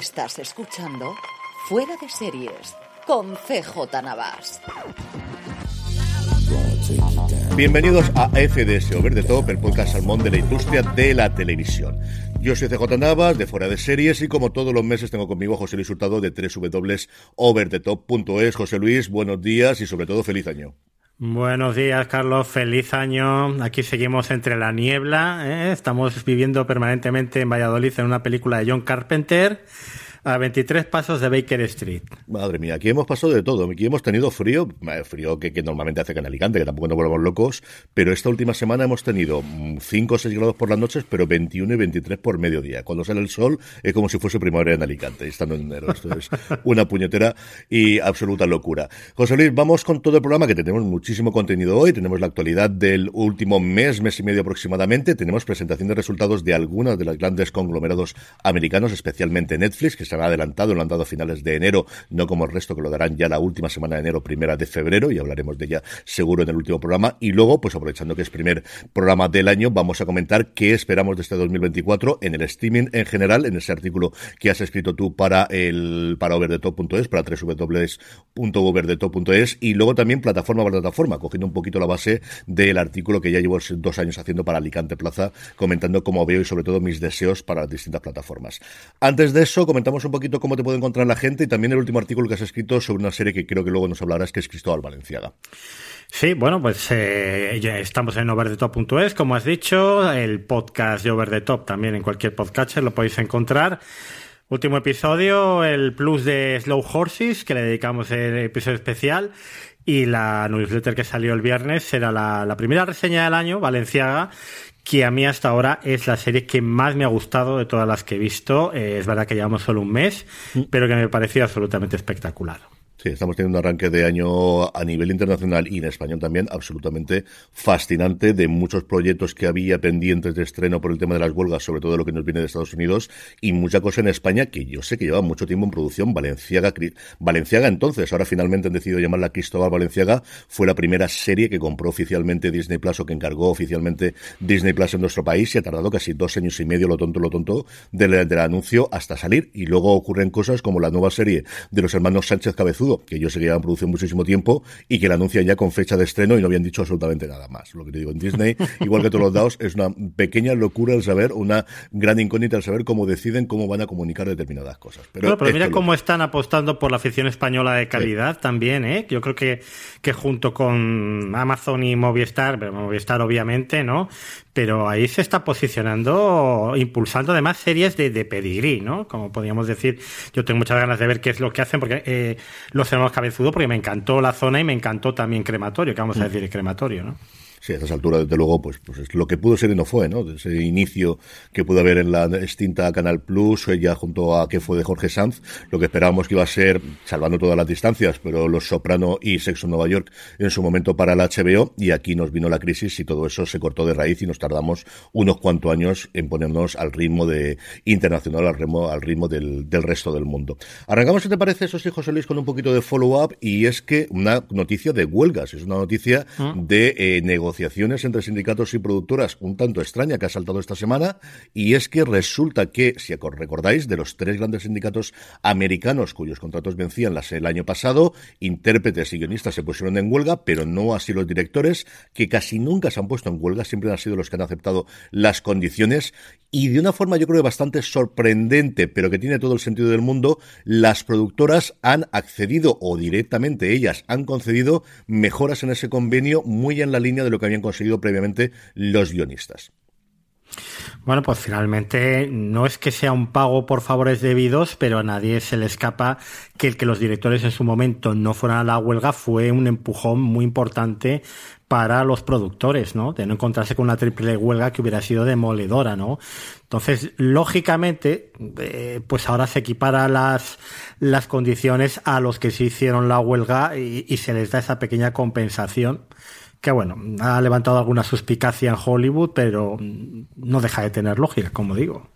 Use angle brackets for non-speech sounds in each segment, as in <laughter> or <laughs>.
Estás escuchando Fuera de Series con CJ Navas. Bienvenidos a FDS Over the Top, el podcast salmón de la industria de la televisión. Yo soy CJ Navas, de Fuera de Series, y como todos los meses tengo conmigo a José Luis Hurtado de www.overthetop.es. José Luis, buenos días y sobre todo feliz año. Buenos días, Carlos. Feliz año. Aquí seguimos entre la niebla. ¿eh? Estamos viviendo permanentemente en Valladolid en una película de John Carpenter a 23 pasos de Baker Street. Madre mía, aquí hemos pasado de todo. Aquí hemos tenido frío, eh, frío que, normalmente hace que en Alicante, que tampoco nos volvemos locos, pero esta última semana hemos tenido 5 o 6 grados por las noches, pero 21 y 23 por mediodía. Cuando sale el sol es como si fuese primavera en Alicante, estando en enero. Esto es una puñetera y absoluta locura. José Luis, vamos con todo el programa, que tenemos muchísimo contenido hoy. Tenemos la actualidad del último mes, mes y medio aproximadamente. Tenemos presentación de resultados de algunos de los grandes conglomerados americanos, especialmente Netflix, que han adelantado, lo han dado a finales de enero, no como el resto que lo darán ya la última semana de enero, primera de febrero, y hablaremos de ella seguro en el último programa. Y luego, pues aprovechando que es primer programa del año, vamos a comentar qué esperamos de este 2024 en el streaming en general, en ese artículo que has escrito tú para el para overdetop.es, para www.overdetop.es, y luego también plataforma por plataforma, cogiendo un poquito la base del artículo que ya llevo dos años haciendo para Alicante Plaza, comentando cómo veo y sobre todo mis deseos para las distintas plataformas. Antes de eso, comentamos un poquito cómo te puede encontrar la gente y también el último artículo que has escrito sobre una serie que creo que luego nos hablarás, que es Cristóbal Valenciaga. Sí, bueno, pues eh, estamos en overthetop.es, como has dicho, el podcast de Over the Top también en cualquier podcast lo podéis encontrar. Último episodio, el plus de Slow Horses, que le dedicamos el episodio especial, y la newsletter que salió el viernes será la, la primera reseña del año, Valenciaga, que a mí hasta ahora es la serie que más me ha gustado de todas las que he visto. Eh, es verdad que llevamos solo un mes, mm. pero que me pareció absolutamente espectacular. Sí, estamos teniendo un arranque de año a nivel internacional y en español también absolutamente fascinante de muchos proyectos que había pendientes de estreno por el tema de las huelgas, sobre todo lo que nos viene de Estados Unidos y mucha cosa en España que yo sé que lleva mucho tiempo en producción. Valenciaga, Valenciaga entonces, ahora finalmente han decidido llamarla Cristóbal Valenciaga, fue la primera serie que compró oficialmente Disney Plus o que encargó oficialmente Disney Plus en nuestro país y ha tardado casi dos años y medio, lo tonto, lo tonto, del, del anuncio hasta salir y luego ocurren cosas como la nueva serie de los hermanos Sánchez Cabezudo que yo sé que llevan produciendo muchísimo tiempo y que la anuncian ya con fecha de estreno y no habían dicho absolutamente nada más. Lo que te digo en Disney, <laughs> igual que todos los dados, es una pequeña locura el saber, una gran incógnita el saber cómo deciden cómo van a comunicar determinadas cosas. Pero, pero mira cómo están apostando por la afición española de calidad también, ¿eh? Yo creo que, que junto con Amazon y Movistar, pero Movistar obviamente, ¿no? Pero ahí se está posicionando, impulsando además series de, de pedigrí, ¿no? Como podríamos decir, yo tengo muchas ganas de ver qué es lo que hacen, porque eh, los tenemos cabezudo, porque me encantó la zona y me encantó también crematorio, que vamos a mm. decir crematorio, ¿no? Sí, a estas alturas, desde luego, pues, pues es lo que pudo ser y no fue, ¿no? Ese inicio que pudo haber en la extinta Canal Plus, ella junto a que fue de Jorge Sanz, lo que esperábamos que iba a ser, salvando todas las distancias, pero Los Soprano y Sexo Nueva York en su momento para el HBO, y aquí nos vino la crisis y todo eso se cortó de raíz y nos tardamos unos cuantos años en ponernos al ritmo de internacional, al ritmo, al ritmo del, del resto del mundo. Arrancamos, si te parece, esos hijos Luis, con un poquito de follow-up, y es que una noticia de huelgas, es una noticia mm. de eh, negociación negociaciones entre sindicatos y productoras un tanto extraña que ha saltado esta semana y es que resulta que, si recordáis, de los tres grandes sindicatos americanos cuyos contratos vencían el año pasado, intérpretes y guionistas se pusieron en huelga, pero no así los directores, que casi nunca se han puesto en huelga, siempre han sido los que han aceptado las condiciones y de una forma yo creo bastante sorprendente, pero que tiene todo el sentido del mundo, las productoras han accedido o directamente ellas han concedido mejoras en ese convenio muy en la línea de lo que habían conseguido previamente los guionistas. Bueno, pues finalmente no es que sea un pago por favores debidos, pero a nadie se le escapa que el que los directores en su momento no fueran a la huelga fue un empujón muy importante para los productores, ¿no? De no encontrarse con una triple huelga que hubiera sido demoledora, ¿no? Entonces, lógicamente, eh, pues ahora se equipara las, las condiciones a los que se hicieron la huelga y, y se les da esa pequeña compensación que bueno, ha levantado alguna suspicacia en Hollywood, pero no deja de tener lógica, como digo.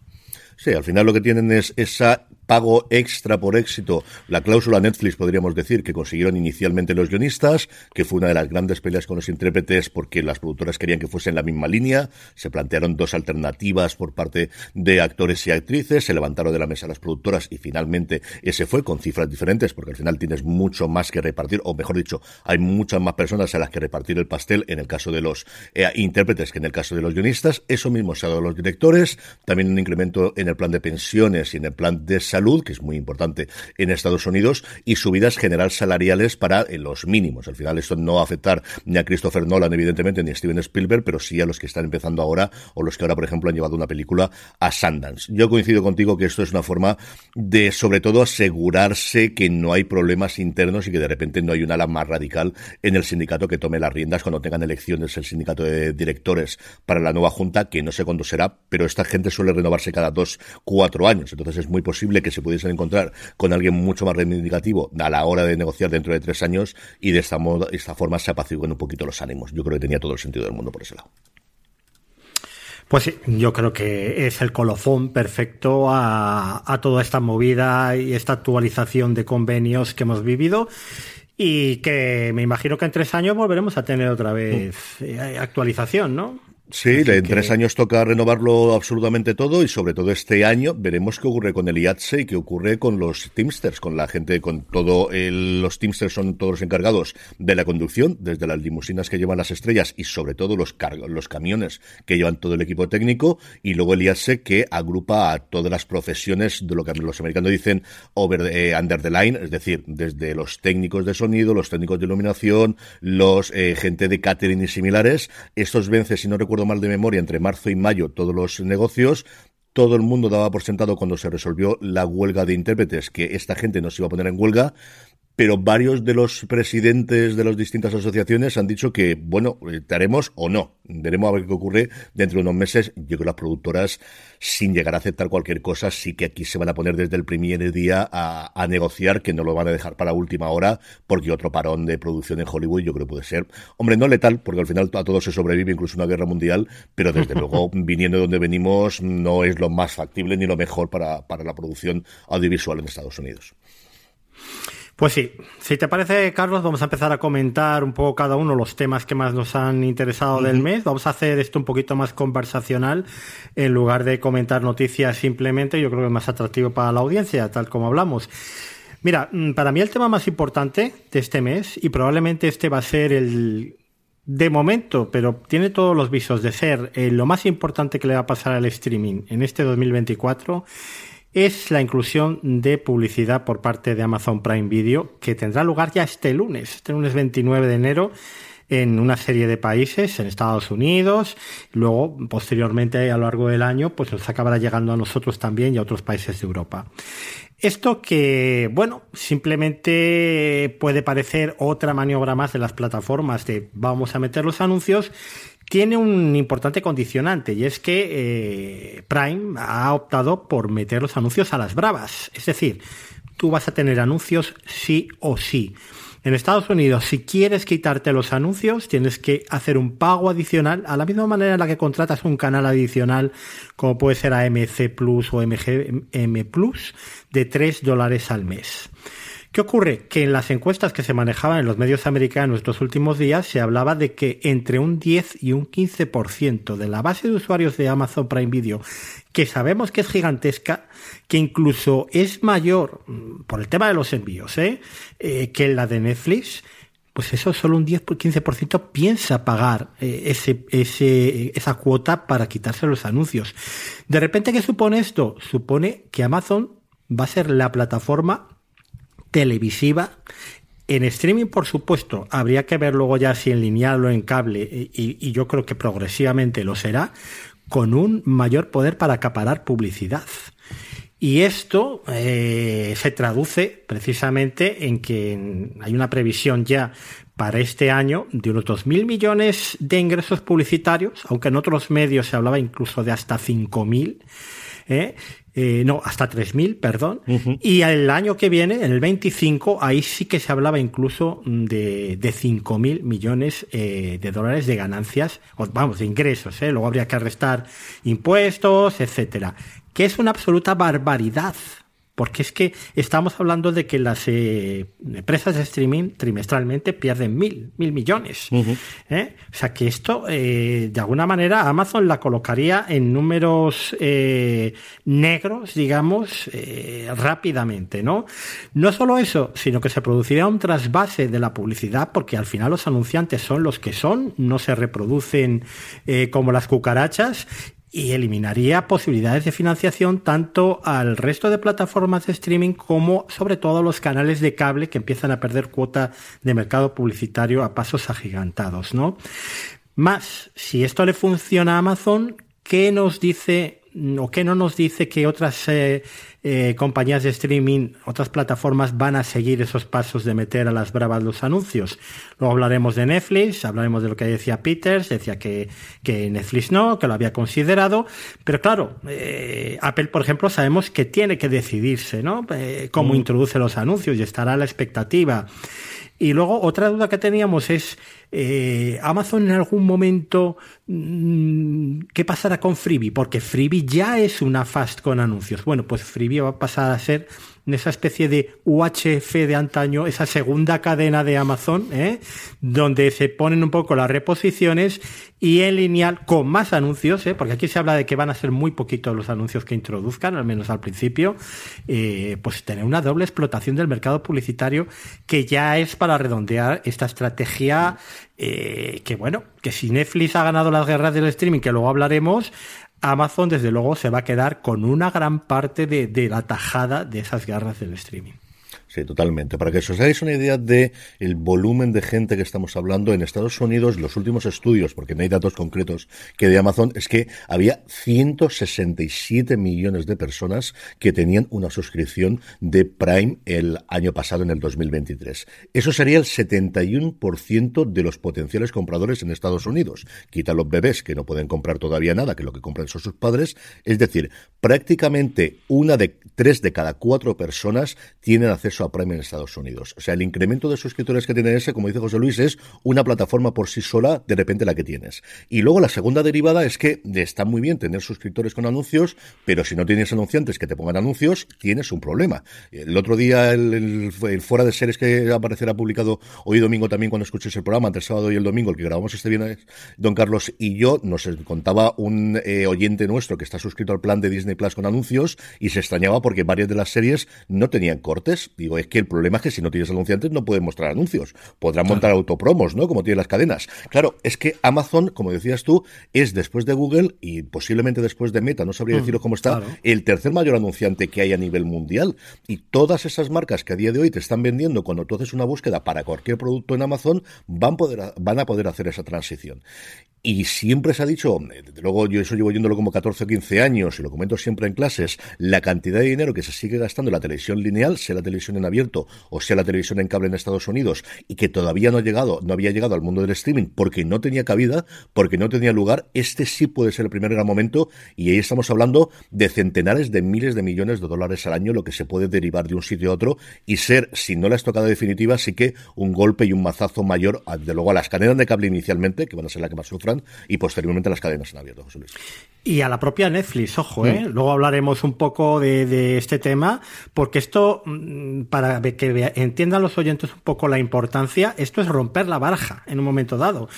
Sí, al final lo que tienen es esa pago extra por éxito, la cláusula Netflix podríamos decir que consiguieron inicialmente los guionistas, que fue una de las grandes peleas con los intérpretes porque las productoras querían que fuesen la misma línea, se plantearon dos alternativas por parte de actores y actrices, se levantaron de la mesa las productoras y finalmente ese fue con cifras diferentes porque al final tienes mucho más que repartir, o mejor dicho, hay muchas más personas a las que repartir el pastel en el caso de los eh, intérpretes que en el caso de los guionistas, eso mismo se ha dado a los directores, también un incremento en el plan de pensiones y en el plan de salud, que es muy importante en Estados Unidos, y subidas general salariales para eh, los mínimos. Al final esto no va a afectar ni a Christopher Nolan, evidentemente, ni a Steven Spielberg, pero sí a los que están empezando ahora o los que ahora, por ejemplo, han llevado una película a Sundance. Yo coincido contigo que esto es una forma de, sobre todo, asegurarse que no hay problemas internos y que de repente no hay una ala más radical en el sindicato que tome las riendas cuando tengan elecciones el sindicato de directores para la nueva junta, que no sé cuándo será, pero esta gente suele renovarse cada dos, cuatro años. Entonces es muy posible que se pudiesen encontrar con alguien mucho más reivindicativo a la hora de negociar dentro de tres años y de esta, modo, esta forma se apaciguen un poquito los ánimos. Yo creo que tenía todo el sentido del mundo por ese lado. Pues sí, yo creo que es el colofón perfecto a, a, toda esta movida y esta actualización de convenios que hemos vivido y que me imagino que en tres años volveremos a tener otra vez eh, actualización, ¿no? Sí, en tres años toca renovarlo absolutamente todo y sobre todo este año veremos qué ocurre con el IATSE y qué ocurre con los Teamsters, con la gente, con todo el, los Teamsters son todos los encargados de la conducción, desde las limusinas que llevan las estrellas y sobre todo los cargos, los camiones que llevan todo el equipo técnico y luego el IATSE que agrupa a todas las profesiones de lo que los americanos dicen over eh, under the line, es decir, desde los técnicos de sonido, los técnicos de iluminación, los eh, gente de catering y similares. Estos vence, si no recuerdo mal de memoria, entre marzo y mayo todos los negocios, todo el mundo daba por sentado cuando se resolvió la huelga de intérpretes que esta gente no se iba a poner en huelga, pero varios de los presidentes de las distintas asociaciones han dicho que, bueno, eh, te haremos o no. Veremos a ver qué ocurre dentro de unos meses. Yo creo que las productoras, sin llegar a aceptar cualquier cosa, sí que aquí se van a poner desde el primer día a, a negociar, que no lo van a dejar para última hora, porque otro parón de producción en Hollywood yo creo que puede ser, hombre, no letal, porque al final a todo se sobrevive, incluso una guerra mundial, pero desde <laughs> luego, viniendo de donde venimos, no es lo más factible ni lo mejor para, para la producción audiovisual en Estados Unidos. Pues sí, si te parece, Carlos, vamos a empezar a comentar un poco cada uno los temas que más nos han interesado del mes. Vamos a hacer esto un poquito más conversacional en lugar de comentar noticias simplemente. Yo creo que es más atractivo para la audiencia, tal como hablamos. Mira, mm, para mí el tema más importante de este mes, y probablemente este va a ser el de momento, pero tiene todos los visos de ser eh, lo más importante que le va a pasar al streaming en este 2024 es la inclusión de publicidad por parte de Amazon Prime Video, que tendrá lugar ya este lunes, este lunes 29 de enero, en una serie de países, en Estados Unidos, luego, posteriormente, a lo largo del año, pues nos acabará llegando a nosotros también y a otros países de Europa. Esto que, bueno, simplemente puede parecer otra maniobra más de las plataformas de vamos a meter los anuncios tiene un importante condicionante y es que eh, Prime ha optado por meter los anuncios a las bravas. Es decir, tú vas a tener anuncios sí o sí. En Estados Unidos, si quieres quitarte los anuncios, tienes que hacer un pago adicional, a la misma manera en la que contratas un canal adicional, como puede ser AMC Plus o MGM Plus, de 3 dólares al mes. ¿Qué ocurre? Que en las encuestas que se manejaban en los medios americanos estos últimos días se hablaba de que entre un 10 y un 15% de la base de usuarios de Amazon Prime Video, que sabemos que es gigantesca, que incluso es mayor mm, por el tema de los envíos, ¿eh? eh que la de Netflix, pues eso solo un 10-15% piensa pagar eh, ese, esa cuota para quitarse los anuncios. De repente, ¿qué supone esto? Supone que Amazon va a ser la plataforma televisiva. En streaming, por supuesto, habría que ver luego ya si en lineal o en cable, y, yo creo que progresivamente lo será, con un mayor poder para acaparar publicidad. Y esto eh, se traduce precisamente en que hay una previsión ya para este año de unos 2.000 millones de ingresos publicitarios, aunque en otros medios se hablaba incluso de hasta 5.000. ¿eh? Eh, no, hasta 3.000, perdón. Y el año que viene, en el 25, ahí sí que se hablaba incluso de, de 5.000 millones eh, de dólares de ganancias, o, vamos, de ingresos, ¿eh? luego habría que restar impuestos, etcétera, que es una absoluta barbaridad. Porque es que estamos hablando de que las eh, empresas de streaming trimestralmente pierden mil, mil millones. ¿eh? O sea que esto, eh, de alguna manera, Amazon la colocaría en números negros, digamos, rápidamente, ¿no? No solo eso, sino que se produciría un trasvase de la publicidad, porque al final los anunciantes son los que son, no se reproducen como las cucarachas, y eliminaría posibilidades de financiación tanto al resto de plataformas de streaming como sobre todo a los canales de cable que empiezan a perder cuota de mercado publicitario a pasos agigantados, ¿no? Más, si esto le funciona a Amazon, ¿qué nos dice o qué no nos dice que otras eh, eh, compañías de streaming, otras plataformas van a seguir esos pasos de meter a las bravas los anuncios. Luego hablaremos de Netflix, hablaremos de lo que decía Peters, decía que, que Netflix no, que lo había considerado, pero claro, eh, Apple, por ejemplo, sabemos que tiene que decidirse, ¿no? cómo mm. introduce los anuncios y estará a la expectativa. Y luego otra duda que teníamos es, eh, Amazon en algún momento, mm, ¿qué pasará con Freebie? Porque Freebie ya es una fast con anuncios. Bueno, pues Freebie va a pasar a ser en esa especie de UHF de antaño, esa segunda cadena de Amazon, ¿eh? donde se ponen un poco las reposiciones y en lineal con más anuncios, ¿eh? porque aquí se habla de que van a ser muy poquitos los anuncios que introduzcan, al menos al principio, eh, pues tener una doble explotación del mercado publicitario que ya es para redondear esta estrategia eh, que bueno, que si Netflix ha ganado las guerras del streaming, que luego hablaremos, Amazon desde luego se va a quedar con una gran parte de, la tajada de esas garras del streaming. Sí, totalmente. Para que os hagáis una idea de el volumen de gente que estamos hablando en Estados Unidos, los últimos estudios, porque no hay datos concretos que de Amazon, es que había 167 millones de personas que tenían una suscripción de Prime el año pasado, en el 2023. Eso sería el 71% de los potenciales compradores en Estados Unidos. Quita los bebés que no pueden comprar todavía nada, que lo que compran son sus padres. Es decir, prácticamente una de tres de cada cuatro personas tienen acceso a Prime en Estados Unidos. O sea, el incremento de suscriptores que tiene ese, como dice José Luis, es una plataforma por sí sola, de repente la que tienes. Y luego la segunda derivada es que está muy bien tener suscriptores con anuncios, pero si no tienes anunciantes que te pongan anuncios, tienes un problema. El otro día, el, fuera de series que aparecerá publicado hoy domingo también cuando escuches el programa, entre el sábado y el domingo, el que grabamos este viernes, don Carlos y yo, nos contaba un eh, oyente nuestro que está suscrito al plan de Disney Plus con anuncios y se extrañaba porque varias de las series no tenían cortes. Digo, es que el problema es que si no tienes anunciantes no pueden mostrar anuncios. Podrán montar autopromos, ¿no? Como tienen las cadenas. Claro, es que Amazon, como decías tú, es después de Google y posiblemente después de Meta, no sabría mm, deciros cómo está, el tercer mayor anunciante que hay a nivel mundial. Y todas esas marcas que a día de hoy te están vendiendo cuando tú haces una búsqueda para cualquier producto en Amazon, van, poder, van a poder hacer esa transición. Y siempre se ha dicho, desde luego yo eso llevo yéndolo como 14 o 15 años y lo comento siempre en clases, la cantidad de dinero que se sigue gastando en la televisión lineal, sea la televisión en abierto o sea la televisión en cable en Estados Unidos, y que todavía no ha llegado, no había llegado al mundo del streaming porque no tenía cabida, porque no tenía lugar, este sí puede ser el primer gran momento, y ahí estamos hablando de centenares de miles de millones de dólares al año, lo que se puede derivar de un sitio a otro, y ser, si no la estocada definitiva, sí que un golpe y un mazazo mayor, de luego a las cadenas de cable inicialmente, que van a ser las que más sufran, y posteriormente las cadenas en abierto, José Luis. Y a la propia Netflix, ojo, ¿eh? Mm. Luego hablaremos un poco de, este tema, porque esto, mm, para que entiendan los oyentes un poco la importancia, esto es romper la baraja en un momento dado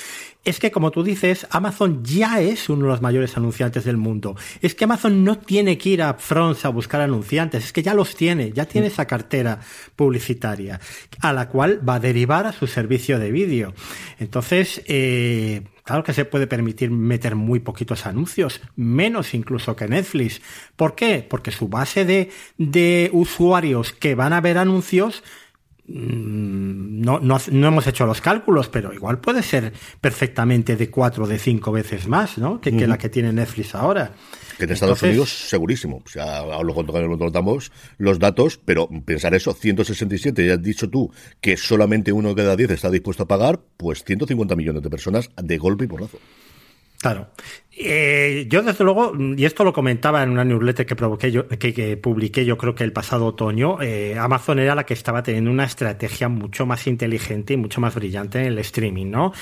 es que, como tú dices, Amazon ya es uno de los mayores anunciantes del mundo. Es que Amazon no tiene que ir a France a buscar anunciantes, es que ya los tiene, ya tiene esa cartera publicitaria, a la cual va a derivar a su servicio de vídeo. Entonces, eh, Claro que se puede permitir meter muy poquitos anuncios, menos incluso que Netflix. ¿Por qué? Porque su base de, de usuarios que van a ver anuncios no, no, no, hemos hecho los cálculos, pero igual puede ser perfectamente de cuatro o de cinco veces más, ¿no? Que, que la que tiene Netflix ahora. Que en Estados Unidos, segurísimo. O sea, lo contamos los datos, pero pensar eso, 167, ya has dicho tú que solamente uno de cada diez está dispuesto a pagar, pues 150 millones de personas de golpe y porrazo. Claro. Eh, yo, desde luego, y esto lo comentaba en una newsletter que, provoqué yo, que, publiqué yo creo que el pasado otoño, eh, Amazon era la que estaba teniendo una estrategia mucho más inteligente y mucho más brillante en el streaming, ¿no?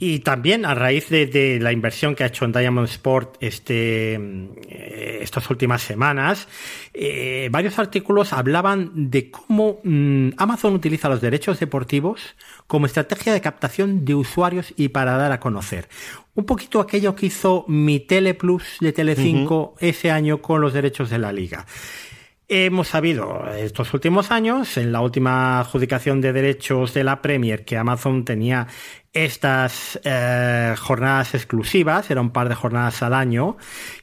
Y también a raíz de, la inversión que ha hecho en Diamond Sport este, eh, estas últimas semanas, eh, varios artículos hablaban de cómo mm, Amazon utiliza los derechos deportivos como estrategia de captación de usuarios y para dar a conocer. Un poquito aquello que hizo mi Teleplus de Telecinco ese año con los derechos de la liga. Hemos sabido estos últimos años, en la última adjudicación de derechos de la Premier, que Amazon tenía estas eh, jornadas exclusivas, era un par de jornadas al año,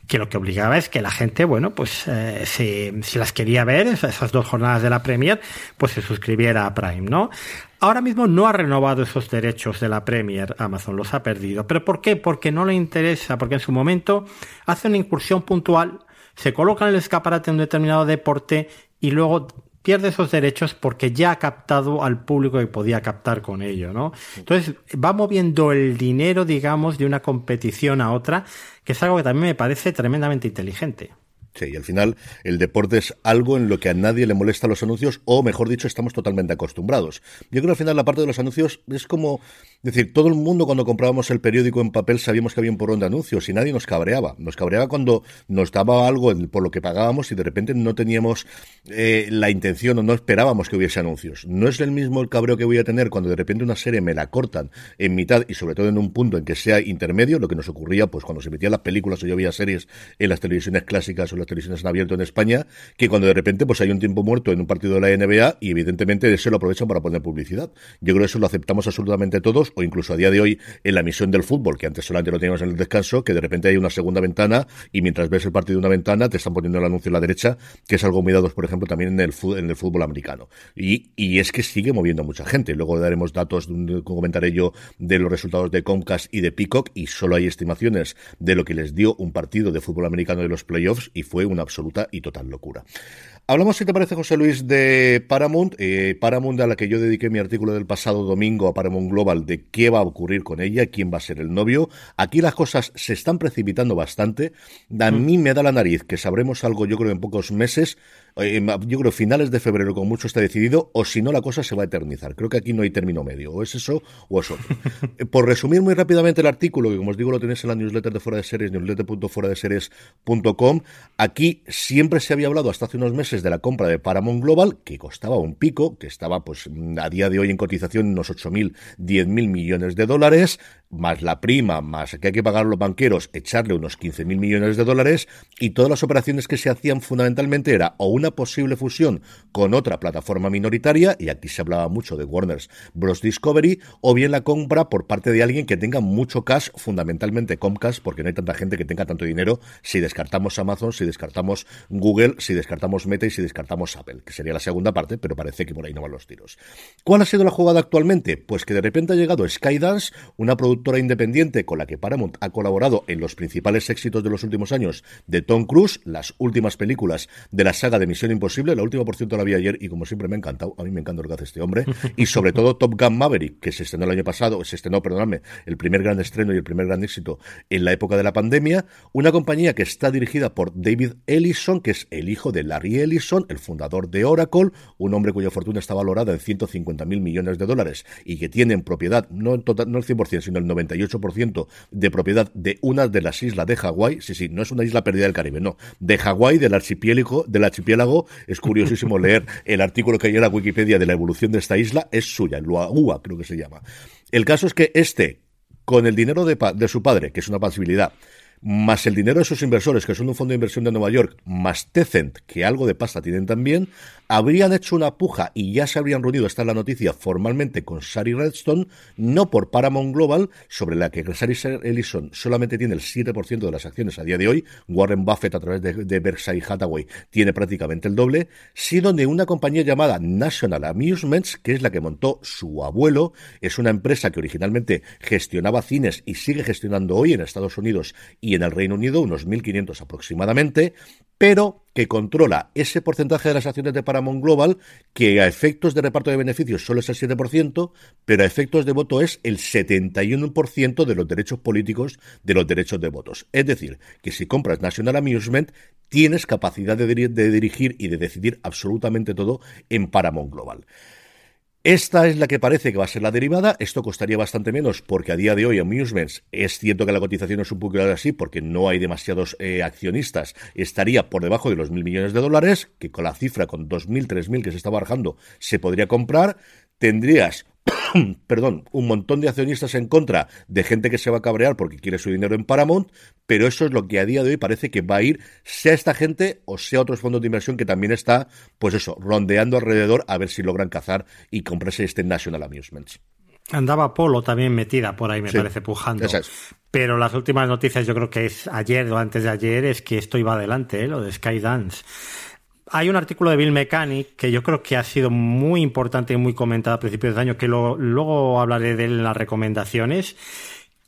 que lo que obligaba es que la gente, bueno, pues eh, si, las quería ver, esas dos jornadas de la Premier, pues se suscribiera a Prime, ¿no? Ahora mismo no ha renovado esos derechos de la Premier, Amazon los ha perdido. ¿Pero por qué? Porque no le interesa, porque en su momento hace una incursión puntual se coloca en el escaparate un determinado deporte y luego pierde esos derechos porque ya ha captado al público que podía captar con ello, ¿no? Entonces va moviendo el dinero, digamos, de una competición a otra, que es algo que también me parece tremendamente inteligente. Sí, y al final el deporte es algo en lo que a nadie le molesta los anuncios, o mejor dicho, estamos totalmente acostumbrados. Yo creo que al final la parte de los anuncios es como es decir, todo el mundo cuando comprábamos el periódico en papel sabíamos que había un porrón de anuncios y nadie nos cabreaba. Nos cabreaba cuando nos daba algo por lo que pagábamos y de repente no teníamos eh, la intención o no esperábamos que hubiese anuncios. No es el mismo el cabreo que voy a tener cuando de repente una serie me la cortan en mitad y sobre todo en un punto en que sea intermedio, lo que nos ocurría pues cuando se emitían las películas o yo veía series en las televisiones clásicas o las televisiones en abierto en España, que cuando de repente pues hay un tiempo muerto en un partido de la NBA y evidentemente eso lo aprovechan para poner publicidad. Yo creo que eso lo aceptamos absolutamente todos o incluso a día de hoy en la misión del fútbol, que antes solamente lo teníamos en el descanso, que de repente hay una segunda ventana y mientras ves el partido de una ventana te están poniendo el anuncio a la derecha, que es algo muy dado, por ejemplo, también en el, en el fútbol americano. Y, y es que sigue moviendo a mucha gente. Luego daremos datos, comentaré yo, de los resultados de Comcast y de Peacock y solo hay estimaciones de lo que les dio un partido de fútbol americano de los playoffs y fue una absoluta y total locura. Hablamos, si te parece, José Luis, de Paramount. Eh, Paramount, a la que yo dediqué mi artículo del pasado domingo a Paramount Global, de qué va a ocurrir con ella, quién va a ser el novio. Aquí las cosas se están precipitando bastante. A mm. mí me da la nariz que sabremos algo, yo creo, en pocos meses. Yo creo finales de febrero como mucho está decidido, o si no la cosa se va a eternizar. Creo que aquí no hay término medio, o es eso o es otro. <laughs> Eh, por resumir muy rápidamente el artículo, que como os digo lo tenéis en la newsletter de Fuera de Series, newsletter.fuera-de-series.com, aquí siempre se había hablado hasta hace unos meses de la compra de Paramount Global, que costaba un pico, que estaba pues a día de hoy en cotización unos 8.000, 10.000 millones de dólares, más la prima, más que hay que pagar a los banqueros, echarle unos 15.000 millones de dólares, y todas las operaciones que se hacían fundamentalmente era o una posible fusión con otra plataforma minoritaria, y aquí se hablaba mucho de Warner's Bros. Discovery, o bien la compra por parte de alguien que tenga mucho cash, fundamentalmente Comcast, porque no hay tanta gente que tenga tanto dinero si descartamos Amazon, si descartamos Google, si descartamos Meta y si descartamos Apple, que sería la segunda parte, pero parece que por ahí no van los tiros. ¿Cuál ha sido la jugada actualmente? Pues que de repente ha llegado Skydance, una productora independiente con la que Paramount ha colaborado en los principales éxitos de los últimos años de Tom Cruise, las últimas películas de la saga de Misión Imposible, la última por cierto la vi ayer y como siempre me ha encantado, a mí me encanta lo que hace este hombre, <laughs> y sobre todo Top Gun Maverick, que se estrenó el año pasado, se estrenó, perdóname, el primer gran estreno y el primer gran éxito en la época de la pandemia, una compañía que está dirigida por David Ellison, que es el hijo de Larry Ellison, el fundador de Oracle, un hombre cuya fortuna está valorada en 150 mil millones de dólares y que tiene en propiedad, no, total, no el 100%, sino el 98% de propiedad de una de las islas de Hawái. Sí, sí, no es una isla perdida del Caribe, no. De Hawái, del archipiélago, del archipiélago. Es curiosísimo <laughs> leer el artículo que hay en la Wikipedia de la evolución de esta isla. Es suya, Luagua, creo que se llama. El caso es que este, con el dinero de, de su padre, que es una posibilidad, más el dinero de sus inversores, que son un fondo de inversión de Nueva York, más Tecent, que algo de pasta tienen también, habrían hecho una puja y ya se habrían reunido, está en la noticia, formalmente con Sari Redstone, no por Paramount Global, sobre la que Sari Ellison solamente tiene el 7% de las acciones a día de hoy, Warren Buffett a través de, de Berkshire Hathaway tiene prácticamente el doble, sino de una compañía llamada National Amusements, que es la que montó su abuelo, es una empresa que originalmente gestionaba cines y sigue gestionando hoy en Estados Unidos y en el Reino Unido, unos 1.500 aproximadamente, pero que controla ese porcentaje de las acciones de Paramount Global, que a efectos de reparto de beneficios solo es el 7%, pero a efectos de voto es el 71% de los derechos políticos de los derechos de votos. Es decir, que si compras National Amusement, tienes capacidad de, de dirigir y de decidir absolutamente todo en Paramount Global. Esta es la que parece que va a ser la derivada. Esto costaría bastante menos porque a día de hoy Amusements es cierto que la cotización es un poco así porque no hay demasiados eh, accionistas. Estaría por debajo de los mil millones de dólares, que con la cifra, con dos mil, tres mil que se está barajando, se podría comprar. Tendrías <clears throat> perdón, un montón de accionistas en contra de gente que se va a cabrear porque quiere su dinero en Paramount, pero eso es lo que a día de hoy parece que va a ir, sea esta gente o sea otros fondos de inversión que también está, pues eso, rondeando alrededor a ver si logran cazar y comprarse este National Amusements. Andaba Polo también metida por ahí, me parece, pujando. Pero las últimas noticias, yo creo que es ayer o antes de ayer, es que esto iba adelante, ¿eh? lo de Skydance. Hay un artículo de Bill Mechanic que yo creo que ha sido muy importante y muy comentado a principios de año, que luego hablaré de él en las recomendaciones,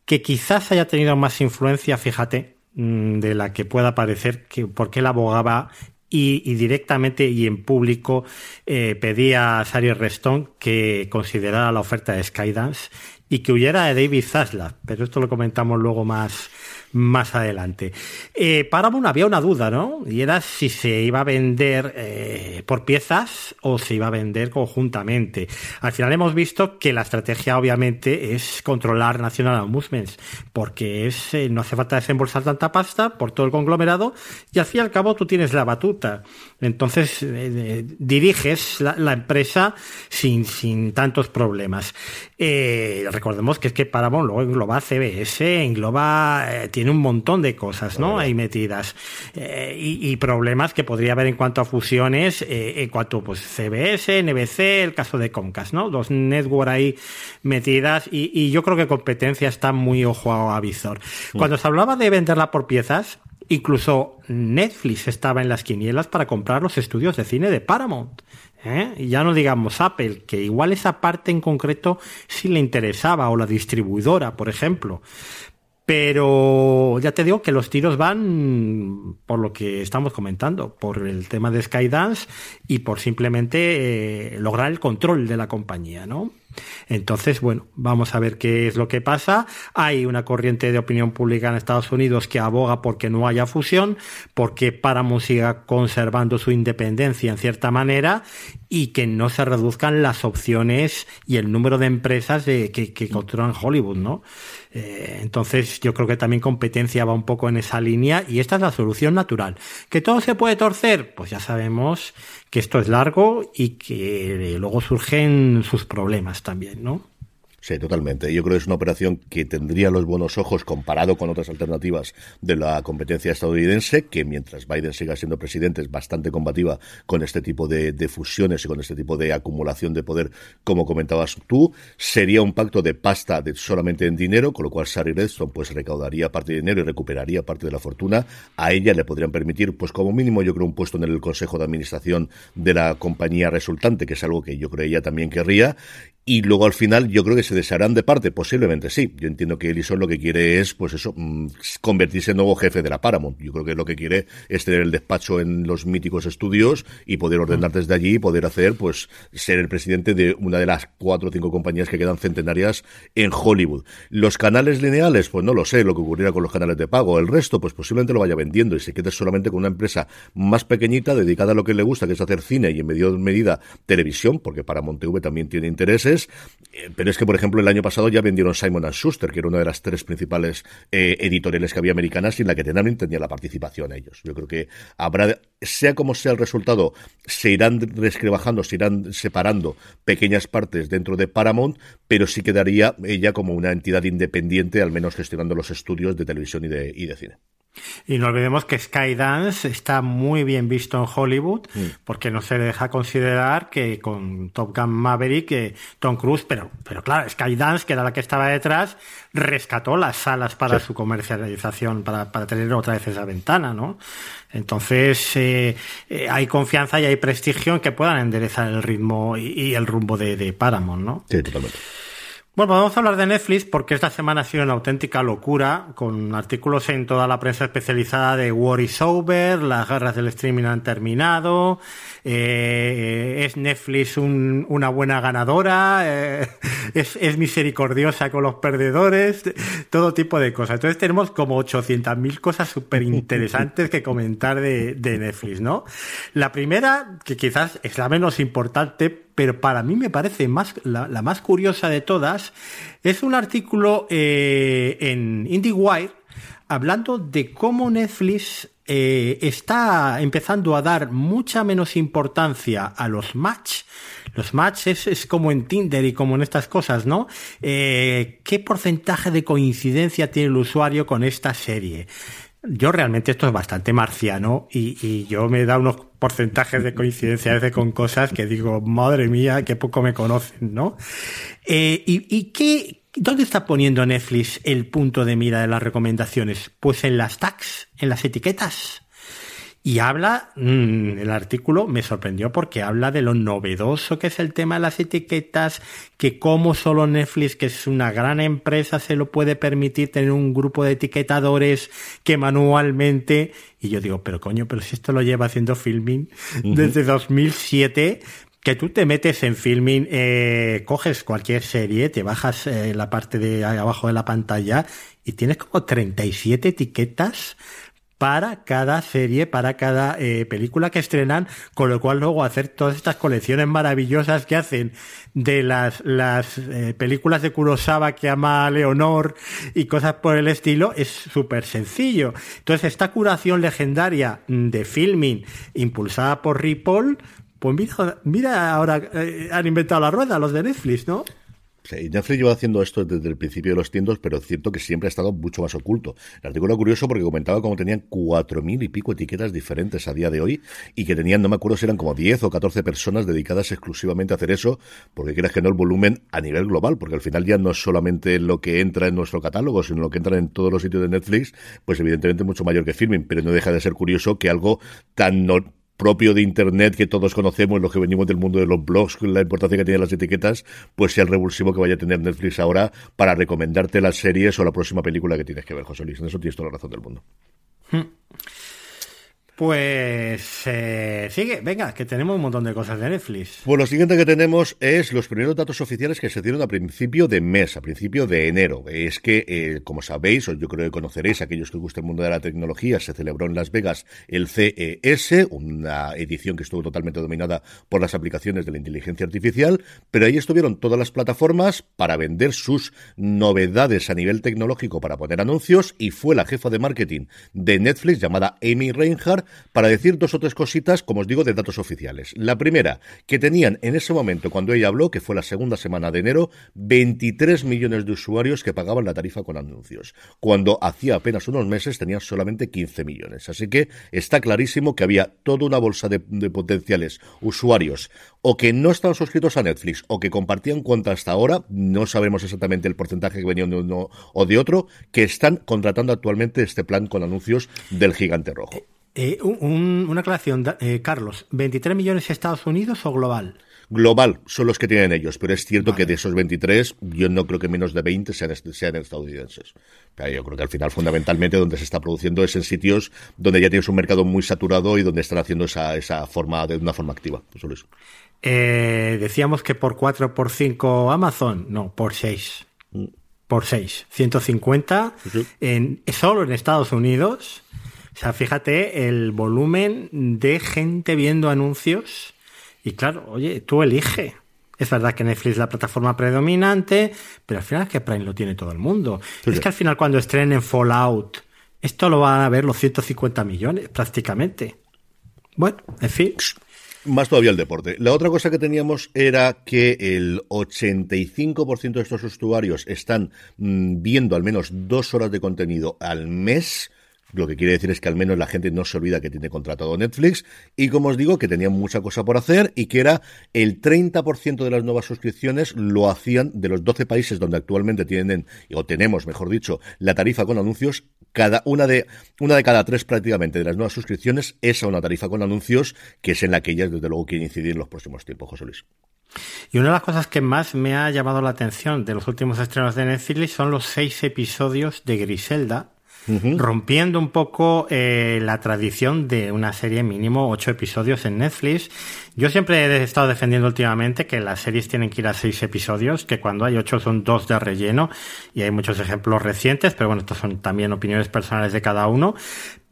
que quizás haya tenido más influencia, fíjate, mm, de la que pueda parecer, que porque él abogaba y, directamente y en público eh, pedía a Sari Reston que considerara la oferta de Skydance y que huyera de David Zaslav, pero esto lo comentamos luego más, más adelante. Eh, Paramount había una duda, ¿no? Y era si se iba a vender eh, por piezas o se iba a vender conjuntamente. Al final hemos visto que la estrategia obviamente es controlar National Amusements, porque es, eh, no hace falta desembolsar tanta pasta por todo el conglomerado y al fin y al cabo tú tienes la batuta. Entonces eh, diriges la, empresa sin, sin tantos problemas. recordemos que es que Paramount luego engloba CBS, engloba tiene un montón de cosas, ¿no? Ahí metidas. Eh, y, problemas que podría haber en cuanto a fusiones, eh, en cuanto pues CBS, NBC, el caso de Comcast, ¿no? Dos networks ahí metidas y, yo creo que competencia está muy ojo a, visor. Mm. Cuando se hablaba de venderla por piezas, incluso Netflix estaba en las quinielas para comprar los estudios de cine de Paramount. ¿eh? Y ya no digamos Apple, que igual esa parte en concreto sí le interesaba, o la distribuidora, por ejemplo. Pero ya te digo que los tiros van por lo que estamos comentando, por el tema de Skydance y por simplemente eh, lograr el control de la compañía, ¿no? Entonces, bueno, vamos a ver qué es lo que pasa. Hay una corriente de opinión pública en Estados Unidos que aboga porque no haya fusión, porque Paramount siga conservando su independencia en cierta manera y que no se reduzcan las opciones y el número de empresas que, que controlan Hollywood, ¿no? Eh, entonces yo creo que también competencia va un poco en esa línea y esta es la solución natural. ¿Que todo se puede torcer? Pues ya sabemos que esto es largo y que luego surgen sus problemas también, ¿no? Sí, totalmente. Yo creo que es una operación que tendría los buenos ojos comparado con otras alternativas de la competencia estadounidense, que mientras Biden siga siendo presidente es bastante combativa con este tipo de, fusiones y con este tipo de acumulación de poder, como comentabas tú. Sería un pacto de pasta de solamente en dinero, con lo cual Sari Redstone pues recaudaría parte de dinero y recuperaría parte de la fortuna. A ella le podrían permitir, pues como mínimo, yo creo un puesto en el consejo de administración de la compañía resultante, que es algo que yo creo ella también querría y luego al final yo creo que se desharán de parte, posiblemente sí. Yo entiendo que Ellison lo que quiere es, pues eso, mm, convertirse en nuevo jefe de la Paramount. Yo creo que lo que quiere es tener el despacho en los míticos estudios y poder ordenar desde allí y poder hacer, pues, ser el presidente de una de las cuatro o cinco compañías que quedan centenarias en Hollywood. Los canales lineales, pues no lo sé, lo que ocurrirá con los canales de pago. El resto, pues posiblemente lo vaya vendiendo y se quede solamente con una empresa más pequeñita dedicada a lo que le gusta, que es hacer cine y en medio medida televisión, porque Paramount TV también tiene intereses eh, pero es que, por ejemplo, el año pasado ya vendieron Simon Schuster, que era una de las tres principales eh, editoriales que había americanas y en la que también tenía la participación ellos. Yo creo que habrá, sea como sea el resultado, se irán resquebajando, se irán separando pequeñas partes dentro de Paramount, pero sí quedaría ella como una entidad independiente, al menos gestionando los estudios de televisión y de cine. Y no olvidemos que Skydance está muy bien visto en Hollywood, porque no se deja considerar que con Top Gun Maverick, eh, Tom Cruise, pero, pero claro, Skydance, que era la que estaba detrás, rescató las salas para su comercialización, para, para, tener otra vez esa ventana, ¿no? Entonces, eh, eh, hay confianza y hay prestigio en que puedan enderezar el ritmo y, el rumbo de, de Paramount, ¿no? Sí, totalmente. Bueno, vamos a hablar de Netflix porque esta semana ha sido una auténtica locura, con artículos en toda la prensa especializada de War is Over, las guerras del streaming han terminado, eh, es Netflix una buena ganadora, eh, <laughs> es, misericordiosa con los perdedores, todo tipo de cosas. Entonces tenemos como 800.000 cosas súper interesantes que comentar de Netflix, ¿no? La primera, que quizás es la menos importante, pero para mí me parece más, la, más curiosa de todas, es un artículo eh, en IndieWire hablando de cómo Netflix eh, está empezando a dar mucha menos importancia a los match. Los match es, como en Tinder y como en estas cosas, ¿no? Eh, ¿Qué porcentaje de coincidencia tiene el usuario con esta serie? Yo realmente esto es bastante marciano y, yo me da unos porcentajes de coincidencia a veces con cosas que digo, madre mía, qué poco me conocen, ¿no? Eh, y, ¿Y qué, dónde está poniendo Netflix el punto de mira de las recomendaciones? Pues en las tags, en las etiquetas. Y habla, mm, el artículo me sorprendió porque habla de lo novedoso que es el tema de las etiquetas, que como solo Netflix, que es una gran empresa, se lo puede permitir tener un grupo de etiquetadores que manualmente, y yo digo, pero coño, pero si esto lo lleva haciendo filming desde 2007, que tú te metes en filming, eh, coges cualquier serie, te bajas eh, la parte de abajo de la pantalla y tienes como 37 etiquetas para cada serie, para cada eh, película que estrenan, con lo cual luego hacer todas estas colecciones maravillosas que hacen de las, las eh, películas de Kurosawa que ama Leonor y cosas por el estilo es súper sencillo. Entonces esta curación legendaria de filming impulsada por Ripoll, pues mira, mira ahora eh, han inventado la rueda los de Netflix, ¿no? Sí, Netflix lleva haciendo esto desde el principio de los tiendos, pero es cierto que siempre ha estado mucho más oculto. El artículo curioso porque comentaba cómo tenían cuatro mil y pico etiquetas diferentes a día de hoy y que tenían, no me acuerdo si eran como 10 o 14 personas dedicadas exclusivamente a hacer eso, porque quieras que no el volumen a nivel global, porque al final ya no es solamente lo que entra en nuestro catálogo, sino lo que entra en todos los sitios de Netflix, pues evidentemente mucho mayor que Filming, pero no deja de ser curioso que algo tan propio de Internet que todos conocemos, los que venimos del mundo de los blogs, la importancia que tienen las etiquetas, pues sea el revulsivo que vaya a tener Netflix ahora para recomendarte las series o la próxima película que tienes que ver, José Luis. En eso tienes toda la razón del mundo. Hmm. Pues eh, sigue, venga, que tenemos un montón de cosas de Netflix. Pues lo siguiente que tenemos es los primeros datos oficiales que se dieron a principio de mes, a principio de enero. Es que, eh, como sabéis, o yo creo que conoceréis, aquellos que os gusta el mundo de la tecnología, se celebró en Las Vegas el CES, una edición que estuvo totalmente dominada por las aplicaciones de la inteligencia artificial, pero ahí estuvieron todas las plataformas para vender sus novedades a nivel tecnológico para poner anuncios y fue la jefa de marketing de Netflix llamada Amy Reinhardt para decir dos o tres cositas, como os digo, de datos oficiales. La primera, que tenían en ese momento, cuando ella habló, que fue la segunda semana de enero, 23 millones de usuarios que pagaban la tarifa con anuncios, cuando hacía apenas unos meses tenían solamente 15 millones. Así que está clarísimo que había toda una bolsa de, potenciales usuarios o que no estaban suscritos a Netflix o que compartían cuenta hasta ahora, no sabemos exactamente el porcentaje que venían de uno o de otro, que están contratando actualmente este plan con anuncios del gigante rojo. Eh, una aclaración, eh, Carlos, ¿23 millones Estados Unidos o global? Global son los que tienen ellos, pero es cierto que de esos 23, yo no creo que menos de 20 sean, sean estadounidenses. Pero yo creo que al final, fundamentalmente, donde se está produciendo es en sitios donde ya tienes un mercado muy saturado y donde están haciendo esa, esa forma de una forma activa. Eh, decíamos que por 4 por 5 Amazon, no, por 6. Mm. Por 6. 150 En, solo en Estados Unidos o sea, fíjate el volumen de gente viendo anuncios y claro, oye, tú elige Es verdad que Netflix es la plataforma predominante, pero al final es que Prime lo tiene todo el mundo. es que al final cuando estrenen Fallout, esto lo van a ver los 150 millones prácticamente. Bueno, en fin. Más todavía el deporte. La otra cosa que teníamos era que el 85% de estos usuarios están mm, viendo al menos dos horas de contenido al mes lo que quiere decir es que al menos la gente no se olvida que tiene contratado Netflix y como os digo que tenían mucha cosa por hacer y que era el 30% de las nuevas suscripciones lo hacían de los 12 países donde actualmente tienen o tenemos, mejor dicho, la tarifa con anuncios, cada una de una de cada tres prácticamente de las nuevas suscripciones es a una tarifa con anuncios que es en la que ellas desde luego quieren incidir en los próximos tiempos, José Luis. Y una de las cosas que más me ha llamado la atención de los últimos estrenos de Netflix son los seis episodios de Griselda, rompiendo un poco eh, la tradición de una serie mínimo ocho episodios en Netflix. Yo siempre he estado defendiendo últimamente que las series tienen que ir a seis episodios, que cuando hay ocho son dos de relleno, y hay muchos ejemplos recientes, pero bueno, estos son también opiniones personales de cada uno.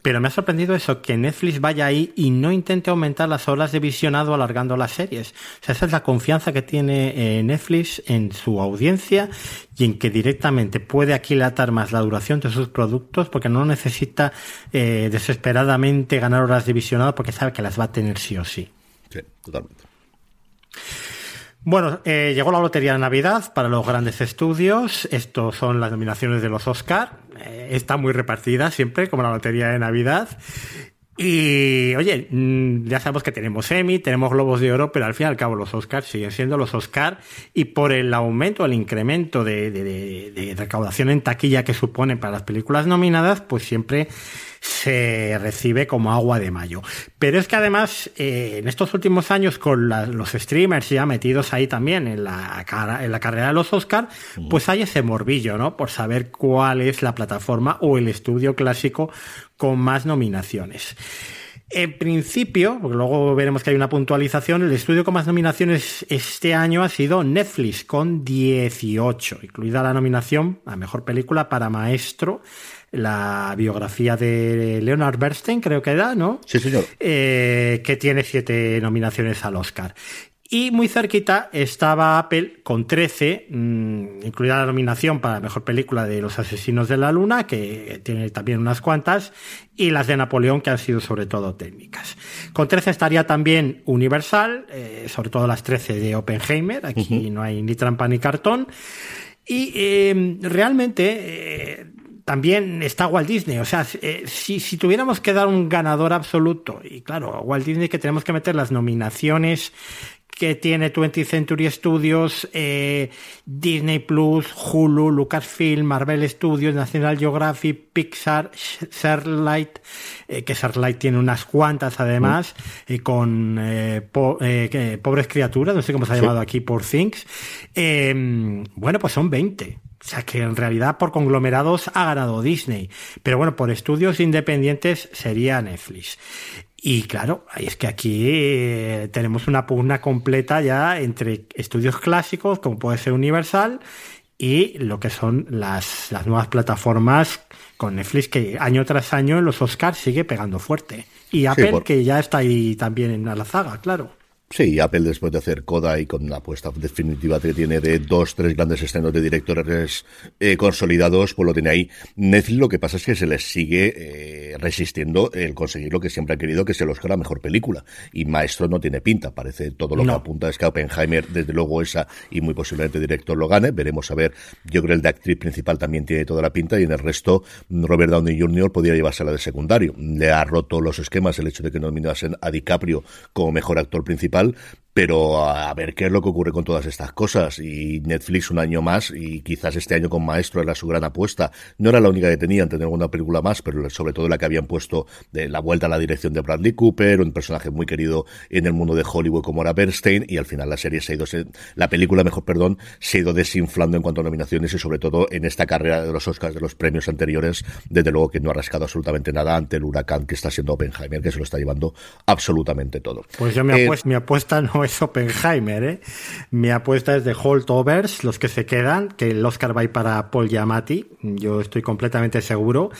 Pero me ha sorprendido eso, que Netflix vaya ahí y no intente aumentar las horas de visionado alargando las series. O sea, esa es la confianza que tiene eh, Netflix en su audiencia y en que directamente puede aquilatar más la duración de sus productos porque no necesita eh, desesperadamente ganar horas de visionado porque sabe que las va a tener sí o sí. Sí, totalmente. Bueno, eh, llegó la lotería de Navidad para los grandes estudios. Estos son las nominaciones de los Oscar. Eh, está muy repartida siempre, como la lotería de Navidad. Y oye, mm, ya sabemos que tenemos Emmy, tenemos Globos de Oro, pero al fin y al cabo los Oscars siguen siendo los Oscar y por el aumento, el incremento de, de recaudación en taquilla que supone para las películas nominadas, pues siempre se recibe como agua de mayo. Pero es que además, eh, en estos últimos años, con los streamers ya metidos ahí también en la, en la carrera de los Oscar, pues hay ese morbillo, ¿no? Por saber cuál es la plataforma o el estudio clásico con más nominaciones. En principio, porque luego veremos que hay una puntualización, el estudio con más nominaciones este año ha sido Netflix, con 18, incluida la nominación a Mejor Película para Maestro, la biografía de Leonard Bernstein, creo que era, ¿no? Sí, señor. Eh, que tiene siete nominaciones al Oscar. Y muy cerquita estaba Apple con 13, mm, incluida la nominación para la mejor película de Los Asesinos de la Luna, que tiene también unas cuantas, y las de Napoleón, que han sido sobre todo técnicas. Con 13 estaría también Universal, eh, sobre todo las 13 de Oppenheimer, aquí no hay ni trampa ni cartón. Y eh, realmente también está Walt Disney. O sea, eh, si, si, tuviéramos que dar un ganador absoluto, y claro, Walt Disney que tenemos que meter las nominaciones que tiene 20th Century Studios, eh, Disney Plus, Hulu, Lucasfilm, Marvel Studios, National Geographic, Pixar, Searchlight, eh, que Searchlight tiene unas cuantas además, y con Pobres Criaturas, no sé cómo se ha llamado aquí, por Things. bueno, pues son 20. O sea que en realidad por conglomerados ha ganado Disney. Pero bueno, por estudios independientes sería Netflix. Y claro, es que aquí eh, tenemos una pugna completa ya entre estudios clásicos, como puede ser Universal, y lo que son las, las nuevas plataformas con Netflix, que año tras año en los Oscars sigue pegando fuerte. Y Apple, que ya está ahí también en la zaga, claro. Sí, Apple después de hacer Coda y con una apuesta definitiva que tiene de dos, tres grandes escenas de directores eh, consolidados, pues lo tiene ahí. Netflix lo que pasa es que se les sigue eh, resistiendo el conseguir lo que siempre ha querido, que se los la mejor película. Y Maestro no tiene pinta, parece todo lo que apunta es que Oppenheimer, desde luego esa y muy posiblemente director lo gane. Veremos a ver, yo creo que el de actriz principal también tiene toda la pinta y en el resto Robert Downey Jr. podría llevarse la de secundario. Le ha roto los esquemas el hecho de que nominasen a DiCaprio como mejor actor principal Nacional pero a ver qué es lo que ocurre con todas estas cosas. Y Netflix un año más, y quizás este año con Maestro era su gran apuesta. No era la única que tenían, tener una película más, pero sobre todo la que habían puesto de la vuelta a la dirección de Bradley Cooper, un personaje muy querido en el mundo de Hollywood como era Bernstein, y al final la serie se ha ido, la película, mejor perdón, se ha ido desinflando en cuanto a nominaciones y sobre todo en esta carrera de los Oscars de los premios anteriores, desde luego que no ha rascado absolutamente nada ante el huracán que está siendo Oppenheimer, que se lo está llevando absolutamente todo. Pues yo me, eh, me apuesta no es Oppenheimer, ¿eh? Mi apuesta es de Holdovers, los que se quedan, que el Oscar va para Paul Giamatti, yo estoy completamente seguro.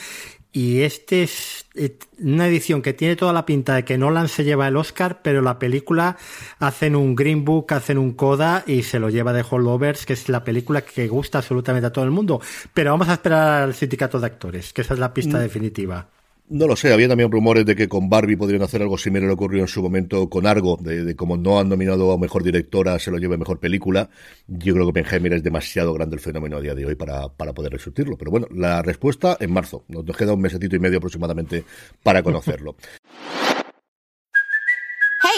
y este es eh, una edición que tiene toda la pinta de que Nolan se lleva el Oscar, pero la película hacen un Green Book, hacen un Coda y se lo lleva de Holdovers, que es la película que gusta absolutamente a todo el mundo. Pero vamos a esperar al sindicato de actores, que esa es la pista mm. definitiva. No lo sé, había también rumores de que con Barbie podrían hacer algo similar a lo ocurrió en su momento con Argo, de, como no han nominado a mejor directora, se lo lleve mejor película. Yo creo que Benjamin es demasiado grande el fenómeno a día de hoy para, para poder resurtirlo. Pero bueno, la respuesta en marzo. Nos queda un mesecito y medio aproximadamente para conocerlo. <laughs>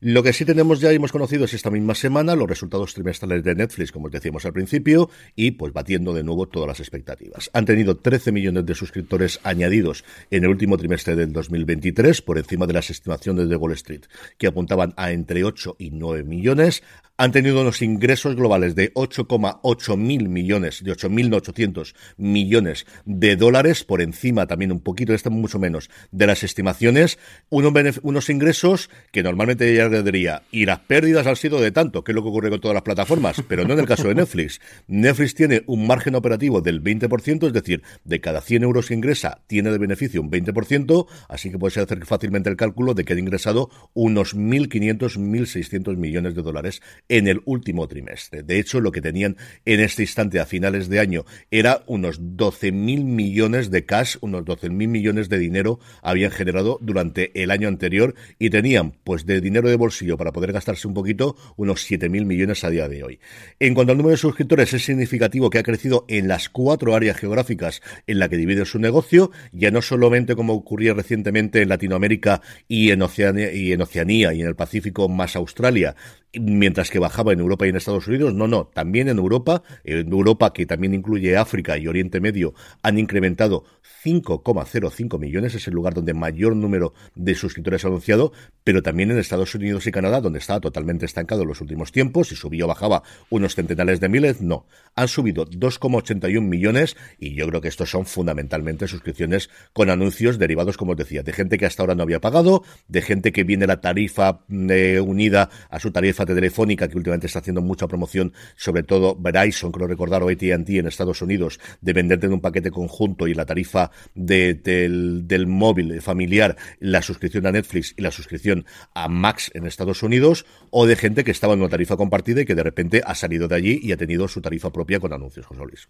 Lo que sí tenemos ya y hemos conocido es esta misma semana los resultados trimestrales de Netflix, como os decíamos al principio, y pues batiendo de nuevo todas las expectativas. Han tenido 13 millones de suscriptores añadidos en el último trimestre del 2023, por encima de las estimaciones de Wall Street, que apuntaban a entre 8 y 9 millones han tenido unos ingresos globales de 8,8 mil millones, de 8.800 millones de dólares, por encima también un poquito, este mucho menos, de las estimaciones, unos, ingresos que normalmente ya diría, y las pérdidas han sido de tanto, que es lo que ocurre con todas las plataformas, pero no en el caso de Netflix. Netflix tiene un margen operativo del 20%, es decir, de cada 100 euros que ingresa, tiene de beneficio un 20%, así que puedes hacer fácilmente el cálculo de que han ingresado unos 1.500, 1.600 millones de dólares en el último trimestre. De hecho, lo que tenían en este instante a finales de año era unos 12.000 millones de cash, unos 12.000 millones de dinero habían generado durante el año anterior y tenían, pues, de dinero de bolsillo para poder gastarse un poquito, unos 7.000 millones a día de hoy. En cuanto al número de suscriptores, es significativo que ha crecido en las cuatro áreas geográficas en la que divide su negocio, ya no solamente como ocurría recientemente en Latinoamérica y en Oceanía y en, Oceanía, y en el Pacífico más Australia, mientras que bajaba en Europa y en Estados Unidos. No, no, también en Europa, en Europa que también incluye África y Oriente Medio, han incrementado 5,05 millones, es el lugar donde mayor número de suscriptores ha anunciado, pero también en Estados Unidos y Canadá, donde estaba totalmente estancado en los últimos tiempos, y subió o bajaba unos centenares de miles, no. Han subido 2,81 millones, y yo creo que estos son fundamentalmente suscripciones con anuncios derivados, como os decía, de gente que hasta ahora no había pagado, de gente que viene la tarifa eh, unida a su tarifa telefónica, que últimamente está haciendo mucha promoción, sobre todo Verizon, creo recordar, o AT&T en Estados Unidos, de venderte en un paquete conjunto y la tarifa del, móvil familiar, la suscripción a Netflix y la suscripción a Max en Estados Unidos, o de gente que estaba en una tarifa compartida y que de repente ha salido de allí y ha tenido su tarifa propia con anuncios, José Luis.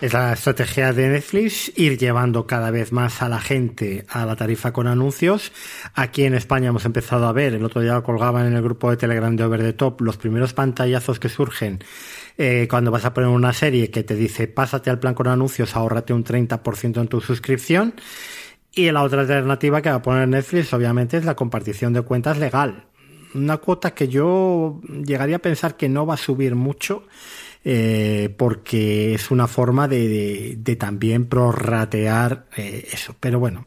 Es la estrategia de Netflix ir llevando cada vez más a la gente a la tarifa con anuncios. Aquí en España hemos empezado a ver, el otro día colgaban en el grupo de Telegram de Over the Top los primeros pantallazos que surgen eh, cuando vas a poner una serie que te dice pásate al plan con anuncios, ahórrate un 30% en tu suscripción. Y la otra alternativa que va a poner Netflix obviamente es la compartición de cuentas legal. Una cuota que yo llegaría a pensar que no va a subir mucho eh, porque es una forma de, también prorratear eh, eso. Pero bueno,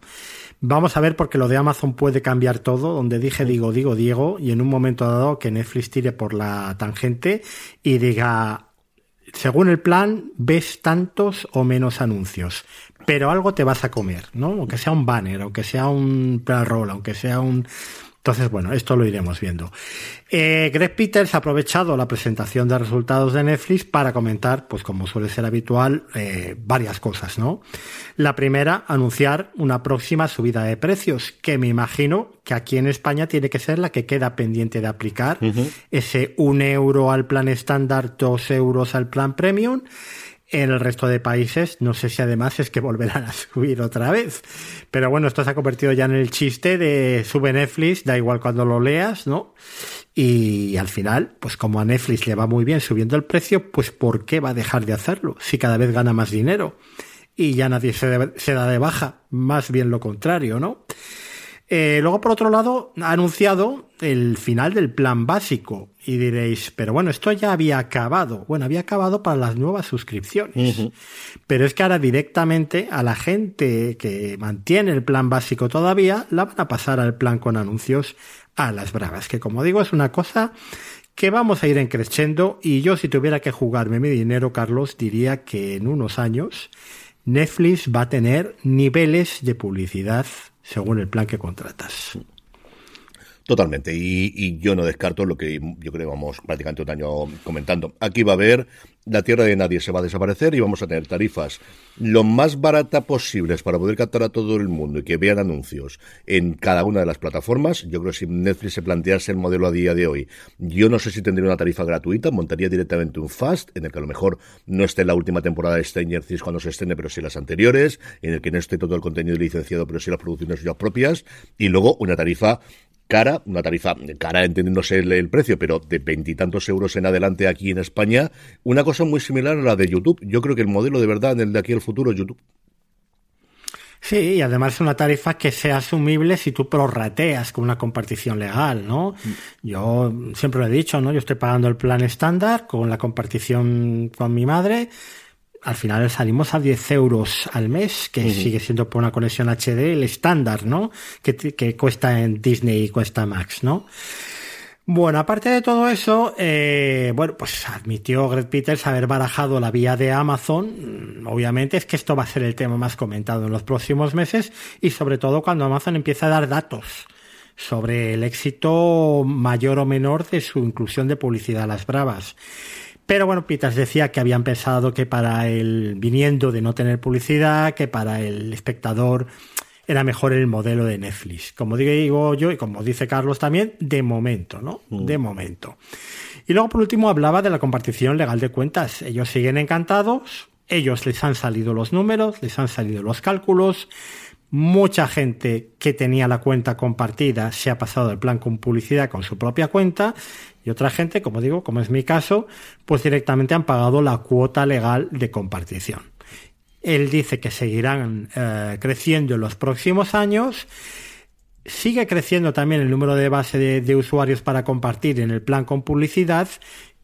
vamos a ver porque lo de Amazon puede cambiar todo. Donde dije digo, digo, Diego, y en un momento dado que Netflix tire por la tangente y diga, según el plan, ves tantos o menos anuncios, pero algo te vas a comer, ¿no? Aunque sea un banner, aunque sea un pre-roll, aunque sea un entonces, bueno, esto lo iremos viendo. Eh, Greg Peters ha aprovechado la presentación de resultados de Netflix para comentar, pues como suele ser habitual, eh, varias cosas, ¿no? La primera, anunciar una próxima subida de precios, que me imagino que aquí en España tiene que ser la que queda pendiente de aplicar. Ese un euro al plan estándar, dos euros al plan premium en el resto de países, no sé si además es que volverán a <laughs> subir otra vez. Pero bueno, esto se ha convertido ya en el chiste de sube Netflix, da igual cuando lo leas, ¿no? Y al final, pues como a Netflix le va muy bien subiendo el precio, pues ¿por qué va a dejar de hacerlo si cada vez gana más dinero? Y ya nadie se, se da de baja, más bien lo contrario, ¿no? Eh, luego, por otro lado, ha anunciado el final del plan básico. Y diréis, pero bueno, esto ya había acabado. Bueno, había acabado para las nuevas suscripciones. Pero es que ahora directamente a la gente que mantiene el plan básico todavía, la van a pasar al plan con anuncios a las bravas. Que como digo, es una cosa que vamos a ir encreciendo. Y yo, si tuviera que jugarme mi dinero, Carlos, diría que en unos años Netflix va a tener niveles de publicidad según el plan que contratas. Totalmente, y, yo no descarto lo que yo creo que vamos prácticamente un año comentando. Aquí va a haber la tierra de nadie se va a desaparecer y vamos a tener tarifas lo más barata posibles para poder captar a todo el mundo y que vean anuncios en cada una de las plataformas. Yo creo que si Netflix se plantease el modelo a día de hoy, yo no sé si tendría una tarifa gratuita, montaría directamente un Fast, en el que a lo mejor no esté la última temporada de Stranger Things cuando se estrene, pero sí las anteriores, en el que no esté todo el contenido licenciado, pero sí las producciones suyas propias, y luego una tarifa cara, una tarifa cara entendiéndose el, precio, pero de veintitantos euros en adelante aquí en España, una cosa muy similar a la de YouTube. Yo creo que el modelo de verdad en el de aquí al futuro es YouTube. Sí, y además es una tarifa que sea asumible si tú prorrateas con una compartición legal, ¿no? Mm. Yo siempre lo he dicho, ¿no? Yo estoy pagando el plan estándar con la compartición con mi madre al final salimos a 10 euros al mes, que sigue siendo por una conexión HD el estándar, ¿no? Que, que, cuesta en Disney y cuesta Max, ¿no? Bueno, aparte de todo eso, eh, bueno, pues admitió Greg Peters haber barajado la vía de Amazon. Obviamente es que esto va a ser el tema más comentado en los próximos meses y sobre todo cuando Amazon empieza a dar datos sobre el éxito mayor o menor de su inclusión de publicidad a las bravas. Pero bueno, Peters decía que habían pensado que para el viniendo de no tener publicidad, que para el espectador era mejor el modelo de Netflix. Como digo yo y como dice Carlos también, de momento, ¿no? Mm. De momento. Y luego por último hablaba de la compartición legal de cuentas. Ellos siguen encantados, ellos les han salido los números, les han salido los cálculos. Mucha gente que tenía la cuenta compartida se ha pasado del plan con publicidad con su propia cuenta y otra gente, como digo, como es mi caso, pues directamente han pagado la cuota legal de compartición. Él dice que seguirán eh, creciendo en los próximos años. Sigue creciendo también el número de base de, usuarios para compartir en el plan con publicidad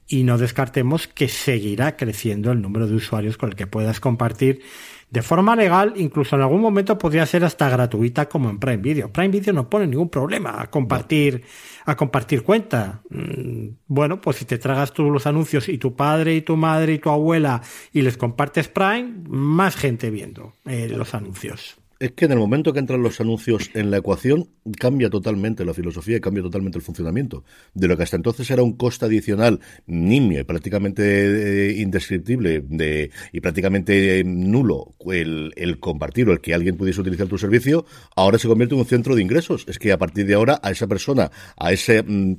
y no descartemos que seguirá creciendo el número de usuarios con el que puedas compartir de forma legal, incluso en algún momento podría ser hasta gratuita como en Prime Video. Prime Video no pone ningún problema a compartir, a compartir cuenta. Mm, bueno, pues si te tragas tú los anuncios y tu padre y tu madre y tu abuela y les compartes Prime, más gente viendo eh, los anuncios es que en el momento que entran los anuncios en la ecuación, cambia totalmente la filosofía y cambia totalmente el funcionamiento. De lo que hasta entonces era un coste adicional nimio y prácticamente eh, indescriptible de, y prácticamente nulo el, el compartir o el que alguien pudiese utilizar tu servicio, ahora se convierte en un centro de ingresos. Es que a partir de ahora a esa persona, a ese mm,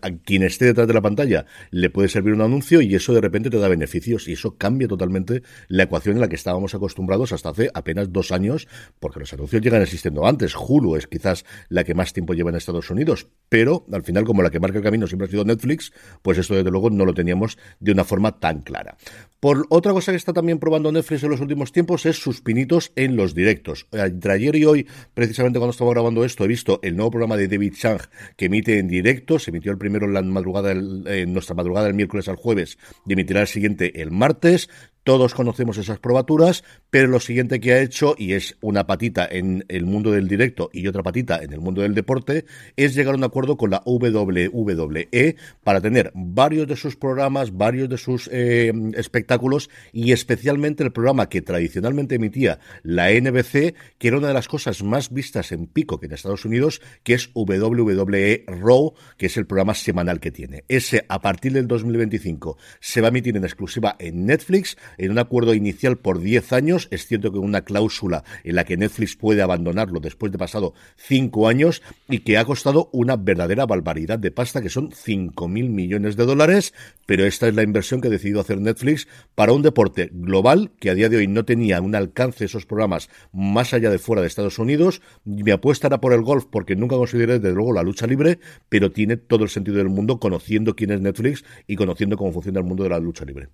a quien esté detrás de la pantalla, le puede servir un anuncio y eso de repente te da beneficios y eso cambia totalmente la ecuación en la que estábamos acostumbrados hasta hace apenas dos años porque los anuncios llegan existiendo antes. Hulu es quizás la que más tiempo lleva en Estados Unidos, pero al final, como la que marca el camino siempre ha sido Netflix, pues esto desde luego no lo teníamos de una forma tan clara. Por otra cosa que está también probando Netflix en los últimos tiempos es sus pinitos en los directos. Entre ayer y hoy, precisamente cuando estaba grabando esto, he visto el nuevo programa de David Chang que emite en directo. Se emitió el primero en la madrugada, en nuestra madrugada del miércoles al jueves y emitirá el siguiente el martes. Todos conocemos esas probaturas, pero lo siguiente que ha hecho, y es una patita en el mundo del directo y otra patita en el mundo del deporte, es llegar a un acuerdo con la WWE para tener varios de sus programas, varios de sus eh, espectáculos y especialmente el programa que tradicionalmente emitía la NBC, que era una de las cosas más vistas en pico que en Estados Unidos, que es WWE Raw, que es el programa semanal que tiene. Ese, a partir del 2025, se va a emitir en exclusiva en Netflix en un acuerdo inicial por 10 años. Es cierto que una cláusula en la que Netflix puede abandonarlo después de pasado 5 años y que ha costado una verdadera barbaridad de pasta, que son 5.000 millones de dólares. Pero esta es la inversión que ha decidido hacer Netflix para un deporte global que a día de hoy no tenía un alcance esos programas más allá de fuera de Estados Unidos. Mi apuesta era por el golf porque nunca consideré desde luego la lucha libre, pero tiene todo el sentido del mundo conociendo quién es Netflix y conociendo cómo funciona el mundo de la lucha libre.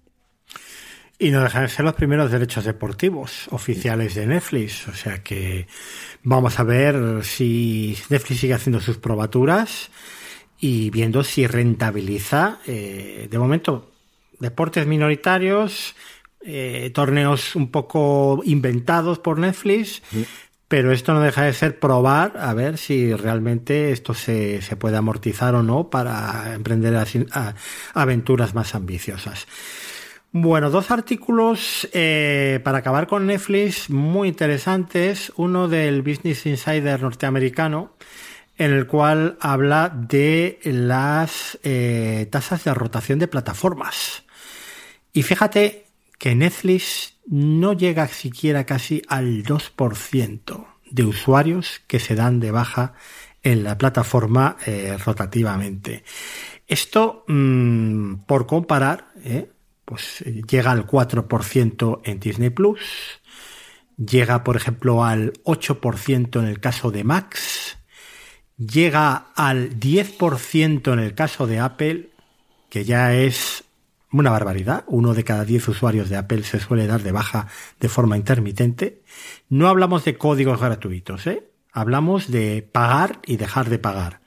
Y no dejan de ser los primeros derechos deportivos oficiales de Netflix. O sea que vamos a ver si Netflix sigue haciendo sus probaturas y viendo si rentabiliza, eh, de momento, deportes minoritarios, eh, torneos un poco inventados por Netflix. Pero esto no deja de ser probar a ver si realmente esto se, se puede amortizar o no para emprender aventuras más ambiciosas. Bueno, dos artículos eh, para acabar con Netflix muy interesantes. Uno del Business Insider norteamericano, en el cual habla de las eh, tasas de rotación de plataformas. Y fíjate que Netflix no llega siquiera casi al 2% de usuarios que se dan de baja en la plataforma eh, rotativamente. Esto, mm, por comparar, pues eh, llega al 4% en Disney Plus, llega, por ejemplo, al 8% en el caso de Max, llega al 10% en el caso de Apple, que ya es una barbaridad. Uno de cada diez usuarios de Apple se suele dar de baja de forma intermitente. No hablamos de códigos gratuitos, ¿eh? Hablamos de pagar y dejar de pagar.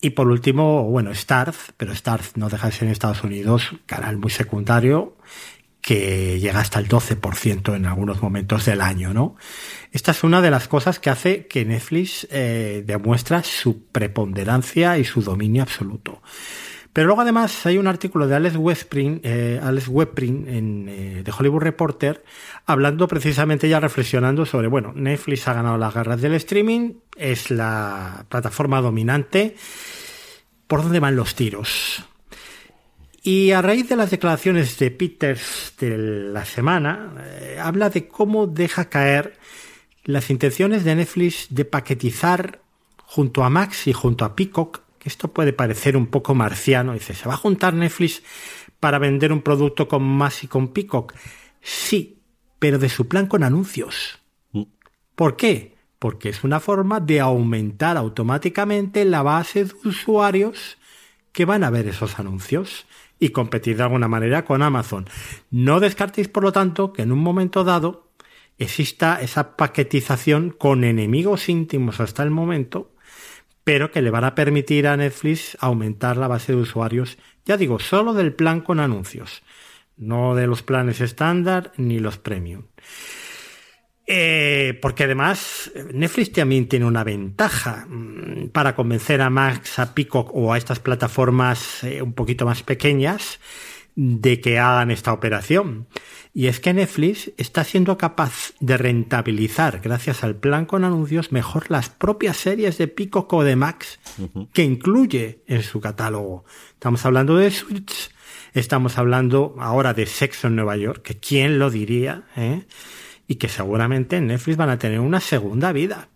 Y por último, bueno, Starz, pero Starz no deja de ser en Estados Unidos, canal muy secundario, que llega hasta el 12% en algunos momentos del año, ¿no? Esta es una de las cosas que hace que Netflix eh, demuestra su preponderancia y su dominio absoluto. Pero luego además hay un artículo de Alex Webprint, eh, Alex eh, de Hollywood Reporter, hablando precisamente ya reflexionando sobre, bueno, Netflix ha ganado las guerras del streaming, es la plataforma dominante, ¿por dónde van los tiros? Y a raíz de las declaraciones de Peters de la semana, eh, habla de cómo deja caer las intenciones de Netflix de paquetizar junto a Max y junto a Peacock que esto puede parecer un poco marciano. Dice, ¿se va a juntar Netflix para vender un producto con Max y con Peacock? Sí, pero de su plan con anuncios. Mm. ¿Por qué? Porque es una forma de aumentar automáticamente la base de usuarios que van a ver esos anuncios y competir de alguna manera con Amazon. No descartéis, por lo tanto, que en un momento dado exista esa paquetización con enemigos íntimos hasta el momento pero que le van a permitir a Netflix aumentar la base de usuarios, ya digo, solo del plan con anuncios, no de los planes estándar ni los premium. Eh, porque además Netflix también tiene una ventaja mm, para convencer a Max, a Peacock o a estas plataformas eh, un poquito más pequeñas de que hagan esta operación. Y es que Netflix está siendo capaz de rentabilizar, gracias al plan con anuncios, mejor las propias series de Pico de Max que incluye en su catálogo. Estamos hablando de Switch, estamos hablando ahora de Sexo en Nueva York, que quién lo diría, ¿eh? y que seguramente en Netflix van a tener una segunda vida.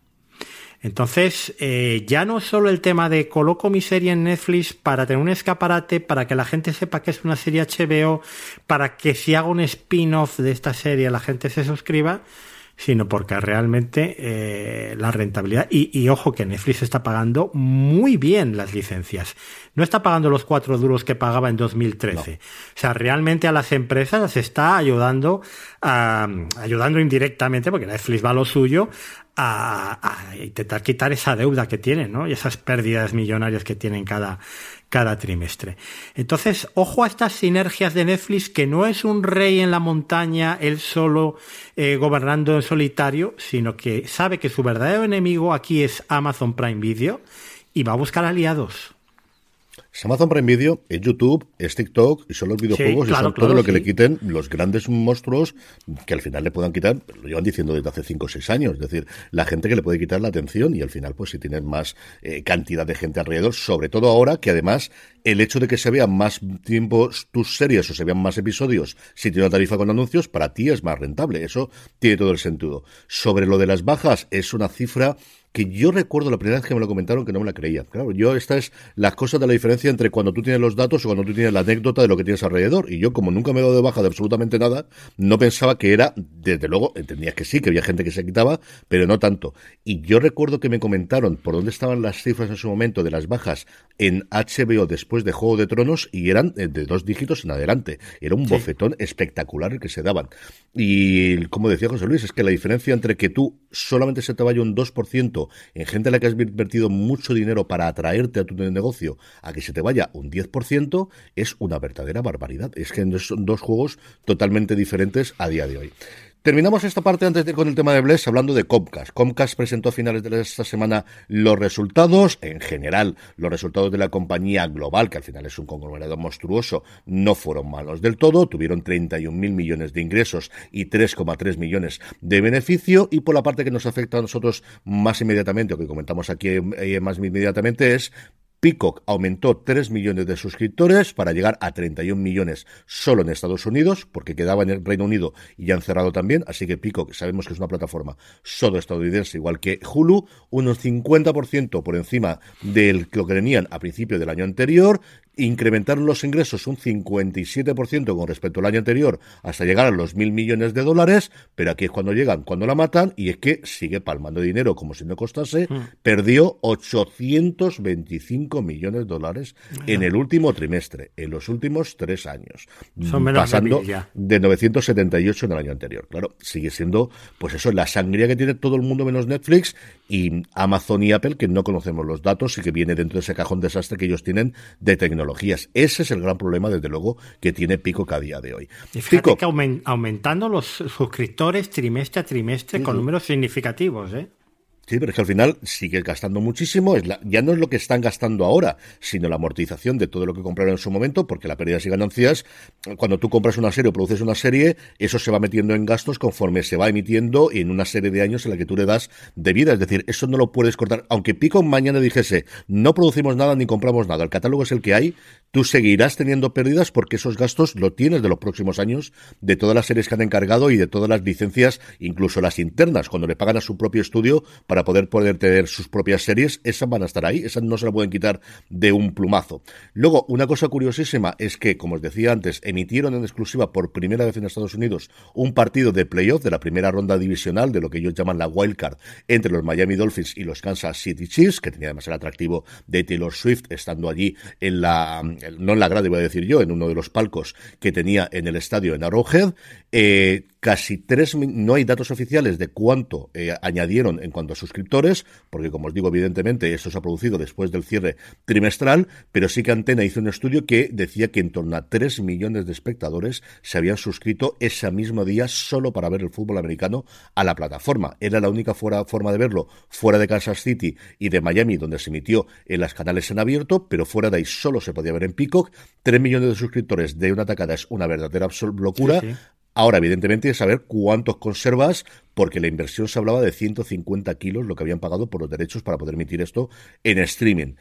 Entonces, eh, ya no solo el tema de coloco mi serie en Netflix para tener un escaparate, para que la gente sepa que es una serie HBO, para que si hago un spin-off de esta serie la gente se suscriba, sino porque realmente eh, la rentabilidad, y, ojo que Netflix está pagando muy bien las licencias, no está pagando los cuatro duros que pagaba en 2013. O sea, realmente a las empresas las está ayudando, ayudando indirectamente, porque Netflix va a lo suyo, a, intentar quitar esa deuda que tienen, ¿no? Y esas pérdidas millonarias que tienen cada, cada trimestre. Entonces, ojo a estas sinergias de Netflix, que no es un rey en la montaña, él solo eh, gobernando en solitario, sino que sabe que su verdadero enemigo aquí es Amazon Prime Video y va a buscar aliados. Amazon Prime Video, es YouTube, es TikTok, y son los videojuegos y son todo lo que le quiten los grandes monstruos que al final le puedan quitar, lo llevan diciendo desde hace 5 o 6 años, es decir, la gente que le puede quitar la atención y al final pues si tienes más eh, cantidad de gente alrededor, sobre todo ahora que además el hecho de que se vean más tiempo tus series o se vean más episodios si tiene una tarifa con anuncios, para ti es más rentable, eso tiene todo el sentido. Sobre lo de las bajas, es una cifra que yo recuerdo la primera vez que me lo comentaron que no me la creía. Claro, yo esta es la cosa de la diferencia entre cuando tú tienes los datos o cuando tú tienes la anécdota de lo que tienes alrededor. Y yo, como nunca me he dado de baja de absolutamente nada, no pensaba que era, desde luego, entendías que sí, que había gente que se quitaba, pero no tanto. Y yo recuerdo que me comentaron por dónde estaban las cifras en su momento de las bajas en HBO después de Juego de Tronos y eran de dos dígitos en adelante. Era un bofetón espectacular el que se daban. Y como decía José Luis, es que la diferencia entre que tú solamente se te vaya un 2% en gente a la que has invertido mucho dinero para atraerte a tu negocio, a que se te vaya un 10%, es una verdadera barbaridad. Es que son dos juegos totalmente diferentes a día de hoy. Terminamos esta parte antes de con el tema de Bless hablando de Comcast. Comcast presentó a finales de esta semana los resultados, en general, los resultados de la compañía global, que al final es un conglomerado monstruoso, no fueron malos del todo. Tuvieron 31 mil millones de ingresos y 3,3 millones de beneficio. Y por la parte que nos afecta a nosotros más inmediatamente, o que comentamos aquí eh, más inmediatamente, es Peacock aumentó 3 millones de suscriptores para llegar a 31 millones solo en Estados Unidos, porque quedaba en el Reino Unido y ya han cerrado también. Así que Peacock sabemos que es una plataforma solo estadounidense, igual que Hulu, unos 50% por encima de lo que tenían a principio del año anterior incrementaron los ingresos un 57% con respecto al año anterior hasta llegar a los mil millones de dólares, pero aquí es cuando llegan, cuando la matan, y es que sigue palmando dinero como si no costase, mm. perdió 825 millones de dólares en el último trimestre, en los últimos tres años, pasando de, 978 en el año anterior. Claro, sigue siendo, pues eso, la sangría que tiene todo el mundo menos Netflix y Amazon y Apple, que no conocemos los datos y que viene dentro de ese cajón desastre que ellos tienen de tecnología ese es el gran problema, desde luego, que tiene Pico a día de hoy. Y fíjate que aumentando los suscriptores trimestre a trimestre con números significativos, ¿eh? Sí, pero es que al final sigue gastando muchísimo. Es ya no es lo que están gastando ahora, sino la amortización de todo lo que compraron en su momento, porque la pérdida y ganancias, cuando tú compras una serie o produces una serie, eso se va metiendo en gastos conforme se va emitiendo en una serie de años en la que tú le das de vida. Es decir, eso no lo puedes cortar. Aunque Pico mañana dijese, no producimos nada ni compramos nada, el catálogo es el que hay, tú seguirás teniendo pérdidas porque esos gastos lo tienes de los próximos años, de todas las series que han encargado y de todas las licencias, incluso las internas, cuando le pagan a su propio estudio para poder poder tener sus propias series, esas van a estar ahí, esas no se la pueden quitar de un plumazo. Luego, una cosa curiosísima es que, como os decía antes, emitieron en exclusiva por primera vez en Estados Unidos un partido de playoff de la primera ronda divisional de lo que ellos llaman la wild card entre los Miami Dolphins y los Kansas City Chiefs, que tenía además el atractivo de Taylor Swift estando allí en la, no en la grada, voy a decir yo, en uno de los palcos que tenía en el estadio en Arrowhead. Eh, casi tres, no hay datos oficiales de cuánto eh, añadieron en cuanto a suscriptores, porque como os digo, evidentemente esto se ha producido después del cierre trimestral, pero sí que Antena hizo un estudio que decía que en torno a 3 millones de espectadores se habían suscrito ese mismo día solo para ver el fútbol americano a la plataforma. Era la única forma de verlo fuera de Kansas City y de Miami, donde se emitió en las canales en abierto, pero fuera de ahí solo se podía ver en Peacock. 3 millones de suscriptores de una tacada es una verdadera locura. Ahora, evidentemente, saber cuántos conservas, porque la inversión se hablaba de 150 kilos, lo que habían pagado por los derechos para poder emitir esto en streaming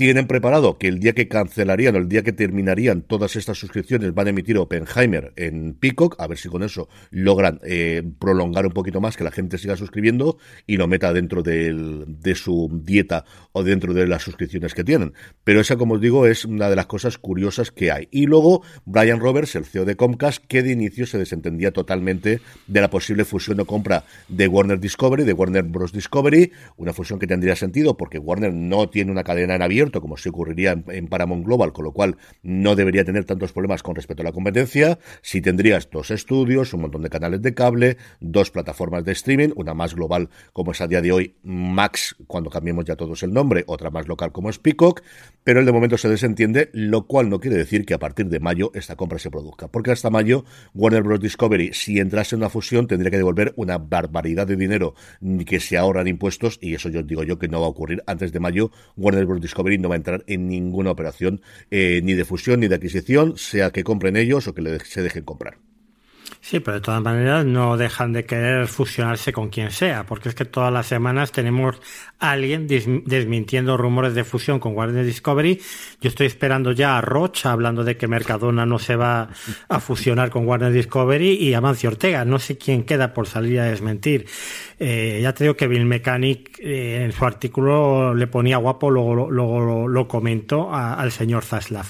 tienen preparado que el día que cancelarían o el día que terminarían todas estas suscripciones van a emitir Oppenheimer en Peacock, a ver si con eso logran eh, prolongar un poquito más, que la gente siga suscribiendo y lo meta dentro de su dieta o dentro de las suscripciones que tienen. Pero esa, como os digo, es una de las cosas curiosas que hay. Y luego, Brian Roberts, el CEO de Comcast, que de inicio se desentendía totalmente de la posible fusión o compra de Warner Discovery, de Warner Bros. Discovery, una fusión que tendría sentido porque Warner no tiene una cadena en abierto como se ocurriría en, Paramount Global, con lo cual no debería tener tantos problemas con respecto a la competencia. Si tendrías dos estudios, un montón de canales de cable, dos plataformas de streaming, una más global como es a día de hoy Max, cuando cambiemos ya todos el nombre, otra más local como es Peacock, pero el de momento se desentiende, lo cual no quiere decir que a partir de mayo esta compra se produzca, porque hasta mayo Warner Bros. Discovery, si entrase en una fusión, tendría que devolver una barbaridad de dinero que se ahorran impuestos, y eso yo digo yo que no va a ocurrir antes de mayo. Warner Bros. Discovery no va a entrar en ninguna operación eh, ni de fusión ni de adquisición, sea que compren ellos o que se dejen comprar. Sí, pero de todas maneras no dejan de querer fusionarse con quien sea, porque es que todas las semanas tenemos a alguien desmintiendo rumores de fusión con Warner Discovery. Yo estoy esperando ya a Rocha hablando de que Mercadona no se va a fusionar con Warner Discovery y a Mancio Ortega. No sé quién queda por salir a desmentir. Eh, ya te digo que Bill Mechanic eh, en su artículo le ponía guapo, luego, luego lo, comentó al señor Zaslav.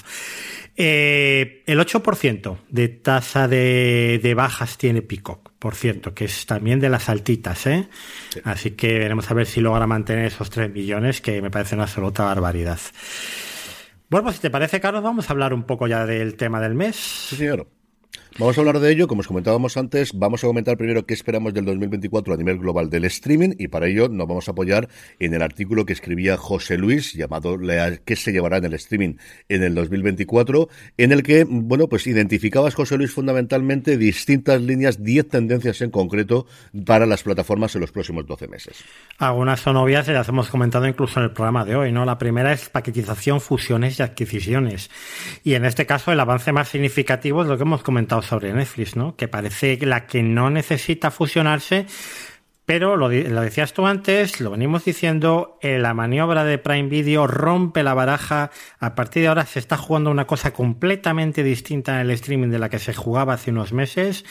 Eh, el 8% de tasa de, bajas tiene Peacock, por cierto, que es también de las altitas, ¿eh? Así que veremos a ver si logra mantener esos 3 millones, que me parece una absoluta barbaridad. Bueno, pues si te parece, Carlos, vamos a hablar un poco ya del tema del mes. Sí, señor. Vamos a hablar de ello, como os comentábamos antes, vamos a comentar primero qué esperamos del 2024 a nivel global del streaming y para ello nos vamos a apoyar en el artículo que escribía José Luis llamado ¿Qué se llevará en el streaming en el 2024? en el que, bueno, pues identificabas, José Luis, fundamentalmente distintas líneas, 10 tendencias en concreto para las plataformas en los próximos 12 meses. Algunas son obvias y las hemos comentado incluso en el programa de hoy, ¿no? La primera es paquetización, fusiones y adquisiciones. Y en este caso el avance más significativo es lo que hemos comentado sobre Netflix, ¿no? Que parece la que no necesita fusionarse, pero lo, decías tú antes, lo venimos diciendo, eh, la maniobra de Prime Video rompe la baraja. A partir de ahora se está jugando una cosa completamente distinta en el streaming de la que se jugaba hace unos meses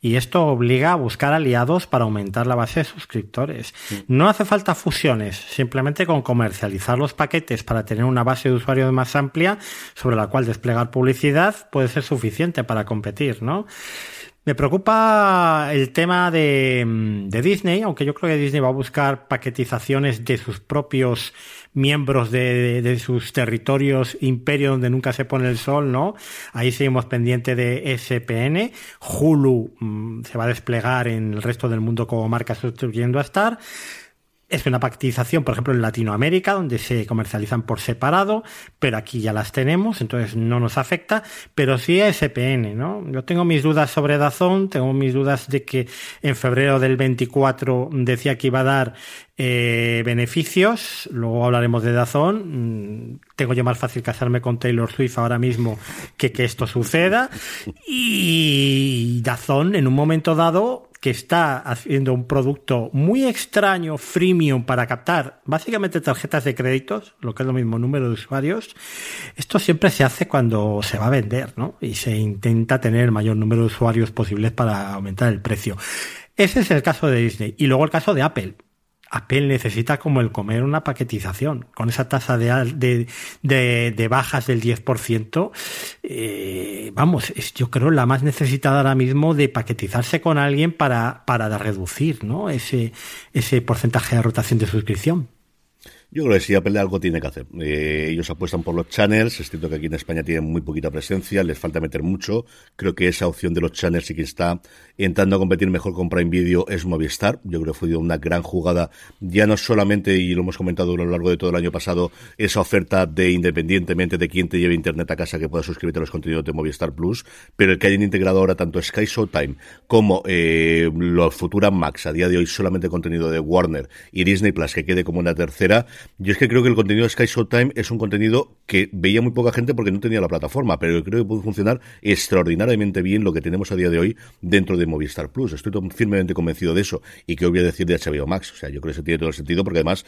y esto obliga a buscar aliados para aumentar la base de suscriptores. No hace falta fusiones, simplemente con comercializar los paquetes para tener una base de usuarios más amplia sobre la cual desplegar publicidad puede ser suficiente para competir, ¿no? Me preocupa el tema de, Disney, aunque yo creo que Disney va a buscar paquetizaciones de sus propios miembros de, sus territorios, imperio donde nunca se pone el sol, ¿no? Ahí seguimos pendiente de SPN. Hulu mm, se va a desplegar en el resto del mundo como marca sustituyendo a Star es una paquetización, por ejemplo, en Latinoamérica, donde se comercializan por separado, pero aquí ya las tenemos, entonces no nos afecta, pero sí a SPN, ¿no? Yo tengo mis dudas sobre Dazón, tengo mis dudas de que en febrero del 24 decía que iba a dar eh, beneficios, luego hablaremos de Dazón, mm, tengo yo más fácil casarme con Taylor Swift ahora mismo que que esto suceda, y Dazón en un momento dado que está haciendo un producto muy extraño, freemium, para captar básicamente tarjetas de créditos, lo que es lo mismo número de usuarios. Esto siempre se hace cuando se va a vender, ¿no? Y se intenta tener el mayor número de usuarios posibles para aumentar el precio. Ese es el caso de Disney. Y luego el caso de Apple. Apple necesita como el comer una paquetización. Con esa tasa de, de, de, bajas del 10%, eh, vamos, es yo creo la más necesitada ahora mismo de paquetizarse con alguien para, para reducir ¿no? ese, ese porcentaje de rotación de suscripción. Yo creo que si Apple algo tiene que hacer. Eh, ellos apuestan por los channels, es cierto que aquí en España tienen muy poquita presencia, les falta meter mucho. Creo que esa opción de los channels y que está entrando a competir mejor con Prime Video es Movistar. Yo creo que fue una gran jugada, ya no solamente, y lo hemos comentado a lo largo de todo el año pasado, esa oferta de independientemente de quién te lleve internet a casa que pueda suscribirte a los contenidos de Movistar Plus, pero el que hayan integrado ahora tanto Sky Showtime como eh, los Futura Max, a día de hoy solamente contenido de Warner y Disney Plus, que quede como una tercera, yo es que creo que el contenido de Sky Showtime es un contenido que veía muy poca gente porque no tenía la plataforma, pero creo que puede funcionar extraordinariamente bien lo que tenemos a día de hoy dentro de Movistar Plus. Estoy firmemente convencido de eso y que voy a decir de HBO Max. O sea, yo creo que eso tiene todo el sentido porque además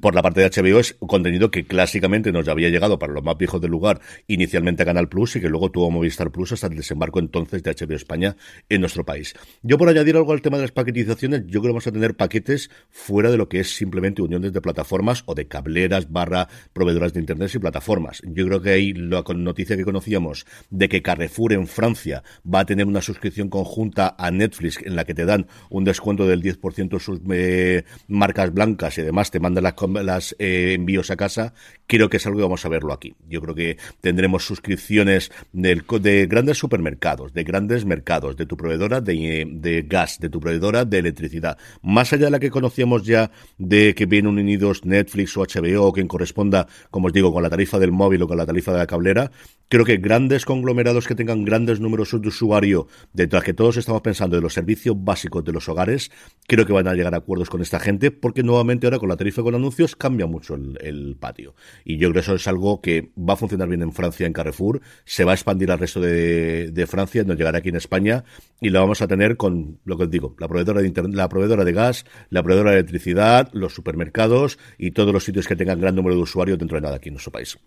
por la parte de HBO es contenido que clásicamente nos había llegado para los más viejos del lugar inicialmente a Canal Plus y que luego tuvo Movistar Plus hasta el desembarco entonces de HBO España en nuestro país. Yo por añadir algo al tema de las paquetizaciones, yo creo que vamos a tener paquetes fuera de lo que es simplemente uniones de plataformas o de cableras barra proveedoras de internet y plataformas. Yo creo que ahí la noticia que conocíamos de que Carrefour en Francia va a tener una suscripción conjunta a Netflix en la que te dan un descuento del 10% sus eh, marcas blancas y además te mandan las, eh, envíos a casa, creo que es algo que vamos a verlo aquí. Yo creo que tendremos suscripciones del, de grandes supermercados, de grandes mercados, de tu proveedora de, de gas, de tu proveedora de electricidad. Más allá de la que conocíamos ya de que vienen unidos Netflix o HBO, o quien corresponda, como os digo, con la tarifa del móvil o con la tarifa de la cablera, creo que grandes conglomerados que tengan grandes números de usuario, detrás que todos estamos pensando de los servicios básicos de los hogares, creo que van a llegar a acuerdos con esta gente, porque nuevamente ahora con la tarifa con anuncios cambia mucho el, patio. Y yo creo que eso es algo que va a funcionar bien en Francia, en Carrefour, se va a expandir al resto de, de Francia, nos llegará aquí en España y lo vamos a tener con lo que os digo, la proveedora de internet, la proveedora de gas, la proveedora de electricidad, los supermercados y todos los sitios que tengan gran número de usuarios dentro de nada aquí en nuestro país.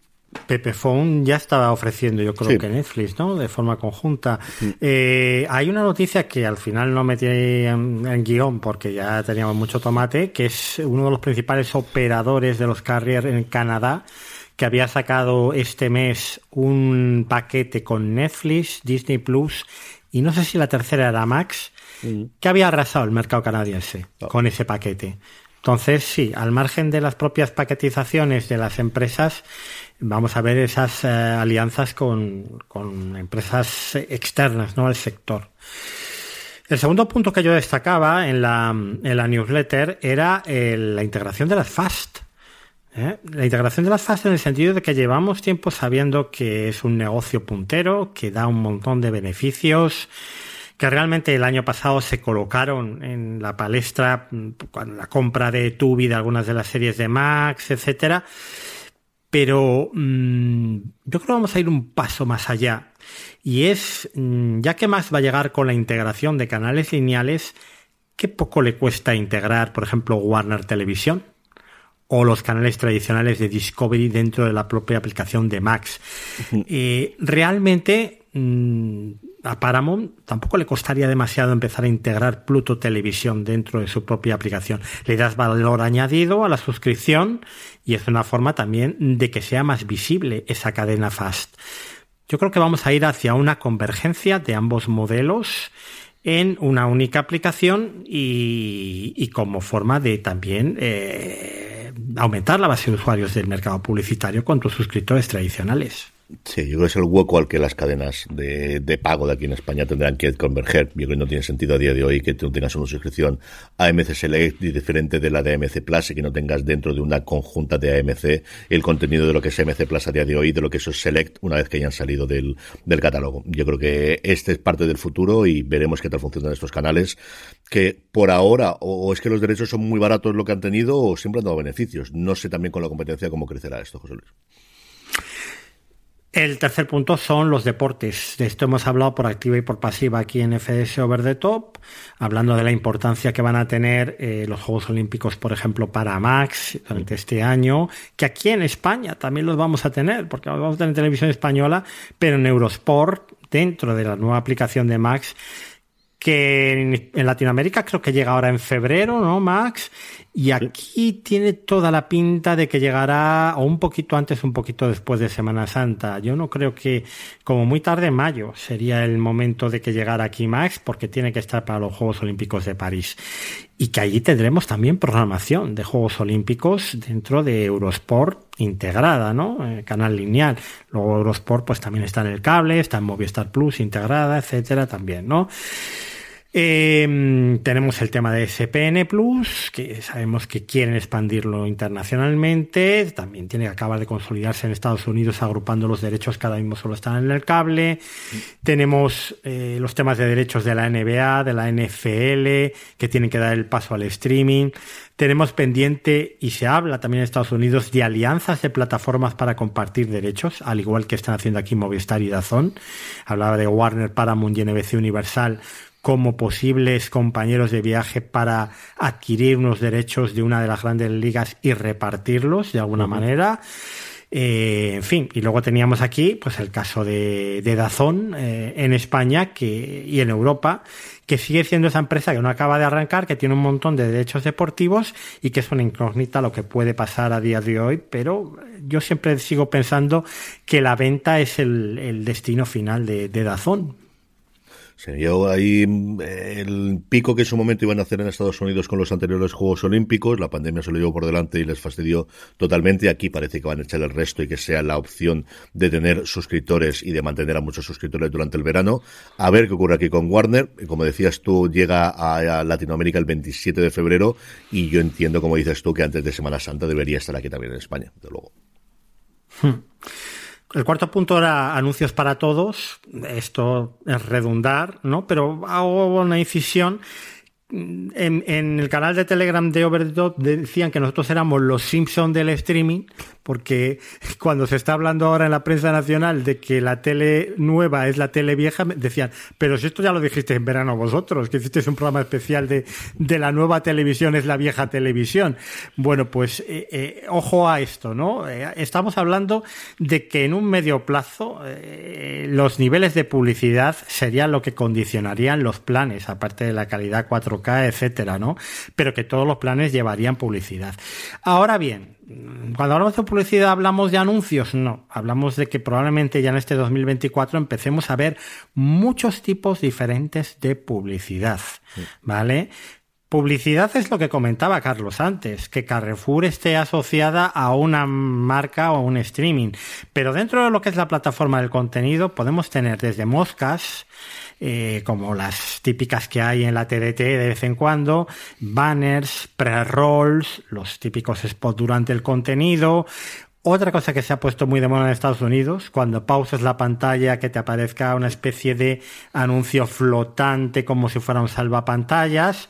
Pepephone ya estaba ofreciendo, yo creo que Netflix, ¿no? De forma conjunta. Eh, hay una noticia que al final no metí en, en, guion porque ya teníamos mucho tomate, que es uno de los principales operadores de los carriers en Canadá, que había sacado este mes un paquete con Netflix, Disney Plus y no sé si la tercera era Max, mm. que había arrasado el mercado canadiense oh. con ese paquete. Entonces, sí, al margen de las propias paquetizaciones de las empresas, vamos a ver esas eh, alianzas con, con, empresas externas ¿no? al sector. El segundo punto que yo destacaba en la, en la newsletter era el, la integración de las FAST. ¿eh? La integración de las FAST en el sentido de que llevamos tiempo sabiendo que es un negocio puntero, que da un montón de beneficios, que realmente el año pasado se colocaron en la palestra con la compra de Tubi de algunas de las series de Max, etcétera. Pero mmm, yo creo que vamos a ir un paso más allá. Y es, mmm, ya que Max va a llegar con la integración de canales lineales, ¿qué poco le cuesta integrar, por ejemplo, Warner Televisión? o los canales tradicionales de Discovery dentro de la propia aplicación de Max. eh, realmente mmm, a Paramount tampoco le costaría demasiado empezar a integrar Pluto Televisión dentro de su propia aplicación. Le das valor añadido a la suscripción y es una forma también de que sea más visible esa cadena fast. Yo creo que vamos a ir hacia una convergencia de ambos modelos en una única aplicación y, como forma de también eh, aumentar la base de usuarios del mercado publicitario con tus suscriptores tradicionales. Sí, yo creo que es el hueco al que las cadenas de, de, pago de aquí en España tendrán que converger. Yo creo que no tiene sentido a día de hoy que tú tengas una suscripción AMC Select diferente de la de AMC Plus y que no tengas dentro de una conjunta de AMC el contenido de lo que es AMC Plus a día de hoy, de lo que eso es Select una vez que hayan salido del, del catálogo. Yo creo que este es parte del futuro y veremos qué tal funcionan estos canales que por ahora o es que los derechos son muy baratos lo que han tenido o siempre han dado beneficios. No sé también con la competencia cómo crecerá esto, José Luis. El tercer punto son los deportes. De esto hemos hablado por activa y por pasiva aquí en FS Over the Top, hablando de la importancia que van a tener eh, los Juegos Olímpicos, por ejemplo, para Max durante este año, que aquí en España también los vamos a tener, porque vamos a tener televisión española, pero en Eurosport, dentro de la nueva aplicación de Max, que en, en Latinoamérica creo que llega ahora en febrero, ¿no, Max? Y aquí tiene toda la pinta de que llegará o un poquito antes, un poquito después de Semana Santa. Yo no creo que, como muy tarde, mayo sería el momento de que llegara aquí Max, porque tiene que estar para los Juegos Olímpicos de París. Y que allí tendremos también programación de Juegos Olímpicos dentro de Eurosport integrada, ¿no? Eh, canal lineal. Luego Eurosport pues también está en el cable, está en Movistar Plus integrada, etcétera, también, ¿no? Eh, tenemos el tema de SPN Plus, que sabemos que quieren expandirlo internacionalmente. También tiene que acabar de consolidarse en Estados Unidos, agrupando los derechos que ahora mismo solo están en el cable. Tenemos eh, los temas de derechos de la NBA, de la NFL, que tienen que dar el paso al streaming. Tenemos pendiente, y se habla también en Estados Unidos, de alianzas de plataformas para compartir derechos, al igual que están haciendo aquí Movistar y Dazón. Hablaba de Warner, Paramount y NBC Universal como posibles compañeros de viaje para adquirir unos derechos de una de las grandes ligas y repartirlos de alguna uh -huh. manera. Eh, en fin, y luego teníamos aquí pues el caso de, de Dazón eh, en España que, y en Europa, que sigue siendo esa empresa que no acaba de arrancar, que tiene un montón de derechos deportivos y que es una incógnita lo que puede pasar a día de hoy, pero yo siempre sigo pensando que la venta es el, el destino final de, de Dazón. Se vio ahí el pico que en su momento iban a hacer en Estados Unidos con los anteriores Juegos Olímpicos. La pandemia se lo llevó por delante y les fastidió totalmente. Aquí parece que van a echar el resto y que sea la opción de tener suscriptores y de mantener a muchos suscriptores durante el verano. A ver qué ocurre aquí con Warner. Como decías tú, llega a Latinoamérica el 27 de febrero y yo entiendo, como dices tú, que antes de Semana Santa debería estar aquí también en España, de luego. Hmm. El cuarto punto era anuncios para todos. Esto es redundar, ¿no? Pero hago una incisión en, en, el canal de Telegram de Overdot decían que nosotros éramos los Simpson del streaming, porque <laughs> cuando se está hablando ahora en la prensa nacional de que la tele nueva es la tele vieja, decían, pero si esto ya lo dijiste en verano vosotros, que hicisteis un programa especial de, de la nueva televisión es la vieja televisión. Bueno, pues eh, eh, ojo a esto, ¿no? Eh, estamos hablando de que en un medio plazo los niveles de publicidad serían lo que condicionarían los planes, aparte de la calidad 4 etcétera, ¿no? Pero que todos los planes llevarían publicidad. Ahora bien, cuando hablamos de publicidad hablamos de anuncios, no, hablamos de que probablemente ya en este 2024 empecemos a ver muchos tipos diferentes de publicidad, ¿vale? Publicidad es lo que comentaba Carlos antes, que Carrefour esté asociada a una marca o un streaming. Pero dentro de lo que es la plataforma del contenido podemos tener desde moscas, eh, como las típicas que hay en la TDT de vez en cuando, banners, pre-rolls, los típicos spots durante el contenido, otra cosa que se ha puesto muy de moda en Estados Unidos, cuando pausas la pantalla que te aparezca una especie de anuncio flotante como si fuera un salvapantallas.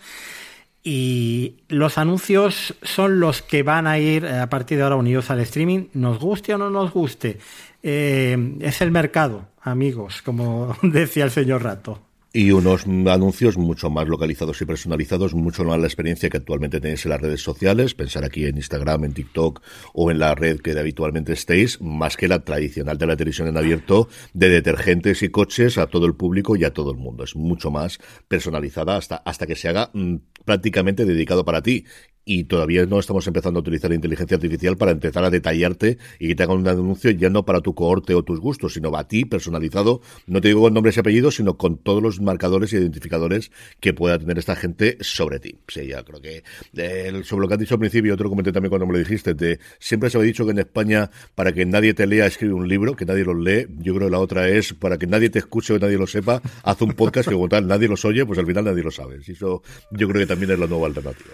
Y los anuncios son los que van a ir eh, a partir de ahora unidos al streaming, nos guste o no nos guste. Eh, es el mercado, amigos, como <laughs> decía el señor Rato. Y unos anuncios mucho más localizados y personalizados, mucho más la experiencia que actualmente tenéis en las redes sociales, pensar aquí en Instagram, en TikTok o en la red que habitualmente estéis, más que la tradicional de la televisión en abierto de detergentes y coches a todo el público y a todo el mundo. Es mucho más personalizada hasta, hasta que se haga mm, prácticamente dedicado para ti y todavía no estamos empezando a utilizar la inteligencia artificial para empezar a detallarte y que te hagan un anuncio ya no para tu cohorte o tus gustos, sino a ti personalizado, no te digo con nombres y apellidos, sino con todos los marcadores y identificadores que pueda tener esta gente sobre ti. Sí, ya creo que eh, sobre lo que has dicho al principio, otro comenté también cuando me lo dijiste, de, siempre se ha dicho que en España para que nadie te lea escribe un libro, que nadie lo lee, yo creo que la otra es para que nadie te escuche o nadie lo sepa, haz un podcast que como tal nadie los oye, pues al final nadie lo sabe. Y eso yo creo que también es la nueva alternativa.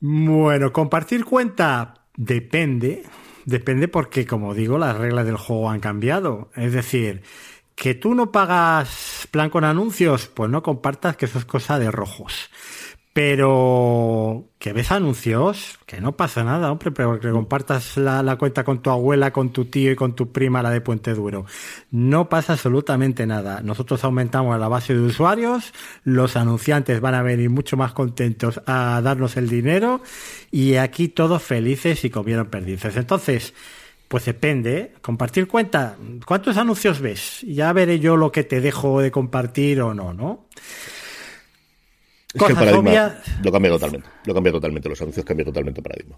Bueno, compartir cuenta depende, depende porque, como digo, las reglas del juego han cambiado. Es decir, que tú no pagas plan con anuncios, pues no compartas que eso es cosa de rojos. Pero que ves anuncios, que no pasa nada, hombre, pero que compartas la, cuenta con tu abuela, con tu tío y con tu prima, la de Puente Duro. No pasa absolutamente nada. Nosotros aumentamos la base de usuarios, los anunciantes van a venir mucho más contentos a darnos el dinero y aquí todos felices y comieron perdices. Entonces, pues depende, compartir cuenta. ¿Cuántos anuncios ves? Ya veré yo lo que te dejo de compartir o no, ¿no? Es que el paradigma obvias. lo cambia totalmente. Lo cambia totalmente. Los anuncios cambian totalmente el paradigma.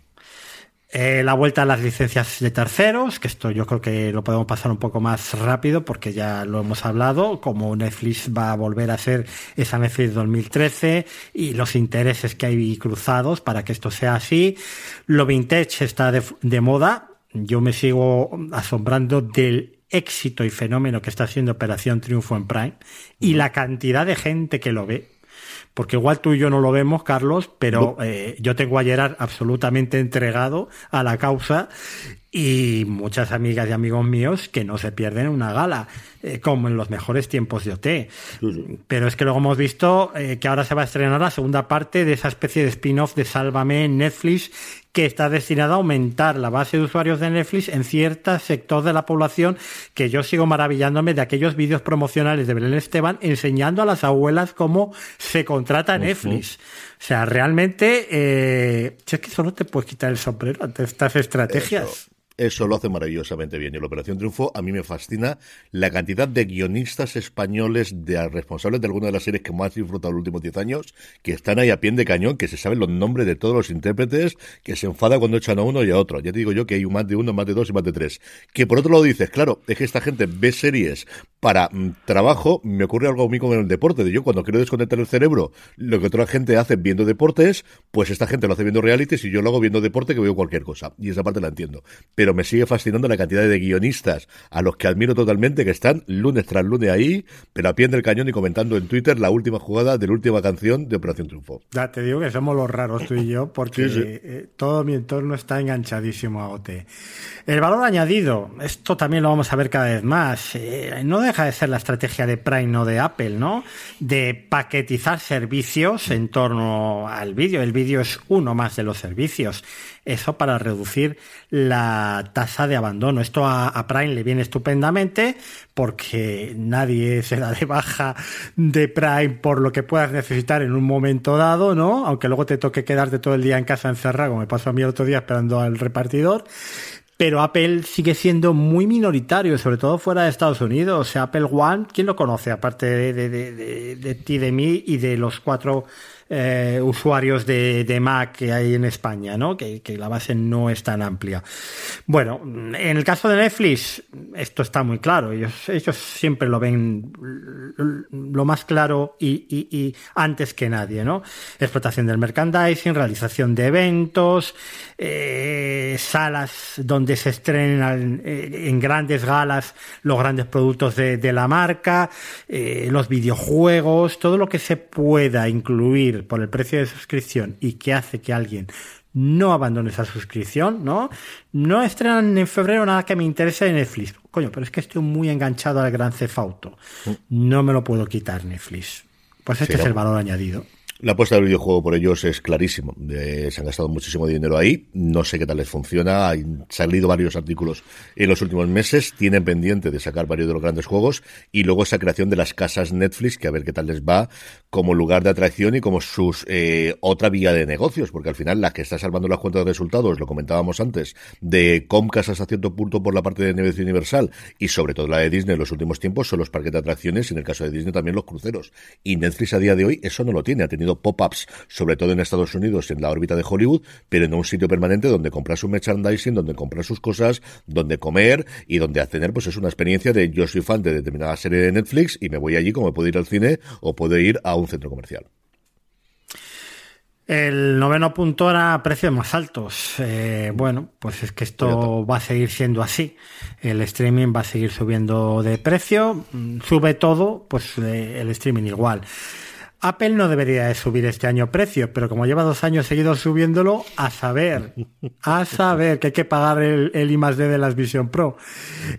Eh, la vuelta a las licencias de terceros, que esto yo creo que lo podemos pasar un poco más rápido porque ya lo hemos hablado, como Netflix va a volver a ser esa Netflix 2013 y los intereses que hay cruzados para que esto sea así. Lo vintage está de, de moda. Yo me sigo asombrando del éxito y fenómeno que está siendo Operación Triunfo en Prime y la cantidad de gente que lo ve porque igual tú y yo no lo vemos, Carlos, pero eh, yo tengo a Gerard absolutamente entregado a la causa y muchas amigas y amigos míos que no se pierden una gala, eh, como en los mejores tiempos de OT. Pero es que luego hemos visto eh, que ahora se va a estrenar la segunda parte de esa especie de spin-off de Sálvame en Netflix que está destinada a aumentar la base de usuarios de Netflix en cierto sector de la población que yo sigo maravillándome de aquellos vídeos promocionales de Belén Esteban enseñando a las abuelas cómo se contrata Netflix. Uh -huh. O sea, realmente, eh, es que solo te puedes quitar el sombrero ante estas estrategias. Eso. Eso lo hace maravillosamente bien. Y la Operación Triunfo a mí me fascina la cantidad de guionistas españoles, de responsables de alguna de las series que más he disfrutado los últimos 10 años, que están ahí a pie de cañón, que se saben los nombres de todos los intérpretes, que se enfada cuando echan a uno y a otro. Ya te digo yo que hay más de uno, más de dos y más de tres. Que por otro lado dices, claro, es que esta gente ve series para mm, trabajo. Me ocurre algo a mí con el deporte. De yo cuando quiero desconectar el cerebro, lo que otra gente hace viendo deportes, pues esta gente lo hace viendo realities y yo lo hago viendo deporte que veo cualquier cosa. Y esa parte la entiendo. Pero me sigue fascinando la cantidad de guionistas a los que admiro totalmente, que están lunes tras lunes ahí, pero a pie del cañón y comentando en Twitter la última jugada de la última canción de Operación Triunfo. Ya te digo que somos los raros tú y yo, <laughs> porque sí, sí. Eh, todo mi entorno está enganchadísimo a OT. El valor añadido, esto también lo vamos a ver cada vez más. Eh, no deja de ser la estrategia de Prime o de Apple, ¿no? De paquetizar servicios en torno al vídeo. El vídeo es uno más de los servicios. Eso para reducir la tasa de abandono. Esto a, Prime le viene estupendamente porque nadie <laughs> se da de baja de Prime por lo que puedas necesitar en un momento dado, ¿no? Aunque luego te toque quedarte todo el día en casa encerrado, como me pasó a mí el otro día esperando al repartidor pero Apple sigue siendo muy minoritario, sobre todo fuera de Estados Unidos. O sea, Apple One, ¿quién lo conoce? Aparte de, de, de, de ti, de mí y de los cuatro eh, usuarios de, Mac que hay en España, ¿no? Que, la base no es tan amplia. Bueno, en el caso de Netflix, esto está muy claro. Ellos, ellos siempre lo ven lo más claro y, antes que nadie, ¿no? Explotación del merchandising, realización de eventos, eh, salas donde se estrenan eh, en grandes galas los grandes productos de, la marca, los videojuegos, todo lo que se pueda incluir por el precio de suscripción y que hace que alguien no abandone esa suscripción, ¿no? No estrenan en febrero nada que me interese de Netflix. Coño, pero es que estoy muy enganchado al Gran Cefauto. No me lo puedo quitar Netflix. Pues este sí, es el valor añadido. La apuesta del videojuego por ellos es clarísimo. Eh, se han gastado muchísimo dinero ahí. No sé qué tal les funciona. Han salido varios artículos en los últimos meses. Tienen pendiente de sacar varios de los grandes juegos. Y luego esa creación de las casas Netflix, que a ver qué tal les va como lugar de atracción y como sus eh, otra vía de negocios. Porque al final la que está salvando las cuentas de resultados, lo comentábamos antes, de Comcast hasta cierto punto por la parte de negocio universal y sobre todo la de Disney en los últimos tiempos son los parques de atracciones y en el caso de Disney también los cruceros. Y Netflix a día de hoy eso no lo tiene. Ha tenido pop-ups, sobre todo en Estados Unidos, en la órbita de Hollywood, pero en un sitio permanente donde comprar su merchandising, donde comprar sus cosas, donde comer y donde tener, pues es una experiencia de yo soy fan de determinada serie de Netflix y me voy allí como puedo ir al cine o puedo ir a un centro comercial. El noveno punto era precios más altos. Eh, bueno, pues es que esto va a seguir siendo así. El streaming va a seguir subiendo de precio. Sube todo, pues eh, el streaming igual. Apple no debería de subir este año precio, pero como lleva dos años seguidos subiéndolo, a saber, a saber que hay que pagar el, el I D de las Vision Pro.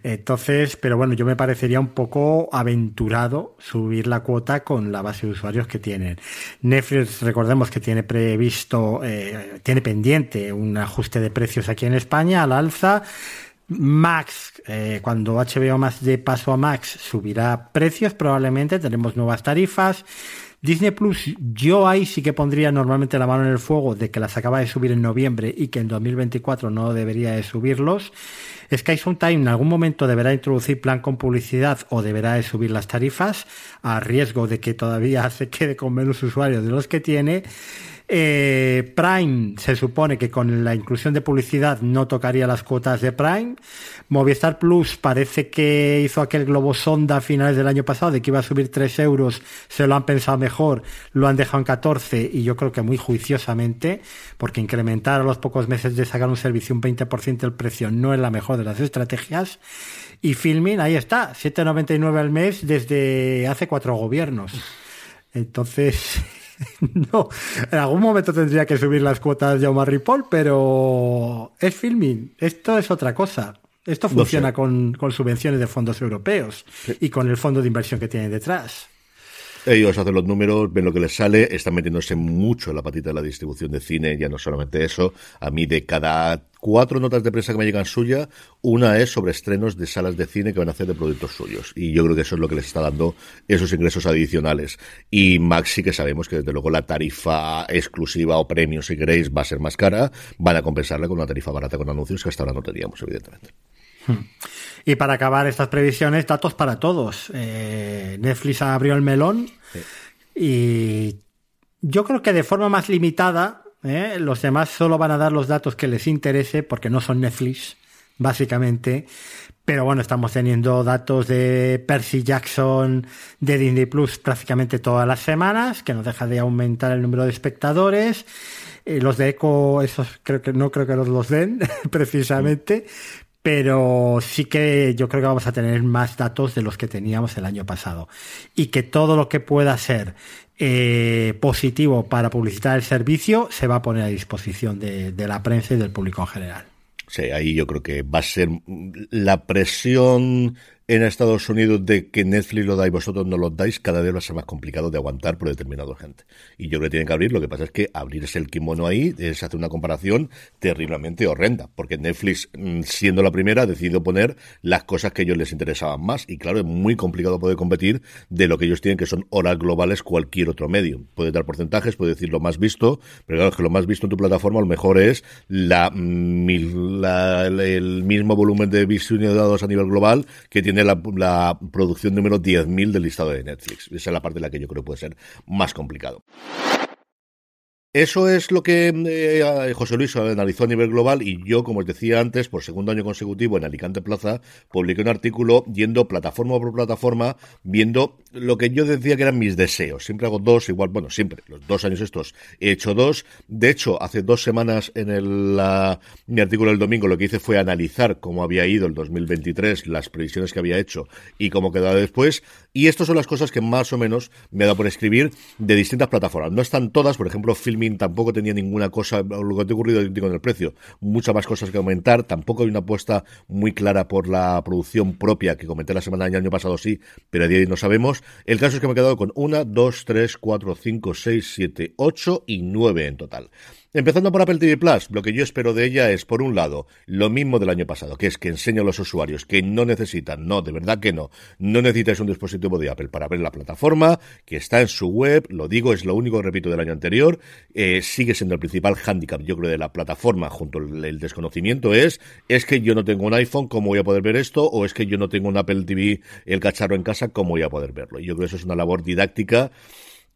Entonces, pero bueno, yo me parecería un poco aventurado subir la cuota con la base de usuarios que tienen. Netflix, recordemos que tiene previsto, eh, tiene pendiente un ajuste de precios aquí en España al alza. Max, eh, cuando HBO más de paso a Max subirá precios, probablemente tenemos nuevas tarifas. Disney Plus, yo ahí sí que pondría normalmente la mano en el fuego de que las acaba de subir en noviembre y que en 2024 no debería de subirlos. Sky Time en algún momento deberá introducir plan con publicidad o deberá de subir las tarifas a riesgo de que todavía <laughs> se quede con menos usuarios de los que tiene. Eh, Prime se supone que con la inclusión de publicidad no tocaría las cuotas de Prime. Movistar Plus parece que hizo aquel globo sonda a finales del año pasado de que iba a subir 3 euros. Se lo han pensado mejor, lo han dejado en 14 y yo creo que muy juiciosamente, porque incrementar a los pocos meses de sacar un servicio un 20% el precio no es la mejor de las estrategias. Y Filmin, ahí está, 7,99 al mes desde hace cuatro gobiernos. Entonces, <laughs> <laughs> no, en algún momento tendría que subir las cuotas de Omar Ripoll, pero es filming. Esto es otra cosa. Esto funciona no sé. con, con, subvenciones de fondos europeos sí. y con el fondo de inversión que tiene detrás. Ellos hacen los números, ven lo que les sale, están metiéndose mucho en la patita de la distribución de cine, ya no solamente eso. A mí de cada cuatro notas de prensa que me llegan suya, una es sobre estrenos de salas de cine que van a hacer de productos suyos. Y yo creo que eso es lo que les está dando esos ingresos adicionales. Y Max sí que sabemos que desde luego la tarifa exclusiva o premium, si queréis, va a ser más cara, van a compensarla con una tarifa barata con anuncios que hasta ahora no teníamos, evidentemente. Y para acabar estas previsiones, datos para todos. Eh, Netflix abrió el melón sí. y yo creo que de forma más limitada, eh, los demás solo van a dar los datos que les interese porque no son Netflix, básicamente. Pero bueno, estamos teniendo datos de Percy Jackson de Disney Plus prácticamente todas las semanas, que no deja de aumentar el número de espectadores. Eh, los de Echo, esos creo que no creo que los los den, <laughs> precisamente. pero sí que yo creo que vamos a tener más datos de los que teníamos el año pasado. Y que todo lo que pueda ser eh, positivo para publicitar el servicio se va a poner a disposición de, de la prensa y del público en general. Sí, ahí yo creo que va a ser la presión en Estados Unidos de que Netflix lo da y vosotros no lo dais, cada vez va a ser más complicado de aguantar por determinada gente. Y yo creo que tienen que abrir, lo que pasa es que abrirse el kimono ahí es hacer una comparación terriblemente horrenda, porque Netflix, mm, siendo la primera, ha decidido poner las cosas que a ellos les interesaban más. Y claro, es muy complicado poder competir de lo que ellos tienen, que son horas globales cualquier otro medio. Puede dar porcentajes, puede decir lo más visto, pero claro, que lo más visto en tu plataforma a lo mejor es la, mm, el mismo volumen de visionados a nivel global que tiene la, la producción número 10.000 del listado de Netflix. Esa es la parte de la que yo creo puede ser más complicado. Eso es lo que eh, José Luis analizó a nivel global y yo, como os decía antes, por segundo año consecutivo en Alicante Plaza, publiqué un artículo yendo plataforma por plataforma, viendo lo que yo decía que eran mis deseos. Siempre hago dos, igual, bueno, siempre, los dos años estos he hecho dos. De hecho, hace dos semanas en el, mi artículo del domingo lo que hice fue analizar cómo había ido el 2023, las previsiones que había hecho y cómo quedaba después. Y estas son las cosas que más o menos me dado por escribir de distintas plataformas. No están todas, por ejemplo, Filming tampoco tenía ninguna cosa, lo que te ha ocurrido con el precio, muchas más cosas que aumentar. Tampoco hay una apuesta muy clara por la producción propia, que comenté la semana del año pasado sí, pero a día de hoy no sabemos. El caso es que me he quedado con una, dos, tres, cuatro, cinco, seis, siete, ocho y nueve en total. Empezando por Apple TV Plus, lo que yo espero de ella es, por un lado, lo mismo del año pasado, que es que enseño a los usuarios que no necesitan, no, de verdad que no, no necesitas un dispositivo de Apple para ver la plataforma, que está en su web, lo digo, es lo único repito del año anterior, eh, sigue siendo el principal hándicap, yo creo, de la plataforma junto al desconocimiento es, es que yo no tengo un iPhone, ¿cómo voy a poder ver esto? O es que yo no tengo un Apple TV, el cacharro en casa, ¿cómo voy a poder verlo? Yo creo que eso es una labor didáctica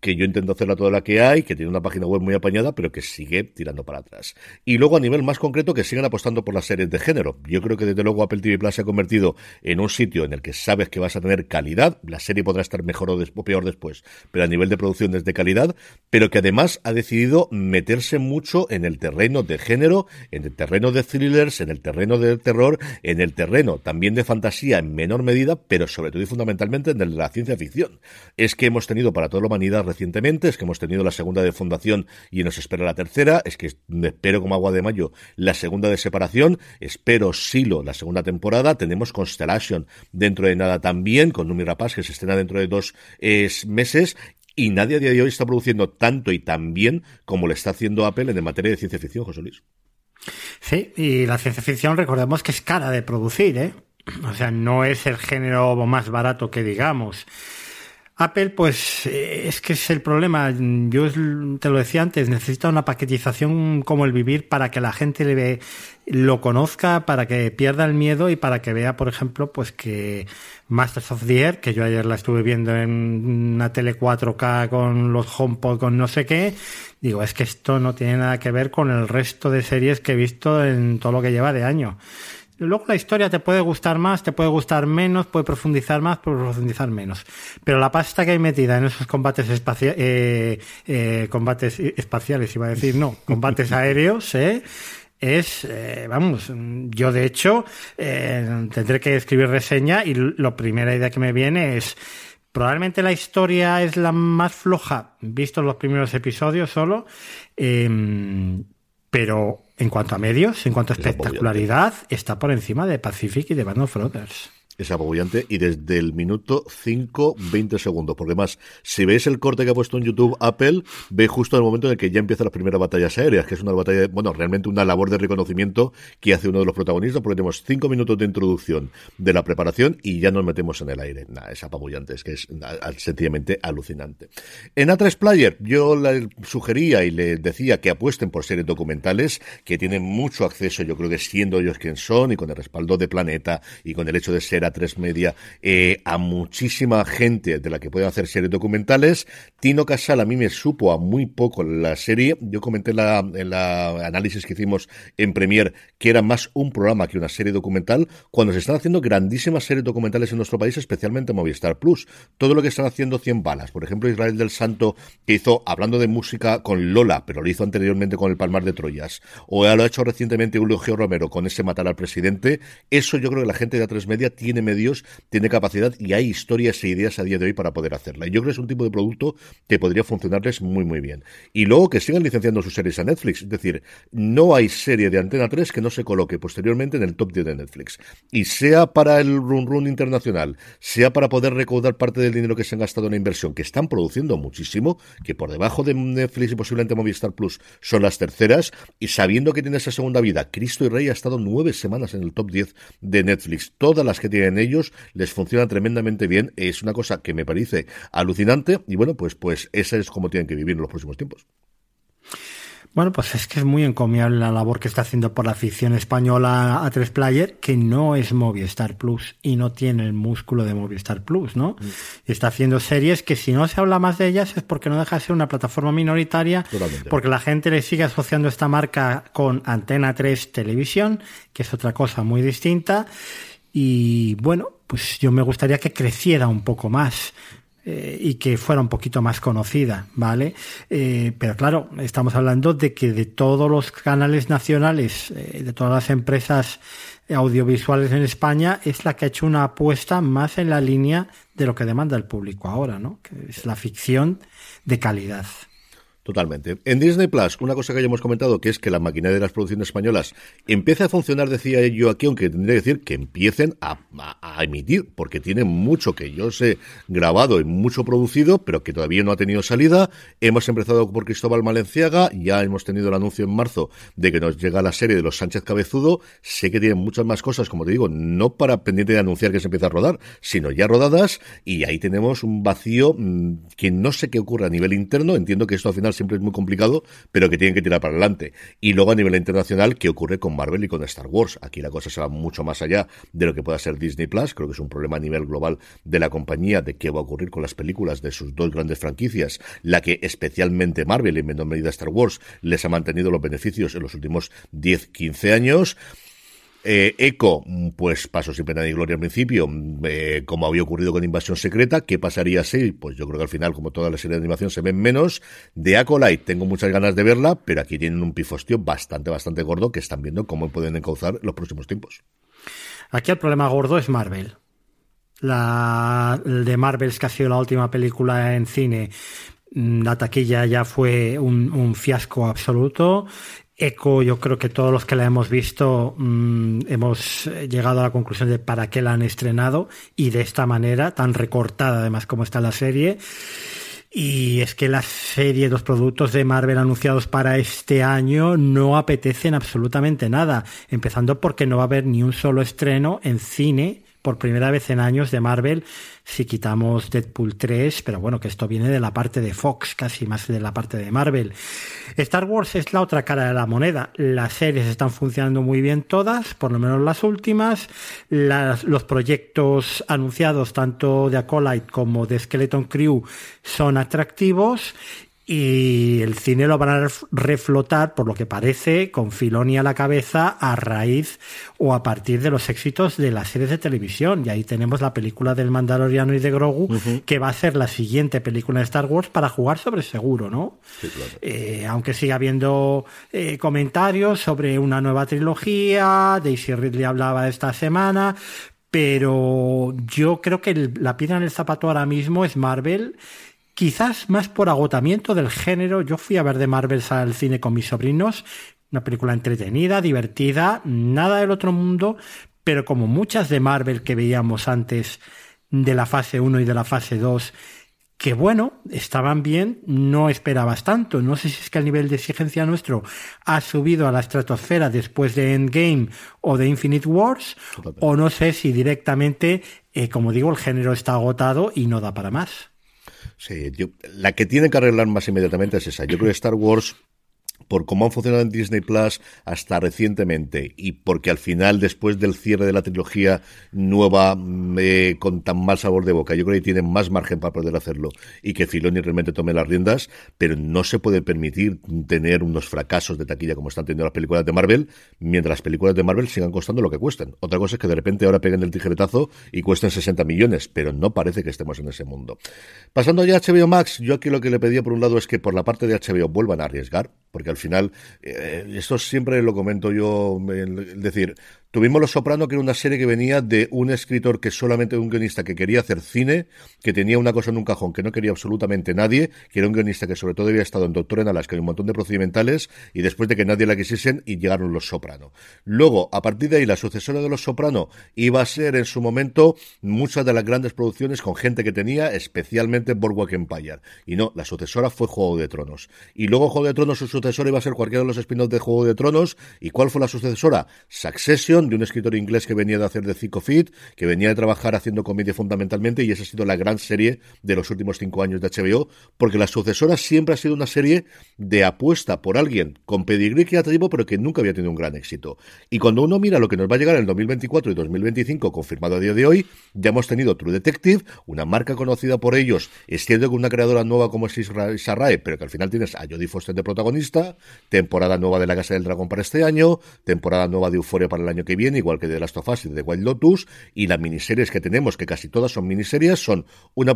que yo intento hacerla toda la que hay, que tiene una página web muy apañada, pero que sigue tirando para atrás. Y luego a nivel más concreto, que sigan apostando por las series de género. Yo creo que desde luego Apple TV Plus se ha convertido en un sitio en el que sabes que vas a tener calidad. La serie podrá estar mejor o, peor después, pero a nivel de producción es de calidad, pero que además ha decidido meterse mucho en el terreno de género, en el terreno de thrillers, en el terreno de terror, en el terreno también de fantasía en menor medida, pero sobre todo y fundamentalmente en el de la ciencia ficción. Es que hemos tenido para toda la humanidad recientemente, es que hemos tenido la segunda de Fundación y nos espera la tercera, es que espero como agua de mayo la segunda de Separación, espero Silo la segunda temporada, tenemos Constellation dentro de nada también, con Numi Rapaz que se estrena dentro de dos meses y nadie a día de hoy está produciendo tanto y tan bien como le está haciendo Apple en materia de ciencia ficción, José Luis. Sí, y la ciencia ficción recordemos que es cara de producir, ¿eh? O sea, no es el género más barato que digamos. Apple, pues eh, es que es el problema. Yo te lo decía antes, necesita una paquetización como el vivir para que la gente le ve, lo conozca, para que pierda el miedo y para que vea, por ejemplo, pues que Masters of the Air, que yo ayer la estuve viendo en una tele 4K con los HomePod, con no sé qué, digo, es que esto no tiene nada que ver con el resto de series que he visto en todo lo que lleva de año. Luego la historia te puede gustar más, te puede gustar menos, puede profundizar más, puede profundizar menos. Pero la pasta que hay metida en esos combates espaciales, eh, eh, combates espaciales, iba a decir, no, <laughs> combates aéreos, ¿eh? es, eh, vamos, yo de hecho eh, tendré que escribir reseña y la primera idea que me viene es, probablemente la historia es la más floja, visto los primeros episodios solo, em, pero en cuanto a medios, en cuanto a espectacularidad, está por encima de Pacific y de Band of Brothers es apabullante y desde el minuto 5, 20 segundos. Porque más, si veis el corte que ha puesto en YouTube Apple, ve justo el momento en el que ya empiezan las primeras batallas aéreas, que es una batalla, bueno, realmente una labor de reconocimiento que hace uno de los protagonistas, porque tenemos 5 minutos de introducción de la preparación y ya nos metemos en el aire. Nada, es apabullante, es que es sencillamente alucinante. En A3 Player, yo le sugería y le decía que apuesten por series documentales que tienen mucho acceso, yo creo que siendo ellos quien son y con el respaldo de Planeta y con el hecho de ser a tres media eh, a muchísima gente de la que pueden hacer series documentales. Tino Casal a mí me supo a muy poco la serie. Yo comenté en la, la análisis que hicimos en Premier que era más un programa que una serie documental, cuando se están haciendo grandísimas series documentales en nuestro país, especialmente Movistar Plus. Todo lo que están haciendo 100 balas. Por ejemplo, Israel del Santo, hizo, hablando de música, con Lola, pero lo hizo anteriormente con El Palmar de Troyas. O lo ha hecho recientemente Eulogio Romero con ese Matar al Presidente. Eso yo creo que la gente de A3 Media tiene tiene medios, tiene capacidad y hay historias e ideas a día de hoy para poder hacerla. Y yo creo que es un tipo de producto que podría funcionarles muy, muy bien. Y luego que sigan licenciando sus series a Netflix. Es decir, no hay serie de Antena 3 que no se coloque posteriormente en el top 10 de Netflix. Y sea para el run run internacional, sea para poder recaudar parte del dinero que se han gastado en la inversión, que están produciendo muchísimo, que por debajo de Netflix y posiblemente Movistar Plus son las terceras, y sabiendo que tiene esa segunda vida, Cristo y Rey ha estado nueve semanas en el top 10 de Netflix. Todas las que tienen ellos les funcionan tremendamente bien. Es una cosa que me parece alucinante y bueno, pues, pues esa es como tienen que vivir en los próximos tiempos. Bueno, pues es que es muy encomiable la labor que está haciendo por la afición española a tres player, que no es Movistar Plus y no tiene el músculo de Movistar Plus, ¿no? Mm. Y está haciendo series que si no se habla más de ellas es porque no deja de ser una plataforma minoritaria, porque la gente le sigue asociando esta marca con Antena 3 Televisión, que es otra cosa muy distinta. Y bueno, pues yo me gustaría que creciera un poco más. Eh, y que fuera un poquito más conocida, ¿vale? Eh, pero claro, estamos hablando de que de todos los canales nacionales, eh, de todas las empresas audiovisuales en España, es la que ha hecho una apuesta más en la línea de lo que demanda el público ahora, ¿no? Que es la ficción de calidad. Totalmente. En Disney Plus, una cosa que ya hemos comentado, que es que la maquinaria de las producciones españolas empieza a funcionar, decía yo aquí, aunque tendría que decir que empiecen a, emitir, porque tiene mucho que yo sé grabado y mucho producido, pero que todavía no ha tenido salida. Hemos empezado por Cristóbal Malenciaga, ya hemos tenido el anuncio en marzo de que nos llega la serie de los Sánchez Cabezudo. Sé que tienen muchas más cosas, como te digo, no para pendiente de anunciar que se empieza a rodar, sino ya rodadas, y ahí tenemos un vacío mm, que no sé qué ocurre a nivel interno. Entiendo que esto al final siempre es muy complicado, pero que tienen que tirar para adelante. Y luego a nivel internacional, ¿qué ocurre con Marvel y con Star Wars? Aquí la cosa se va mucho más allá de lo que pueda ser Disney Plus. Creo que es un problema a nivel global de la compañía de qué va a ocurrir con las películas de sus dos grandes franquicias, la que especialmente Marvel y en menor medida Star Wars les ha mantenido los beneficios en los últimos 10, 15 años. Eh, Echo, pues pasó sin pena ni gloria al principio, eh, como había ocurrido con Invasión Secreta. ¿Qué pasaría si? Pues yo creo que al final, como toda la serie de animación, se ven menos. De Acolyte, tengo muchas ganas de verla, pero aquí tienen un pifostio bastante, bastante gordo que están viendo cómo pueden encauzar los próximos tiempos. Aquí el problema gordo es Marvel. La de Marvel, que ha sido la última película en cine, mm, la taquilla ya fue un fiasco absoluto Eco, yo creo que todos los que la hemos visto mm, hemos llegado a la conclusión de para qué la han estrenado y de esta manera, tan recortada además como está la serie. Y es que la serie, los productos de Marvel anunciados para este año no apetecen absolutamente nada, empezando porque no va a haber ni un solo estreno en cine por primera vez en años de Marvel si quitamos Deadpool 3, pero bueno, que esto viene de la parte de Fox, casi más de la parte de Marvel. Star Wars es la otra cara de la moneda. Las series están funcionando muy bien todas, por lo menos las últimas. los proyectos anunciados, tanto de Acolyte como de Skeleton Crew, son atractivos y el cine lo van a reflotar, por lo que parece, con Filoni a la cabeza a raíz o a partir de los éxitos de las series de televisión. Y ahí tenemos la película del Mandaloriano y de Grogu, que va a ser la siguiente película de Star Wars para jugar sobre seguro, ¿no? Eh, aunque siga habiendo eh, comentarios sobre una nueva trilogía, Daisy Ridley hablaba esta semana, pero yo creo que la piedra en el zapato ahora mismo es Marvel quizás más por agotamiento del género. Yo fui a ver de Marvel al cine con mis sobrinos, una película entretenida, divertida, nada del otro mundo, pero como muchas de Marvel que veíamos antes de la fase 1 y de la fase 2, que bueno, estaban bien, no esperabas tanto. No sé si es que el nivel de exigencia nuestro ha subido a la estratosfera después de Endgame o de Infinite Wars, o no sé si directamente, eh, como digo, el género está agotado y no da para más. Sí, la que tiene que arreglar más inmediatamente es esa. Yo creo que Star Wars por cómo han funcionado en Disney Plus hasta recientemente y porque al final, después del cierre de la trilogía nueva eh, con tan mal sabor de boca, yo creo que tienen más margen para poder hacerlo y que Filoni realmente tome las riendas, pero no se puede permitir tener unos fracasos de taquilla como están teniendo las películas de Marvel, mientras las películas de Marvel sigan costando lo que cuesten. Otra cosa es que de repente ahora peguen el tijeretazo y cuesten 60 millones, pero no parece que estemos en ese mundo. Pasando ya a HBO Max, yo aquí lo que le pedía por un lado es que por la parte de HBO vuelvan a arriesgar, porque al final, eh, esto siempre lo comento yo, es decir, Tuvimos Los Soprano, que era una serie que venía de un escritor que solamente un guionista que quería hacer cine, que tenía una cosa en un cajón que no quería absolutamente nadie, que era un guionista que sobre todo había estado en Doctor en Alaska, hay un montón de procedimentales, y después de que nadie la quisiesen, y llegaron Los Soprano. Luego, a partir de ahí, la sucesora de Los Soprano iba a ser en su momento muchas de las grandes producciones con gente que tenía, especialmente Boardwalk Empire. Y no, la sucesora fue Juego de Tronos. Y luego Juego de Tronos, su sucesora iba a ser cualquiera de los spin-offs de Juego de Tronos. ¿Y cuál fue la sucesora? Succession, de un escritor inglés que venía de hacer de Zico Fit, que venía de trabajar haciendo comedia fundamentalmente, y esa ha sido la gran serie de los últimos cinco años de HBO, porque la sucesora siempre ha sido una serie de apuesta por alguien con pedigrí creativo, pero que nunca había tenido un gran éxito. Y cuando uno mira lo que nos va a llegar en el 2024 y 2025, confirmado a día de hoy, ya hemos tenido True Detective, una marca conocida por ellos, es cierto que una creadora nueva como es Israel, pero que al final tienes a Jodie Foster de protagonista, temporada nueva de La Casa del Dragón para este año, temporada nueva de Euforia para el año que viene, igual que de Last of Us y de The Wild Lotus, y las miniseries que tenemos, que casi todas son miniseries, son una,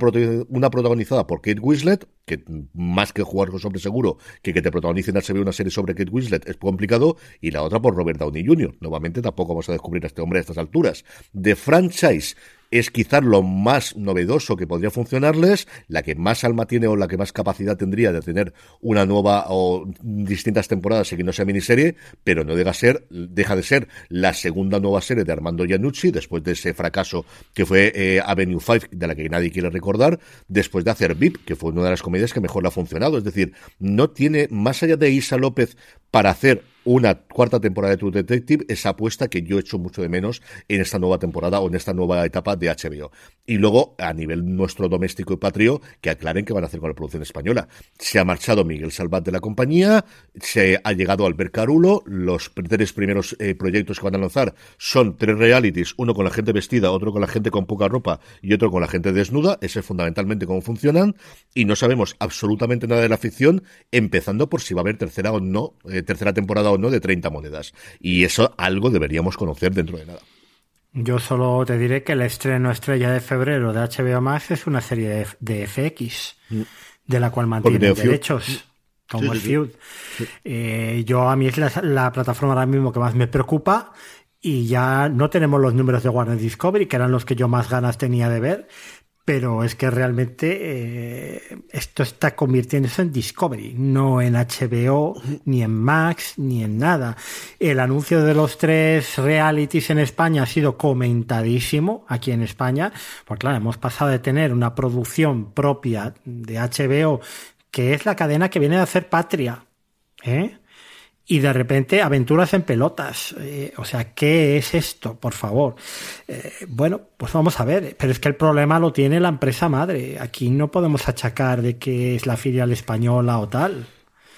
una protagonizada por Kate Winslet, que más que jugar con sobre seguro, que que te protagonicen HBO una serie sobre Kate Winslet es complicado, y la otra por Robert Downey Jr. Nuevamente tampoco vamos a descubrir a este hombre a estas alturas. De franchise es quizás lo más novedoso que podría funcionarles, la que más alma tiene o la que más capacidad tendría de tener una nueva o distintas temporadas y que no sea miniserie, pero no deja, ser, deja de ser la segunda nueva serie de Armando Iannucci, después de ese fracaso que fue eh, Avenue 5, de la que nadie quiere recordar, después de hacer VIP, que fue una de las comedias que mejor le ha funcionado. Es decir, no tiene, más allá de Isa López, para hacer una cuarta temporada de True Detective, esa apuesta que yo echo mucho de menos en esta nueva temporada o en esta nueva etapa de HBO. Y luego, a nivel nuestro doméstico y patrio, que aclaren qué van a hacer con la producción española. Se ha marchado Miguel Salvat de la compañía, se ha llegado Albert Carulo, los tres primeros eh, proyectos que van a lanzar son tres realities, uno con la gente vestida, otro con la gente con poca ropa y otro con la gente desnuda, ese es fundamentalmente cómo funcionan, y no sabemos absolutamente nada de la ficción, empezando por si va a haber tercera o no, eh, tercera temporada o no de 30 monedas. Y eso algo deberíamos conocer dentro de nada. Yo solo te diré que el estreno estrella de febrero de HBO Max es una serie de, FX, mm. de la cual mantiene derechos. Mm. Como el Feud. Eh, yo a mí es la, plataforma ahora mismo que más me preocupa y ya no tenemos los números de Warner Discovery, que eran los que yo más ganas tenía de ver, pero es que realmente eh, esto está convirtiéndose en Discovery, no en HBO, ni en Max, ni en nada. El anuncio de los tres realities en España ha sido comentadísimo aquí en España, porque claro, hemos pasado de tener una producción propia de HBO, que es la cadena que viene de hacer Patria, ¿eh? Y de repente aventuras en pelotas. Eh, o sea, ¿qué es esto? Por favor. Eh, bueno, pues vamos a ver. Pero es que el problema lo tiene la empresa madre. Aquí no podemos achacar de que es la filial española o tal.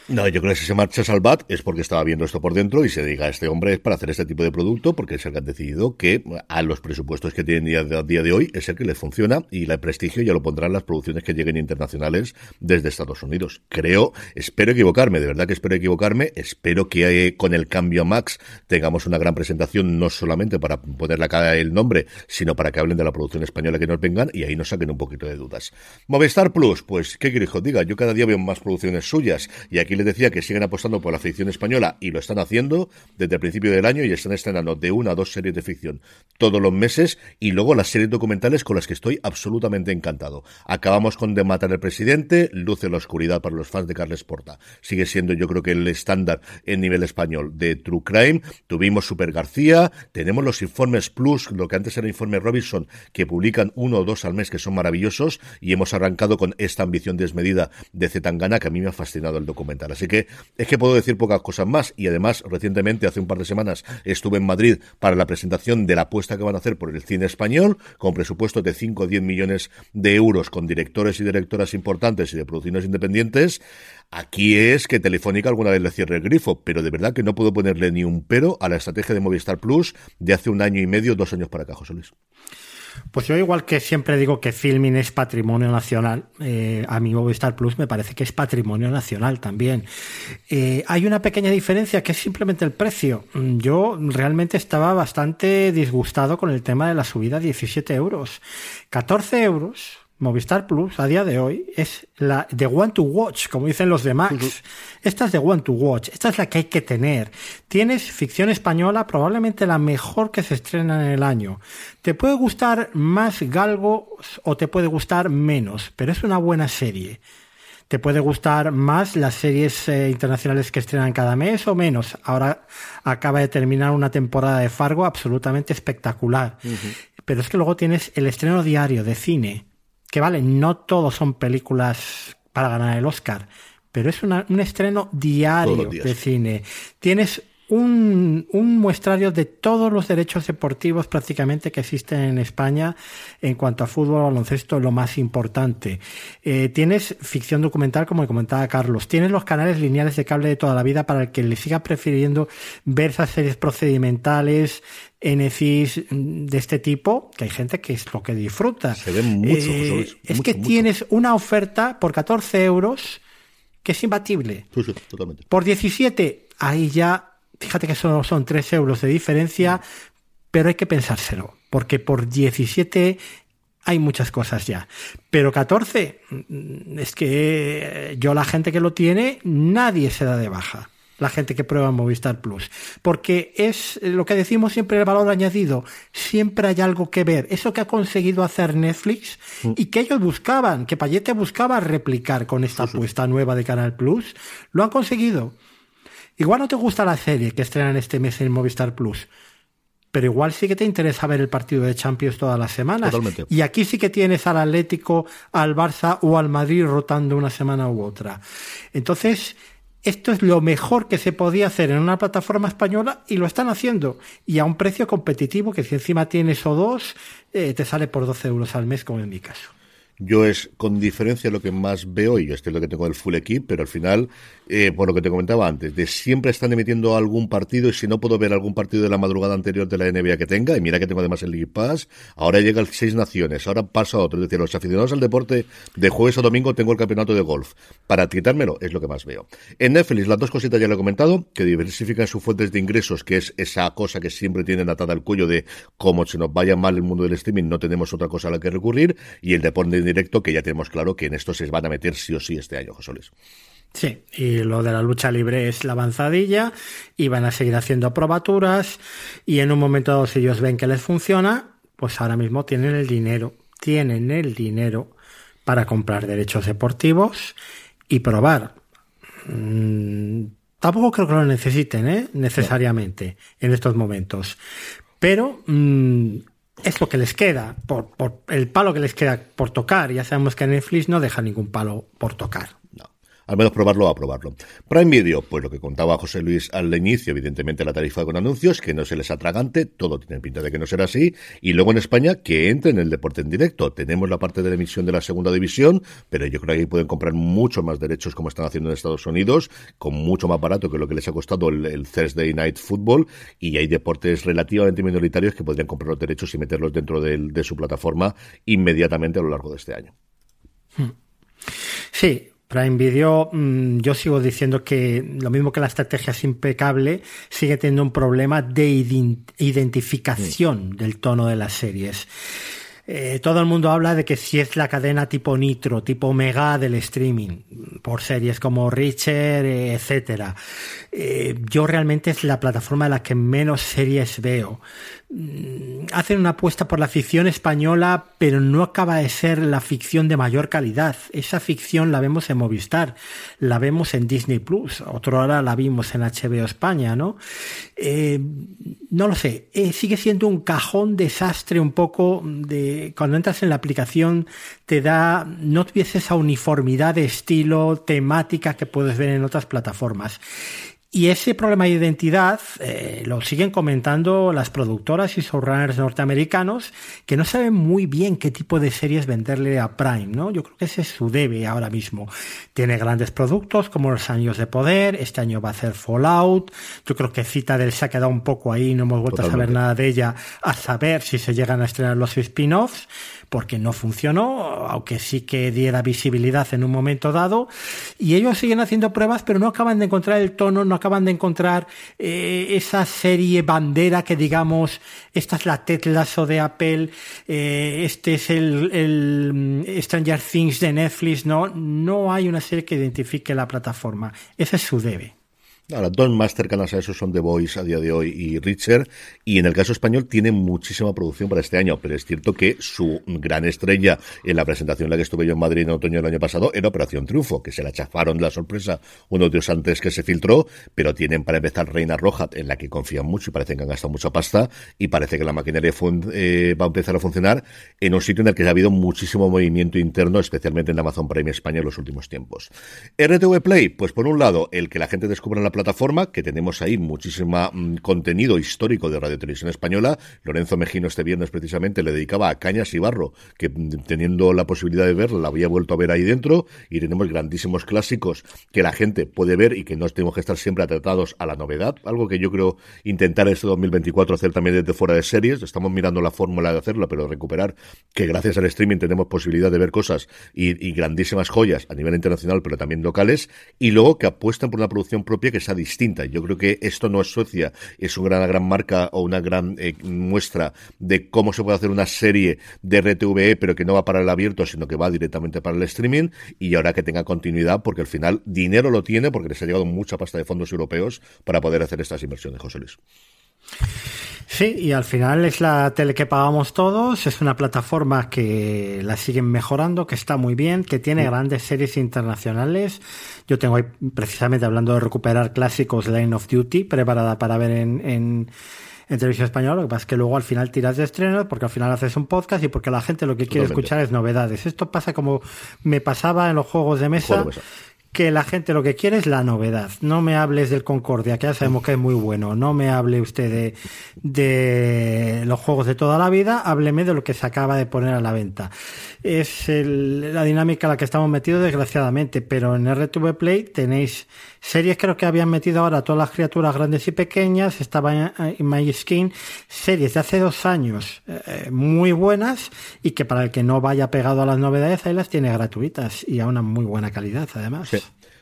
No, yo creo que si se marcha Salvat es porque estaba viendo esto por dentro y se diga, este hombre es para hacer este tipo de producto porque es el que han decidido que a los presupuestos que tienen día día de hoy es el que les funciona y el prestigio ya lo pondrán las producciones que lleguen internacionales desde Estados Unidos. Creo, espero equivocarme, de verdad que espero equivocarme, espero que eh, con el cambio a Max tengamos una gran presentación no solamente para poner la cara el nombre, sino para que hablen de la producción española que nos vengan y ahí nos saquen un poquito de dudas. Movistar Plus, pues, ¿qué quiero diga? Yo cada día veo más producciones suyas y aquí les decía que siguen apostando por la ficción española y lo están haciendo desde el principio del año y están estrenando de una a dos series de ficción todos los meses y luego las series documentales con las que estoy absolutamente encantado. Acabamos con De matar al presidente, Luce la oscuridad para los fans de Carles Porta. Sigue siendo yo creo que el estándar en nivel español de True Crime. Tuvimos Super García, tenemos los informes Plus, lo que antes era informe Robinson, que publican uno o dos al mes que son maravillosos y hemos arrancado con esta ambición desmedida de Zetangana que a mí me ha fascinado el documental. Así que es que puedo decir pocas cosas más y además recientemente, hace un par de semanas, estuve en Madrid para la presentación de la apuesta que van a hacer por el cine español, con presupuestos de 5 o 10 millones de euros, con directores y directoras importantes y de producciones independientes. Aquí es que Telefónica alguna vez le cierre el grifo, pero de verdad que no puedo ponerle ni un pero a la estrategia de Movistar Plus de hace un año y medio, dos años para acá, José Luis. Pues yo igual que siempre digo que filming es patrimonio nacional, eh, a mí Movistar Plus me parece que es patrimonio nacional también. Eh, hay una pequeña diferencia que es simplemente el precio. Yo realmente estaba bastante disgustado con el tema de la subida a 17 euros. 14 euros Movistar Plus a día de hoy es la de One to Watch, como dicen los de Max. Esta es de One to Watch, esta es la que hay que tener. Tienes ficción española, probablemente la mejor que se estrena en el año. Te puede gustar más Galgo o te puede gustar menos, pero es una buena serie. Te puede gustar más las series eh, internacionales que estrenan cada mes o menos. Ahora acaba de terminar una temporada de Fargo absolutamente espectacular. Pero es que luego tienes el estreno diario de cine que vale, no todos son películas para ganar el Oscar, pero es un estreno diario de cine. Tienes un, un, muestrario de todos los derechos deportivos prácticamente que existen en España en cuanto a fútbol, baloncesto, lo más importante. Eh, tienes ficción documental, como comentaba Carlos. Tienes los canales lineales de cable de toda la vida para el que le siga prefiriendo ver esas series procedimentales, NFIs de este tipo, que hay gente que es lo que disfruta. Se ven mucho, eh, Es que tienes una oferta por 14 euros que es imbatible. Sí, sí, totalmente. Por 17, ahí ya, fíjate que solo son 3 euros de diferencia, pero hay que pensárselo, porque por 17 hay muchas cosas ya. Pero 14, mm, es que yo la gente que lo tiene, nadie se da de baja la gente que prueba Movistar Plus. Porque es lo que decimos siempre el valor añadido. Siempre hay algo que ver. Eso que ha conseguido hacer Netflix mm. y que ellos buscaban, que Payete buscaba replicar con esta apuesta nueva de Canal Plus, lo han conseguido. Igual no te gusta la serie que estrenan este mes en Movistar Plus. Pero igual sí que te interesa ver el partido de Champions todas las semanas. Y aquí sí que tienes al Atlético, al Barça o al Madrid rotando una semana u otra. Entonces, esto es lo mejor que se podía hacer en una plataforma española y lo están haciendo. Y a un precio competitivo que si encima tienes o dos, eh, te sale por 12 euros al mes, como en mi caso. Yo es con diferencia lo que más veo, y yo estoy lo que tengo el full equip, pero al final, eh, por lo que te comentaba antes, de siempre están emitiendo algún partido, y si no puedo ver algún partido de la madrugada anterior de la NBA que tenga, y mira que tengo además el League Pass, ahora llega el Seis Naciones, ahora pasa otro, es decir, los aficionados al deporte, de jueves a domingo tengo el campeonato de golf. Para quitármelo, es lo que más veo. En Netflix, las dos cositas ya lo he comentado, que diversifican sus fuentes de ingresos, que es esa cosa que siempre tienen atada al cuello de cómo se nos vaya mal el mundo del streaming, no tenemos otra cosa a la que recurrir, y el deporte directo, que ya tenemos claro que en esto se van a meter sí o sí este año, José. Sí, y lo de la lucha libre es la avanzadilla y van a seguir haciendo probaturas y en un momento dado si ellos ven que les funciona, pues ahora mismo tienen el dinero, tienen el dinero para comprar derechos deportivos y probar. Mm, tampoco creo que lo necesiten, ¿eh? necesariamente, en estos momentos. Pero mm, es lo que les queda, por, por, el palo que les queda por tocar. Ya sabemos que Netflix no deja ningún palo por tocar al menos probarlo o aprobarlo. Prime Video, pues lo que contaba José Luis al inicio, evidentemente la tarifa con anuncios, que no se les atragante, todo tiene pinta de que no será así, y luego en España que entre en el deporte en directo. Tenemos la parte de la emisión de la segunda división, pero yo creo que ahí pueden comprar mucho más derechos como están haciendo en Estados Unidos, con mucho más barato que lo que les ha costado el, Thursday Night Football, y hay deportes relativamente minoritarios que podrían comprar los derechos y meterlos dentro de, su plataforma inmediatamente a lo largo de este año. Hmm. Sí, Prime Video, mm, yo sigo diciendo que lo mismo que la estrategia es impecable, sigue teniendo un problema de identificación del tono de las series. Eh, todo el mundo habla de que si es la cadena tipo Nitro, tipo Mega del streaming, por series como Richard, eh, etcétera. Eh, yo realmente es la plataforma de la que menos series veo. Mm, hacen una apuesta por la ficción española, pero no acaba de ser la ficción de mayor calidad. Esa ficción la vemos en Movistar, la vemos en Disney Plus, otra hora la vimos en HBO España, ¿no? Eh, no lo sé, eh, sigue siendo un cajón desastre un poco de cuando entras en la aplicación te da, no tuviese esa uniformidad de estilo, temática que puedes ver en otras plataformas. Y ese problema de identidad eh, lo siguen comentando las productoras y showrunners norteamericanos que no saben muy bien qué tipo de series venderle a Prime, ¿no? Yo creo que ese es su debe ahora mismo. Tiene grandes productos como Los Años de Poder, este año va a hacer Fallout, yo creo que Citadel se ha quedado un poco ahí, no hemos vuelto a saber nada de ella, a saber si se llegan a estrenar los spin-offs porque no funcionó, aunque sí que diera visibilidad en un momento dado. Y ellos siguen haciendo pruebas, pero no acaban de encontrar el tono, no acaban de encontrar eh, esa serie bandera que digamos, esta es la Ted Lasso de Apple, eh, este es el, el mm, Stranger Things de Netflix, no, no hay una serie que identifique la plataforma. Ese es su debe. Ahora, dos más cercanas a eso son The Voice a día de hoy y Richard, y en el caso español tiene muchísima producción para este año, pero es cierto que su gran estrella en la presentación en la que estuve yo en Madrid en otoño del año pasado era Operación Triunfo, que se la chafaron de la sorpresa unos días antes que se filtró, pero tienen para empezar Reina Roja, en la que confían mucho y parece que han gastado mucha pasta, y parece que la maquinaria eh, va a empezar a funcionar en un sitio en el que ha habido muchísimo movimiento interno, especialmente en Amazon Prime España en los últimos tiempos. RTV Play, pues por un lado, el que la gente descubra en la plataforma, que tenemos ahí muchísimo mm, contenido histórico de Radio Televisión Española. Lorenzo Mejino este viernes precisamente le dedicaba a Cañas y Barro, que mm, teniendo la posibilidad de verla, la había vuelto a ver ahí dentro, y tenemos grandísimos clásicos que la gente puede ver y que no tenemos que estar siempre atratados a la novedad, algo que yo creo intentar este 2024 hacer también desde fuera de series. Estamos mirando la fórmula de hacerlo, pero recuperar que gracias al streaming tenemos posibilidad de ver cosas y, y grandísimas joyas a nivel internacional, pero también locales, y luego que apuestan por una producción propia que distinta yo creo que esto no es Suecia, es una gran, gran marca o una gran eh, muestra de cómo se puede hacer una serie de RTVE, pero que no va para el abierto, sino que va directamente para el streaming y ahora que tenga continuidad, porque al final dinero lo tiene, porque les ha llegado mucha pasta de fondos europeos para poder hacer estas inversiones, José Luis. Sí, y al final es la tele que pagamos todos, es una plataforma que la siguen mejorando, que está muy bien, que tiene grandes series internacionales. Yo tengo ahí, precisamente hablando de recuperar clásicos, Line of Duty, preparada para ver en, en, televisión española. Lo que pasa es que luego al final tiras de estreno, porque al final haces un podcast y porque la gente lo que quiere escuchar es novedades. Esto pasa como me pasaba en los juegos de mesa que la gente lo que quiere es la novedad. No me hables del Concordia, que ya sabemos que es muy bueno. No me hable usted de, de los juegos de toda la vida, hábleme de lo que se acaba de poner a la venta. Es la dinámica en la que estamos metidos, desgraciadamente, pero en RTV Play tenéis series creo que habían metido ahora todas las criaturas grandes y pequeñas, estaba en, My Skin, series de hace dos años eh, muy buenas y que para el que no vaya pegado a las novedades, ahí las tiene gratuitas y a una muy buena calidad además.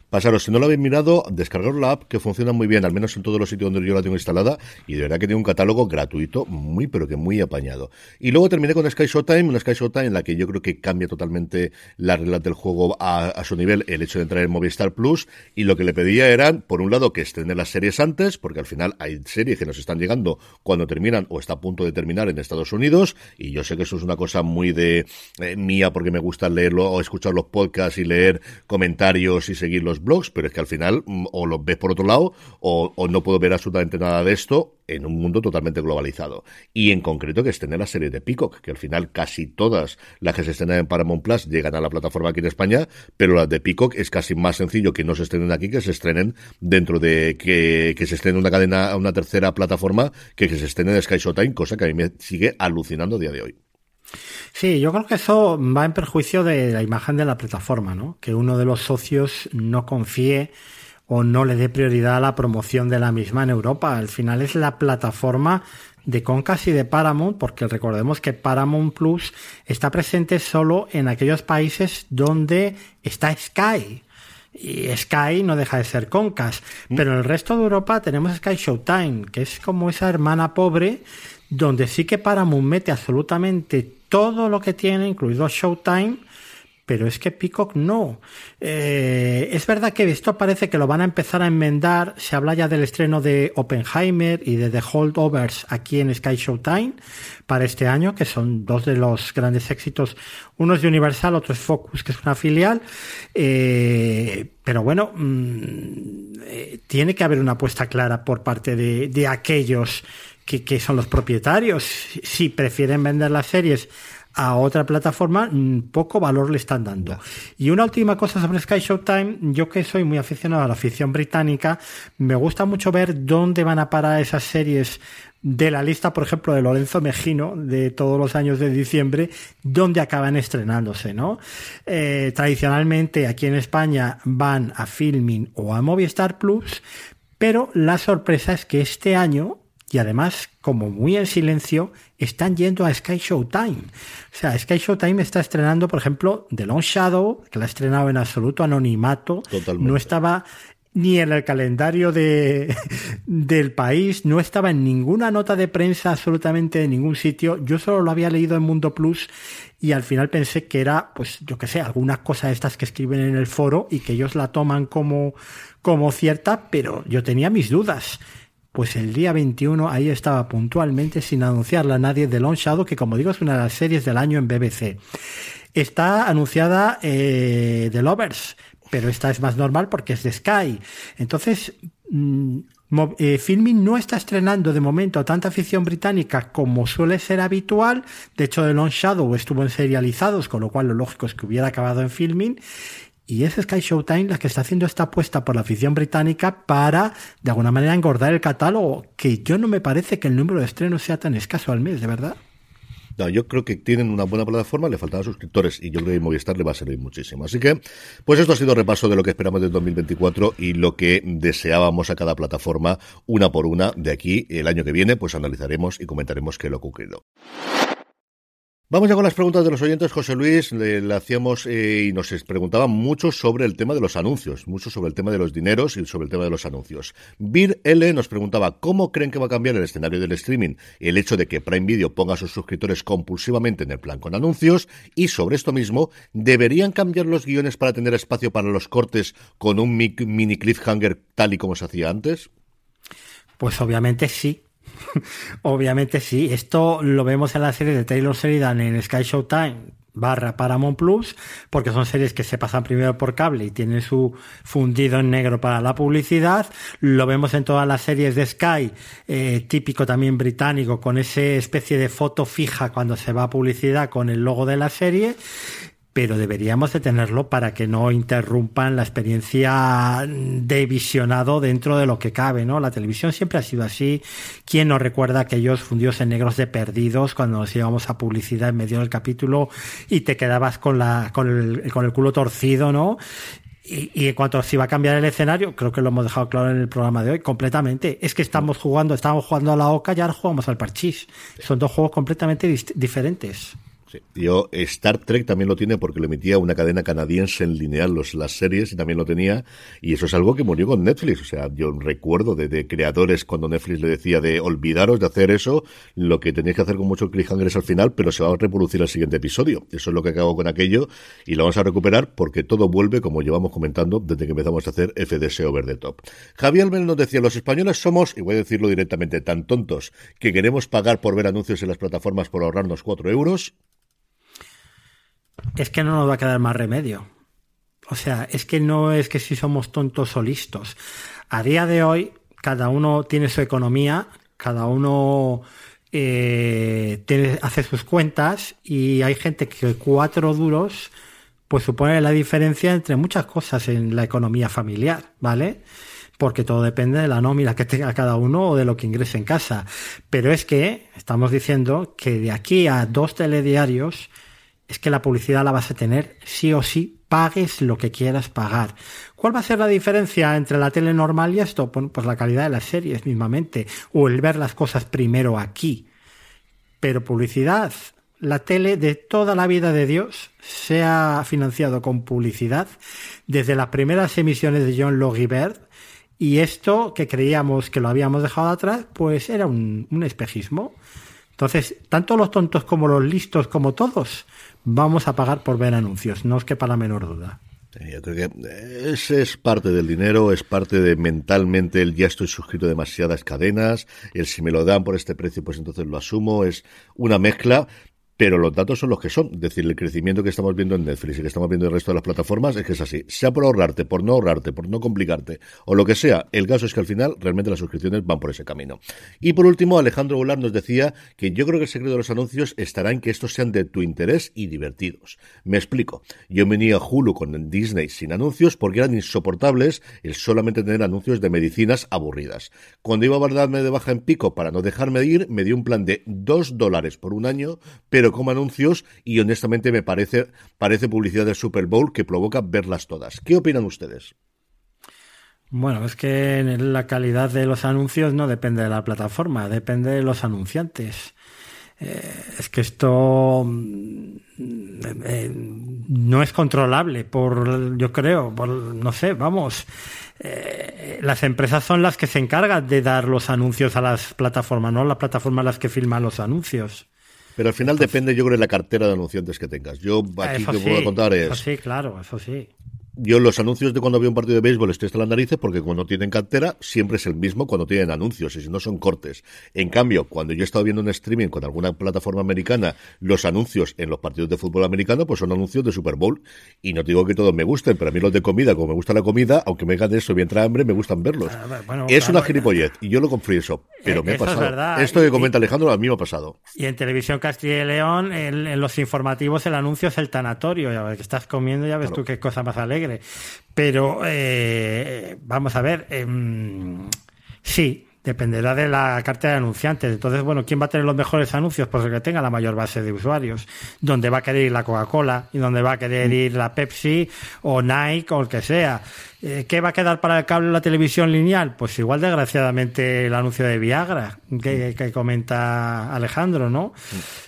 Pasaros, si no lo habéis mirado, descargaros la app que funciona muy bien, al menos en todos los sitios donde yo la tengo instalada, y de verdad que tiene un catálogo gratuito, muy pero que muy apañado. Y luego terminé con Sky Showtime, una Sky Showtime en la que yo creo que cambia totalmente la reglas del juego a, su nivel, el hecho de entrar en Movistar Plus, y lo que le pedía eran, por un lado, que estrene las series antes, porque al final hay series que nos están llegando cuando terminan o está a punto de terminar en Estados Unidos, y yo sé que eso es una cosa muy de eh, mía porque me gusta leerlo o escuchar los podcasts y leer comentarios y blogs, pero es que al final mm, o los ves por otro lado o, no puedo ver absolutamente nada de esto en un mundo totalmente globalizado. Y en concreto que estén en la serie de Peacock, que al final casi todas las que se estrenan en Paramount Plus llegan a la plataforma aquí en España, pero las de Peacock es casi más sencillo que no se estrenen aquí que se estrenen dentro de que, que se estrenen una cadena, una tercera plataforma que, que se estrenen en Sky Showtime, cosa que a mí me sigue alucinando a día de hoy. Sí, yo creo que eso va en perjuicio de la imagen de la plataforma, ¿no? Que uno de los socios no confíe o no le dé prioridad a la promoción de la misma en Europa. Al final es la plataforma de Concas y de Paramount, porque recordemos que Paramount Plus está presente solo en aquellos países donde está Sky. Y Sky no deja de ser Concas. Mm. Pero en el resto de Europa tenemos Sky Showtime, que es como esa hermana pobre, donde sí que Paramount mete absolutamente todo lo que tiene, incluido Showtime, pero es que Peacock no. Eh, es verdad que esto parece que lo van a empezar a enmendar. Se habla ya del estreno de Oppenheimer y de The Holdovers aquí en Sky Showtime para este año, que son dos de los grandes éxitos. Uno es de Universal, otro es Focus, que es una filial. Eh, pero bueno, mm, eh, tiene que haber una apuesta clara por parte de, de aquellos que, son los propietarios. Si prefieren vender las series a otra plataforma, mm, poco valor le están dando. Y una última cosa sobre Sky Showtime, yo que soy muy aficionado a la ficción británica, me gusta mucho ver dónde van a parar esas series de la lista, por ejemplo, de Lorenzo Mejino, de todos los años de diciembre, dónde acaban estrenándose, ¿no? Eh, tradicionalmente aquí en España van a Filming o a Movistar Plus, pero la sorpresa es que este año y además, como muy en silencio, están yendo a Sky Showtime. O sea, Sky Showtime está estrenando, por ejemplo, The Long Shadow, que la ha estrenado en absoluto anonimato. No estaba ni en el calendario de, <laughs> del país, no estaba en ninguna nota de prensa, absolutamente en ningún sitio. Yo solo lo había leído en Mundo Plus y al final pensé que era, pues yo qué sé, algunas cosas estas que escriben en el foro y que ellos la toman como, como cierta, pero yo tenía mis dudas. Pues el día 21 ahí estaba puntualmente sin anunciarla a nadie de Long Shadow, que como digo es una de las series del año en BBC. Está anunciada eh, The Lovers, pero esta es más normal porque es de Sky. Entonces, mm, eh, Filming no está estrenando de momento tanta ficción británica como suele ser habitual. De hecho, The Long Shadow estuvo en serializados, con lo cual lo lógico es que hubiera acabado en Filming. Y es Sky Showtime la que está haciendo esta apuesta por la ficción británica para, de alguna manera, engordar el catálogo, que yo no me parece que el número de estrenos sea tan escaso al mes, de verdad. No, yo creo que tienen una buena plataforma, le faltaban suscriptores y yo creo que Movistar le va a servir muchísimo. Así que, pues esto ha sido repaso de lo que esperamos del 2024 y lo que deseábamos a cada plataforma, una por una, de aquí el año que viene, pues analizaremos y comentaremos qué lo ha ocurrido. Vamos ya con las preguntas de los oyentes. José Luis, le, hacíamos eh, y nos preguntaba mucho sobre el tema de los anuncios, mucho sobre el tema de los dineros y sobre el tema de los anuncios. Bir L nos preguntaba cómo creen que va a cambiar el escenario del streaming el hecho de que Prime Video ponga a sus suscriptores compulsivamente en el plan con anuncios y sobre esto mismo, ¿deberían cambiar los guiones para tener espacio para los cortes con un mini cliffhanger tal y como se hacía antes? Pues obviamente sí, <laughs> Obviamente sí, esto lo vemos en la serie de Taylor Sheridan en Sky Showtime barra Paramount Plus, porque son series que se pasan primero por cable y tienen su fundido en negro para la publicidad. Lo vemos en todas las series de Sky, eh, típico también británico, con esa especie de foto fija cuando se va a publicidad con el logo de la serie pero deberíamos de tenerlo para que no interrumpan la experiencia de visionado dentro de lo que cabe, ¿no? La televisión siempre ha sido así. ¿Quién nos recuerda aquellos fundidos en negros de perdidos cuando nos íbamos a publicidad en medio del capítulo y te quedabas con la, con el, con el culo torcido, ¿no? Y, en cuanto a si va a cambiar el escenario, creo que lo hemos dejado claro en el programa de hoy, completamente. Es que estamos jugando, estamos jugando a la OCA y ahora jugamos al parchís. Son dos juegos completamente diferentes. Sí. Yo, Star Trek también lo tiene porque lo emitía una cadena canadiense en lineal los, las series y también lo tenía. Y eso es algo que murió con Netflix. O sea, yo recuerdo de, creadores cuando Netflix le decía de olvidaros de hacer eso, lo que tenéis que hacer con muchos cliffhangers al final, pero se va a reproducir el siguiente episodio. Eso es lo que acabo con aquello y lo vamos a recuperar porque todo vuelve, como llevamos comentando, desde que empezamos a hacer FDS Over the Top. Javier Almen nos decía, los españoles somos, y voy a decirlo directamente, tan tontos que queremos pagar por ver anuncios en las plataformas por ahorrarnos cuatro euros es que no nos va a quedar más remedio. O sea, es que no es que si somos tontos o listos. A día de hoy, cada uno tiene su economía, cada uno eh, tiene, hace sus cuentas y hay gente que cuatro duros pues supone la diferencia entre muchas cosas en la economía familiar, ¿vale? Porque todo depende de la nómina que tenga cada uno o de lo que ingrese en casa. Pero es que estamos diciendo que de aquí a dos telediarios es que la publicidad la vas a tener sí o sí, pagues lo que quieras pagar. ¿Cuál va a ser la diferencia entre la tele normal y esto? Pues la calidad de las series mismamente, o el ver las cosas primero aquí. Pero publicidad, la tele de toda la vida de Dios se ha financiado con publicidad desde las primeras emisiones de John Logie y esto que creíamos que lo habíamos dejado atrás, pues era un, un espejismo. Entonces, tanto los tontos como los listos, como todos, vamos a pagar por ver anuncios, no os quepa la menor duda. Yo creo que es parte del dinero, es parte de mentalmente el ya estoy suscrito a demasiadas cadenas, el si me lo dan por este precio, pues entonces lo asumo, es una mezcla, pero los datos son los que son. Es decir, el crecimiento que estamos viendo en Netflix y que estamos viendo en el resto de las plataformas es que es así. Sea por ahorrarte, por no ahorrarte, por no complicarte o lo que sea, el caso es que al final realmente las suscripciones van por ese camino. Y por último, Alejandro Goulart nos decía que yo creo que el secreto de los anuncios estará en que estos sean de tu interés y divertidos. Me explico. Yo venía a Hulu con Disney sin anuncios porque eran insoportables el solamente tener anuncios de medicinas aburridas. Cuando iba a darme de baja en pico para no dejarme ir, me dio un plan de dos dólares por un año, pero como anuncios y honestamente me parece, parece publicidad del Super Bowl que provoca verlas todas. ¿Qué opinan ustedes? Bueno, es que la calidad de los anuncios no depende de la plataforma, depende de los anunciantes. Eh, es que esto mm, eh, no es controlable por, yo creo, por, no sé, vamos. eh, las empresas son las que se encargan de dar los anuncios a las plataformas, no las plataformas las que filman los anuncios. Pero al final depende, yo creo, de la cartera de anunciantes que tengas. Yo aquí Eso lo que puedo contar es. eso sí, claro, eso sí. Yo los anuncios de cuando veo un partido de béisbol estoy hasta las narices porque cuando tienen cartera siempre es el mismo cuando tienen anuncios y si no son cortes. En cambio, cuando yo he estado viendo un streaming con alguna plataforma americana, los anuncios en los partidos de fútbol americano pues son anuncios de Super Bowl y no digo que todos me gusten, pero a mí los de comida, como me gusta la comida, aunque me hagan eso y me entra hambre, me gustan verlos. Ah, bueno, es claro, una gilipollez y yo lo confieso, pero Eh, me ha es pasado. Esto que Y- comenta Alejandro a mí me ha pasado. Y en televisión Castilla y León, en, en los informativos, el anuncio es el tanatorio. Ya ves que estás comiendo, ya ves tú qué cosa más alegre. Pero eh, vamos a ver, em, sí, dependerá de la cartera de anunciantes. Entonces, bueno, ¿quién va a tener los mejores anuncios? Pues el que tenga la mayor base de usuarios. Donde va a querer ir la Coca-Cola y donde va a querer ir la Pepsi o Nike o el que sea. Eh, ¿Qué va a quedar para el cable o la televisión lineal? Pues igual, desgraciadamente, el anuncio de Viagra que, que comenta Alejandro, ¿no?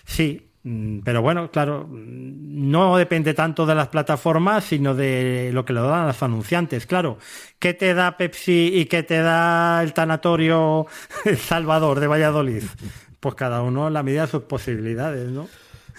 Sí, mm, pero bueno, claro, mm, no depende tanto de las plataformas, sino de lo que le dan los anunciantes. Claro, ¿qué te da Pepsi y qué te da el tanatorio <laughs> Salvador de Valladolid? Pues cada uno en la medida de sus posibilidades, ¿no?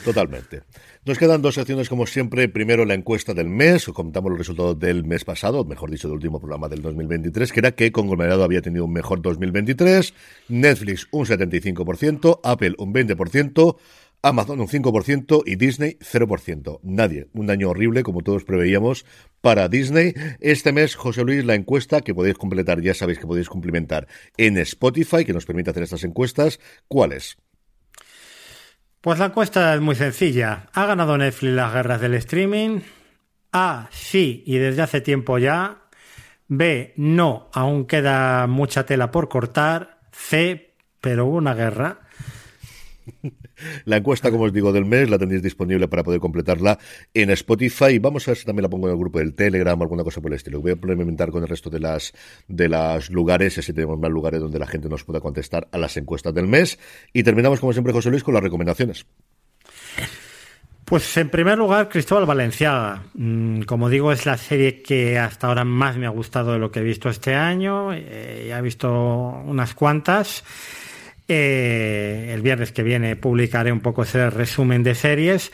Totalmente. Nos quedan dos secciones como siempre. Primero la encuesta del mes, os comentamos los resultados del mes pasado, mejor dicho, del último programa del 2023, que era que Conglomerado había tenido un mejor 2023, Netflix un 75%, Apple un 20%, Amazon un 5% y Disney 0%. Nadie. Un año horrible, como todos preveíamos, para Disney. Este mes, José Luis, la encuesta que podéis completar, ya sabéis que podéis complementar en Spotify, que nos permite hacer estas encuestas. ¿Cuál es? Pues la encuesta es muy sencilla. ¿Ha ganado Netflix las guerras del streaming? A, sí, y desde hace tiempo ya. B, no, aún queda mucha tela por cortar. C, pero hubo una guerra. <laughs> La encuesta, como os digo, del mes la tendréis disponible para poder completarla en Spotify. Vamos a ver si también la pongo en el grupo del Telegram o alguna cosa por el estilo. Voy a implementar con el resto de las de los lugares, así tenemos más lugares donde la gente nos pueda contestar a las encuestas del mes. Y terminamos, como siempre, José Luis, con las recomendaciones. Pues en primer lugar, Cristóbal Valenciaga. Mm, Como digo, es la serie que hasta ahora más me ha gustado de lo que he visto este año. Eh, ya he visto unas cuantas. Eh, el viernes que viene publicaré un poco ese resumen de series.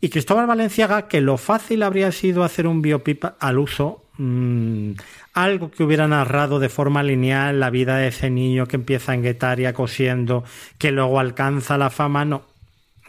Y Cristóbal Valenciaga, que lo fácil habría sido hacer un biopip al uso, mm, algo que hubiera narrado de forma lineal la vida de ese niño que empieza en Guetaria cosiendo, que luego alcanza la fama, no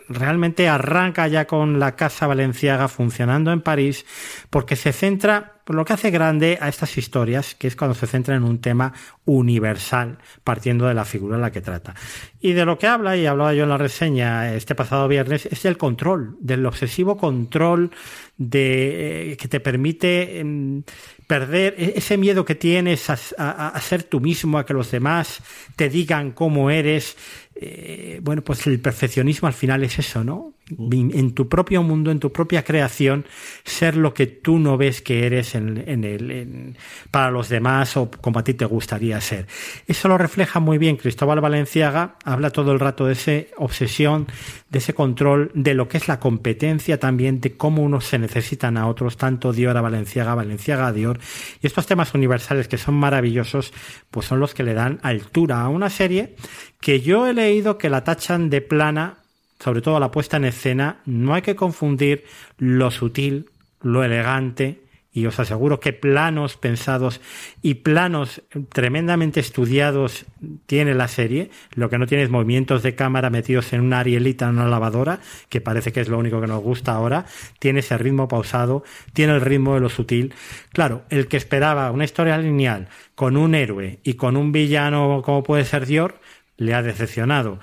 realmente arranca ya con la Casa Valenciaga funcionando en París, porque se centra, por lo que hace grande a estas historias, que es cuando se centra en un tema universal, partiendo de la figura en la que trata. Y de lo que habla, y hablaba yo en la reseña este pasado viernes, es del control, del obsesivo control de, eh, que te permite em, perder e- ese miedo que tienes a ser tú mismo, a que los demás te digan cómo eres. Eh, bueno, pues el perfeccionismo al final es eso, ¿no? En tu propio mundo, en tu propia creación, ser lo que tú no ves que eres en, en el, en- para los demás o como a ti te gustaría ser. Eso lo refleja muy bien Cristóbal Valenciaga, habla todo el rato de esa obsesión, de ese control, de lo que es la competencia también, de cómo unos se necesitan a otros, tanto Dior a Valenciaga, Valenciaga a Dior. Y estos temas universales que son maravillosos, pues son los que le dan altura a una serie que yo he leído que la tachan de plana, sobre todo la puesta en escena, no hay que confundir lo sutil, lo elegante, y os aseguro que planos pensados y planos tremendamente estudiados tiene la serie, lo que no tiene es movimientos de cámara metidos en una arielita en una lavadora, que parece que es lo único que nos gusta ahora, tiene ese ritmo pausado, tiene el ritmo de lo sutil. Claro, el que esperaba una historia lineal con un héroe y con un villano como puede ser Dior, le ha decepcionado.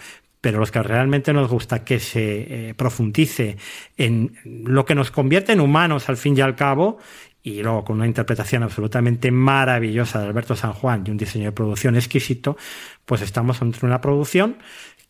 Pero los que realmente nos gusta que se eh, profundice en lo que nos convierte en humanos al fin y al cabo, y luego con una interpretación absolutamente maravillosa de Alberto San Juan y un diseño de producción exquisito, pues estamos entre una producción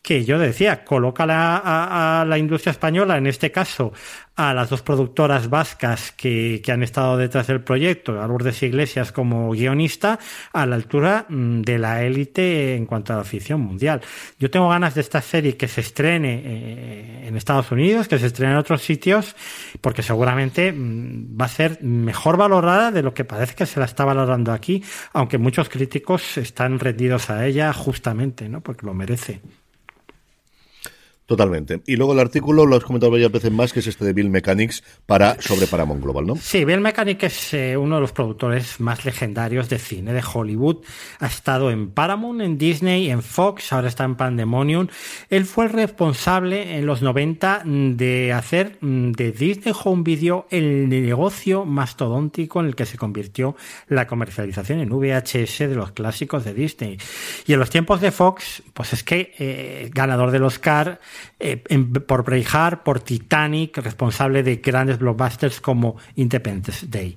que yo decía, coloca a, la industria española, en este caso a las dos productoras vascas que, han estado detrás del proyecto, a Lourdes Iglesias como guionista, a la altura mm, de la élite en cuanto a la ficción mundial. Yo tengo ganas de esta serie que se estrene eh, en Estados Unidos, que se estrene en otros sitios, porque seguramente mm, va a ser mejor valorada de lo que parece que se la está valorando aquí, aunque muchos críticos están rendidos a ella justamente, ¿no? Porque lo merece. Totalmente. Y luego el artículo lo has comentado varias veces más, que es este de Bill Mechanics para, sobre Paramount Global, ¿no? Sí, Bill Mechanics es eh, uno de los productores más legendarios de cine de Hollywood. Ha estado en Paramount, en Disney, en Fox, ahora está en Pandemonium. Él fue el responsable en los 90 de hacer mm, de Disney Home Video el negocio mastodóntico en el que se convirtió la comercialización en VHS de los clásicos de Disney. Y en los tiempos de Fox, pues es que eh, ganador del Oscar, eh, por Braveheart, por Titanic, responsable de grandes blockbusters como Independence Day.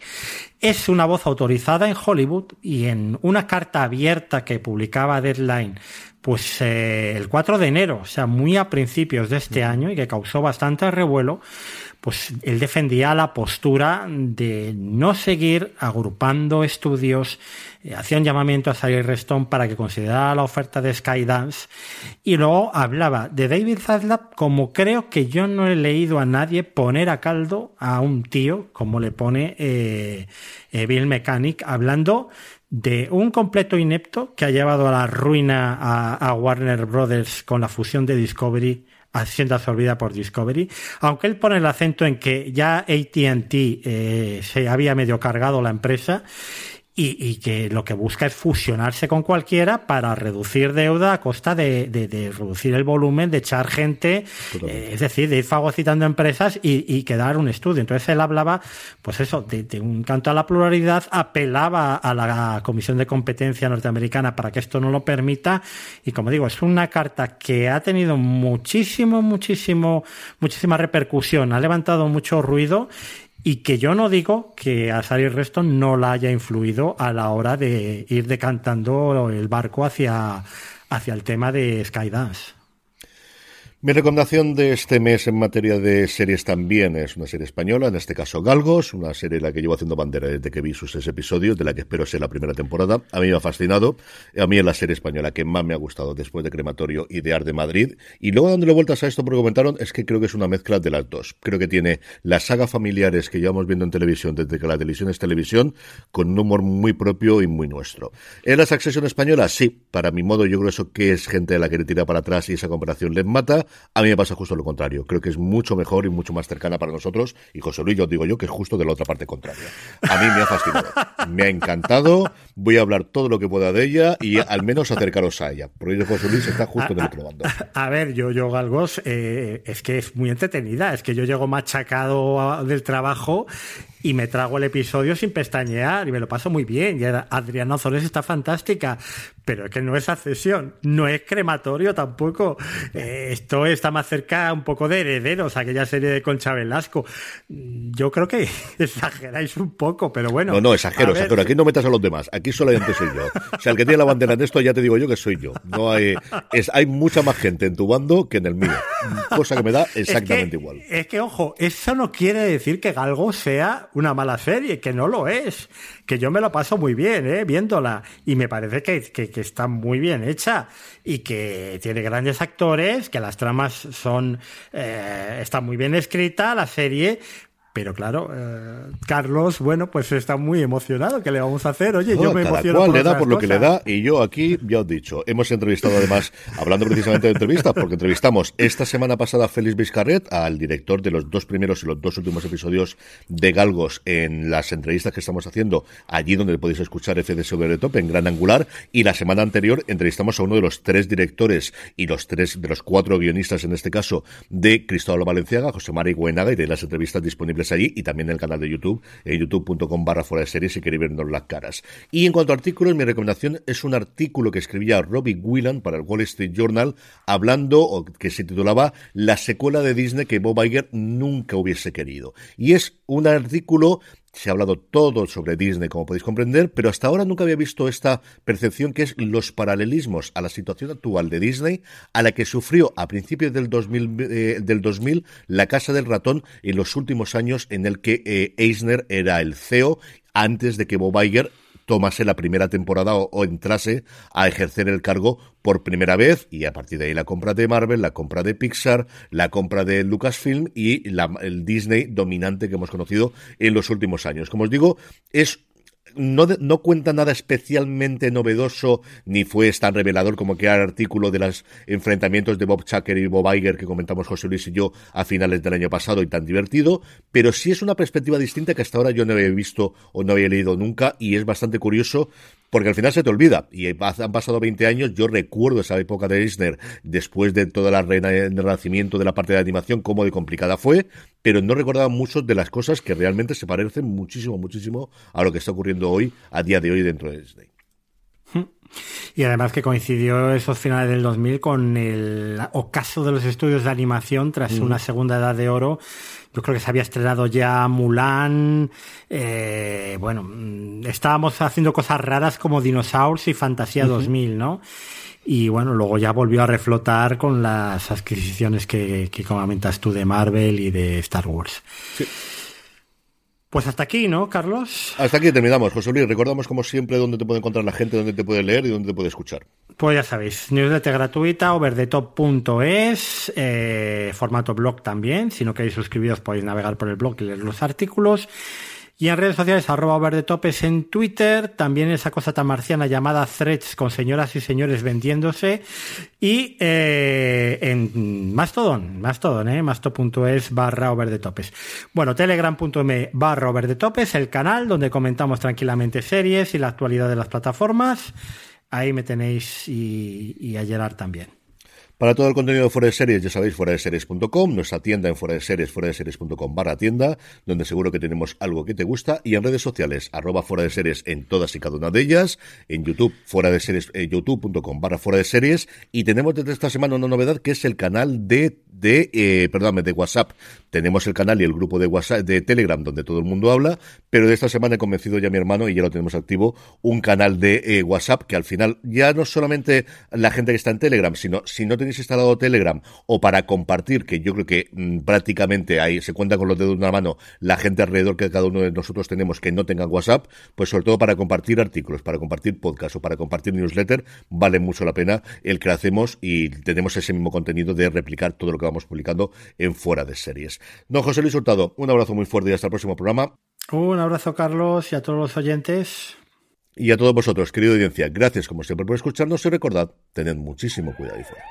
Es una voz autorizada en Hollywood y en una carta abierta que publicaba Deadline pues eh, el 4 de enero, o sea, muy a principios de este año y que causó bastante revuelo, pues él defendía la postura de no seguir agrupando estudios, eh, hacía un llamamiento a Sally Reston para que considerara la oferta de Skydance y luego hablaba de David Zaslav como creo que yo no he leído a nadie poner a caldo a un tío como le pone eh, eh, Bill Mechanic hablando de un completo inepto que ha llevado a la ruina a, Warner Brothers con la fusión de Discovery siendo absorbida por Discovery. Aunque él pone el acento en que ya ATT eh, se había medio cargado la empresa y, que lo que busca es fusionarse con cualquiera para reducir deuda a costa de, reducir el volumen, de echar gente, eh, es decir, de ir fagocitando empresas y, y, quedar un estudio. Entonces él hablaba, pues eso, de, un canto a la pluralidad, apelaba a la Comisión de Competencia norteamericana para que esto no lo permita y como digo, es una carta que ha tenido muchísimo, muchísimo, muchísima repercusión, ha levantado mucho ruido y que yo no digo que a Sally Reston no la haya influido a la hora de ir decantando el barco hacia, hacia el tema de Skydance. Mi recomendación de este mes en materia de series también es una serie española, en este caso Galgos, una serie en la que llevo haciendo bandera desde que vi sus seis episodios, de la que espero ser la primera temporada. A mí me ha fascinado. A mí es la serie española que más me ha gustado después de Crematorio y de Ar de Madrid. Y luego dándole vueltas a esto, porque comentaron, es que creo que es una mezcla de las dos. Creo que tiene las sagas familiares que llevamos viendo en televisión desde que la televisión es televisión, con un humor muy propio y muy nuestro. ¿Es la Succession española? Sí. Para mi modo, yo creo eso que es gente de la que le tira para atrás y esa comparación les mata. A mí me pasa justo lo contrario. Creo que es mucho mejor y mucho más cercana para nosotros. Y José Luis, yo digo yo que es justo de la otra parte contraria. A mí me ha fascinado. Me ha encantado. Voy a hablar todo lo que pueda de ella y al menos acercaros a ella. Porque José Luis está justo en el otro bando. A, ver, yo, yo Galgos, eh, es que es muy entretenida. Es que yo llego machacado del trabajo y me trago el episodio sin pestañear y me lo paso muy bien. Y Adriana Ozores está fantástica, pero es que no es accesión, no es crematorio tampoco. Eh, esto está más cerca un poco de herederos, aquella serie de Concha Velasco. Yo creo que <laughs> exageráis un poco, pero bueno. No, no, exagero, exagero. Aquí no metas a los demás, aquí solamente soy yo. O sea, el que tiene la bandera en esto, ya te digo yo que soy yo. No hay, es, hay mucha más gente en tu bando que en el mío, cosa que me da <laughs> exactamente igual. Es que, ojo, eso no quiere decir que Galgo sea una mala serie, que no lo es, que yo me lo paso muy bien, ¿eh? viéndola, y me parece que, que, está muy bien hecha y que tiene grandes actores, que las tramas son, eh, está muy bien escrita, la serie, pero claro, eh, Carlos, bueno, pues está muy emocionado. ¿Qué le vamos a hacer? Oye, yo me cada emociono. Cual le da por lo que le da y yo aquí, ya os he dicho, hemos entrevistado además, hablando precisamente de entrevistas, porque entrevistamos esta semana pasada a Félix Vizcarret, al director de los dos primeros y los dos últimos episodios de Galgos en las entrevistas que estamos haciendo allí donde podéis escuchar FDS de Top en Gran Angular. Y la semana anterior entrevistamos a uno de los tres directores y los tres de los cuatro guionistas en este caso de Cristóbal Valenciaga, José María Guenaga y de las entrevistas disponibles allí y también en el canal de YouTube, en youtube.com barra fuera de series si queréis vernos las caras. Y en cuanto a artículos, mi recomendación es un artículo que escribía Robbie Whelan para el Wall Street Journal hablando, o que se titulaba La secuela de Disney que Bob Iger nunca hubiese querido. Y es un artículo se ha hablado todo sobre Disney, como podéis comprender, pero hasta ahora nunca había visto esta percepción que es los paralelismos a la situación actual de Disney, a la que sufrió a principios del 2000, eh, del 2000 la Casa del Ratón en los últimos años en el que eh, Eisner era el CEO antes de que Bob Iger tomase la primera temporada o, entrase a ejercer el cargo por primera vez y a partir de ahí la compra de Marvel, la compra de Pixar, la compra de Lucasfilm y el Disney dominante que hemos conocido en los últimos años. Como os digo, es no, no, cuenta nada especialmente novedoso, ni fue tan revelador como que el artículo de los enfrentamientos de Bob Chucker y Bob Iger que comentamos José Luis y yo a finales del año pasado y tan divertido, pero sí es una perspectiva distinta que hasta ahora yo no había visto o no había leído nunca y es bastante curioso porque al final se te olvida. Y han pasado 20 años, yo recuerdo esa época de Eisner, después de toda la renacimiento de la parte de animación, cómo de complicada fue, pero no recordaba mucho de las cosas que realmente se parecen muchísimo, muchísimo a lo que está ocurriendo hoy, a día de hoy dentro de Disney. Y además que coincidió esos finales del 2000 con el ocaso de los estudios de animación tras una segunda edad de oro yo creo que se había estrenado ya Mulan. Eh, bueno, mm, estábamos haciendo cosas raras como Dinosaurs y Fantasía 2000, ¿no? Y bueno, luego ya volvió a reflotar con las adquisiciones que, que comentas tú de Marvel y de Star Wars. Sí. Pues hasta aquí, ¿no, Carlos? Hasta aquí terminamos, José Luis. Recordamos, como siempre, dónde te puede encontrar la gente, dónde te puede leer y dónde te puede escuchar. Pues ya sabéis, newsletter gratuita, overdetop.es, eh, formato blog también. Si no queréis suscribiros, podéis navegar por el blog y leer los artículos. Y en redes sociales, arroba overdetopes en Twitter, también esa cosa tan marciana llamada threads con señoras y señores vendiéndose. Y eh, en Mastodon, Mastodon, eh, masto.es barra overdetopes. Bueno, telegram.me barra overdetopes, el canal donde comentamos tranquilamente series y la actualidad de las plataformas. Ahí me tenéis y, y a Gerard también. Para todo el contenido de Fuera de Series, ya sabéis, fuera de series.com, nuestra tienda en fuera de series, fuera de series.com barra tienda, donde seguro que tenemos algo que te gusta, y en redes sociales, arroba fuera de series en todas y cada una de ellas, en YouTube, fuera de series, eh, youtube.com barra fuera de series, y tenemos desde esta semana una novedad que es el canal de de, eh, perdóname, de WhatsApp. Tenemos el canal y el grupo de WhatsApp, de Telegram, donde todo el mundo habla, pero de esta semana he convencido ya a mi hermano y ya lo tenemos activo, un canal de eh, WhatsApp que al final ya no solamente la gente que está en Telegram, sino si no tenéis instalado Telegram o para compartir, que yo creo que mm, prácticamente ahí se cuenta con los dedos de una mano la gente alrededor que cada uno de nosotros tenemos que no tengan WhatsApp, pues sobre todo para compartir artículos, para compartir podcasts o para compartir newsletter, vale mucho la pena el que hacemos y tenemos ese mismo contenido de replicar todo lo que vamos publicando en Fuera de Series. No, José Luis Hurtado, un abrazo muy fuerte y hasta el próximo programa. Un abrazo, Carlos, y a todos los oyentes. Y a todos vosotros, querida audiencia, gracias como siempre por escucharnos y recordad, tened muchísimo cuidado y fuera.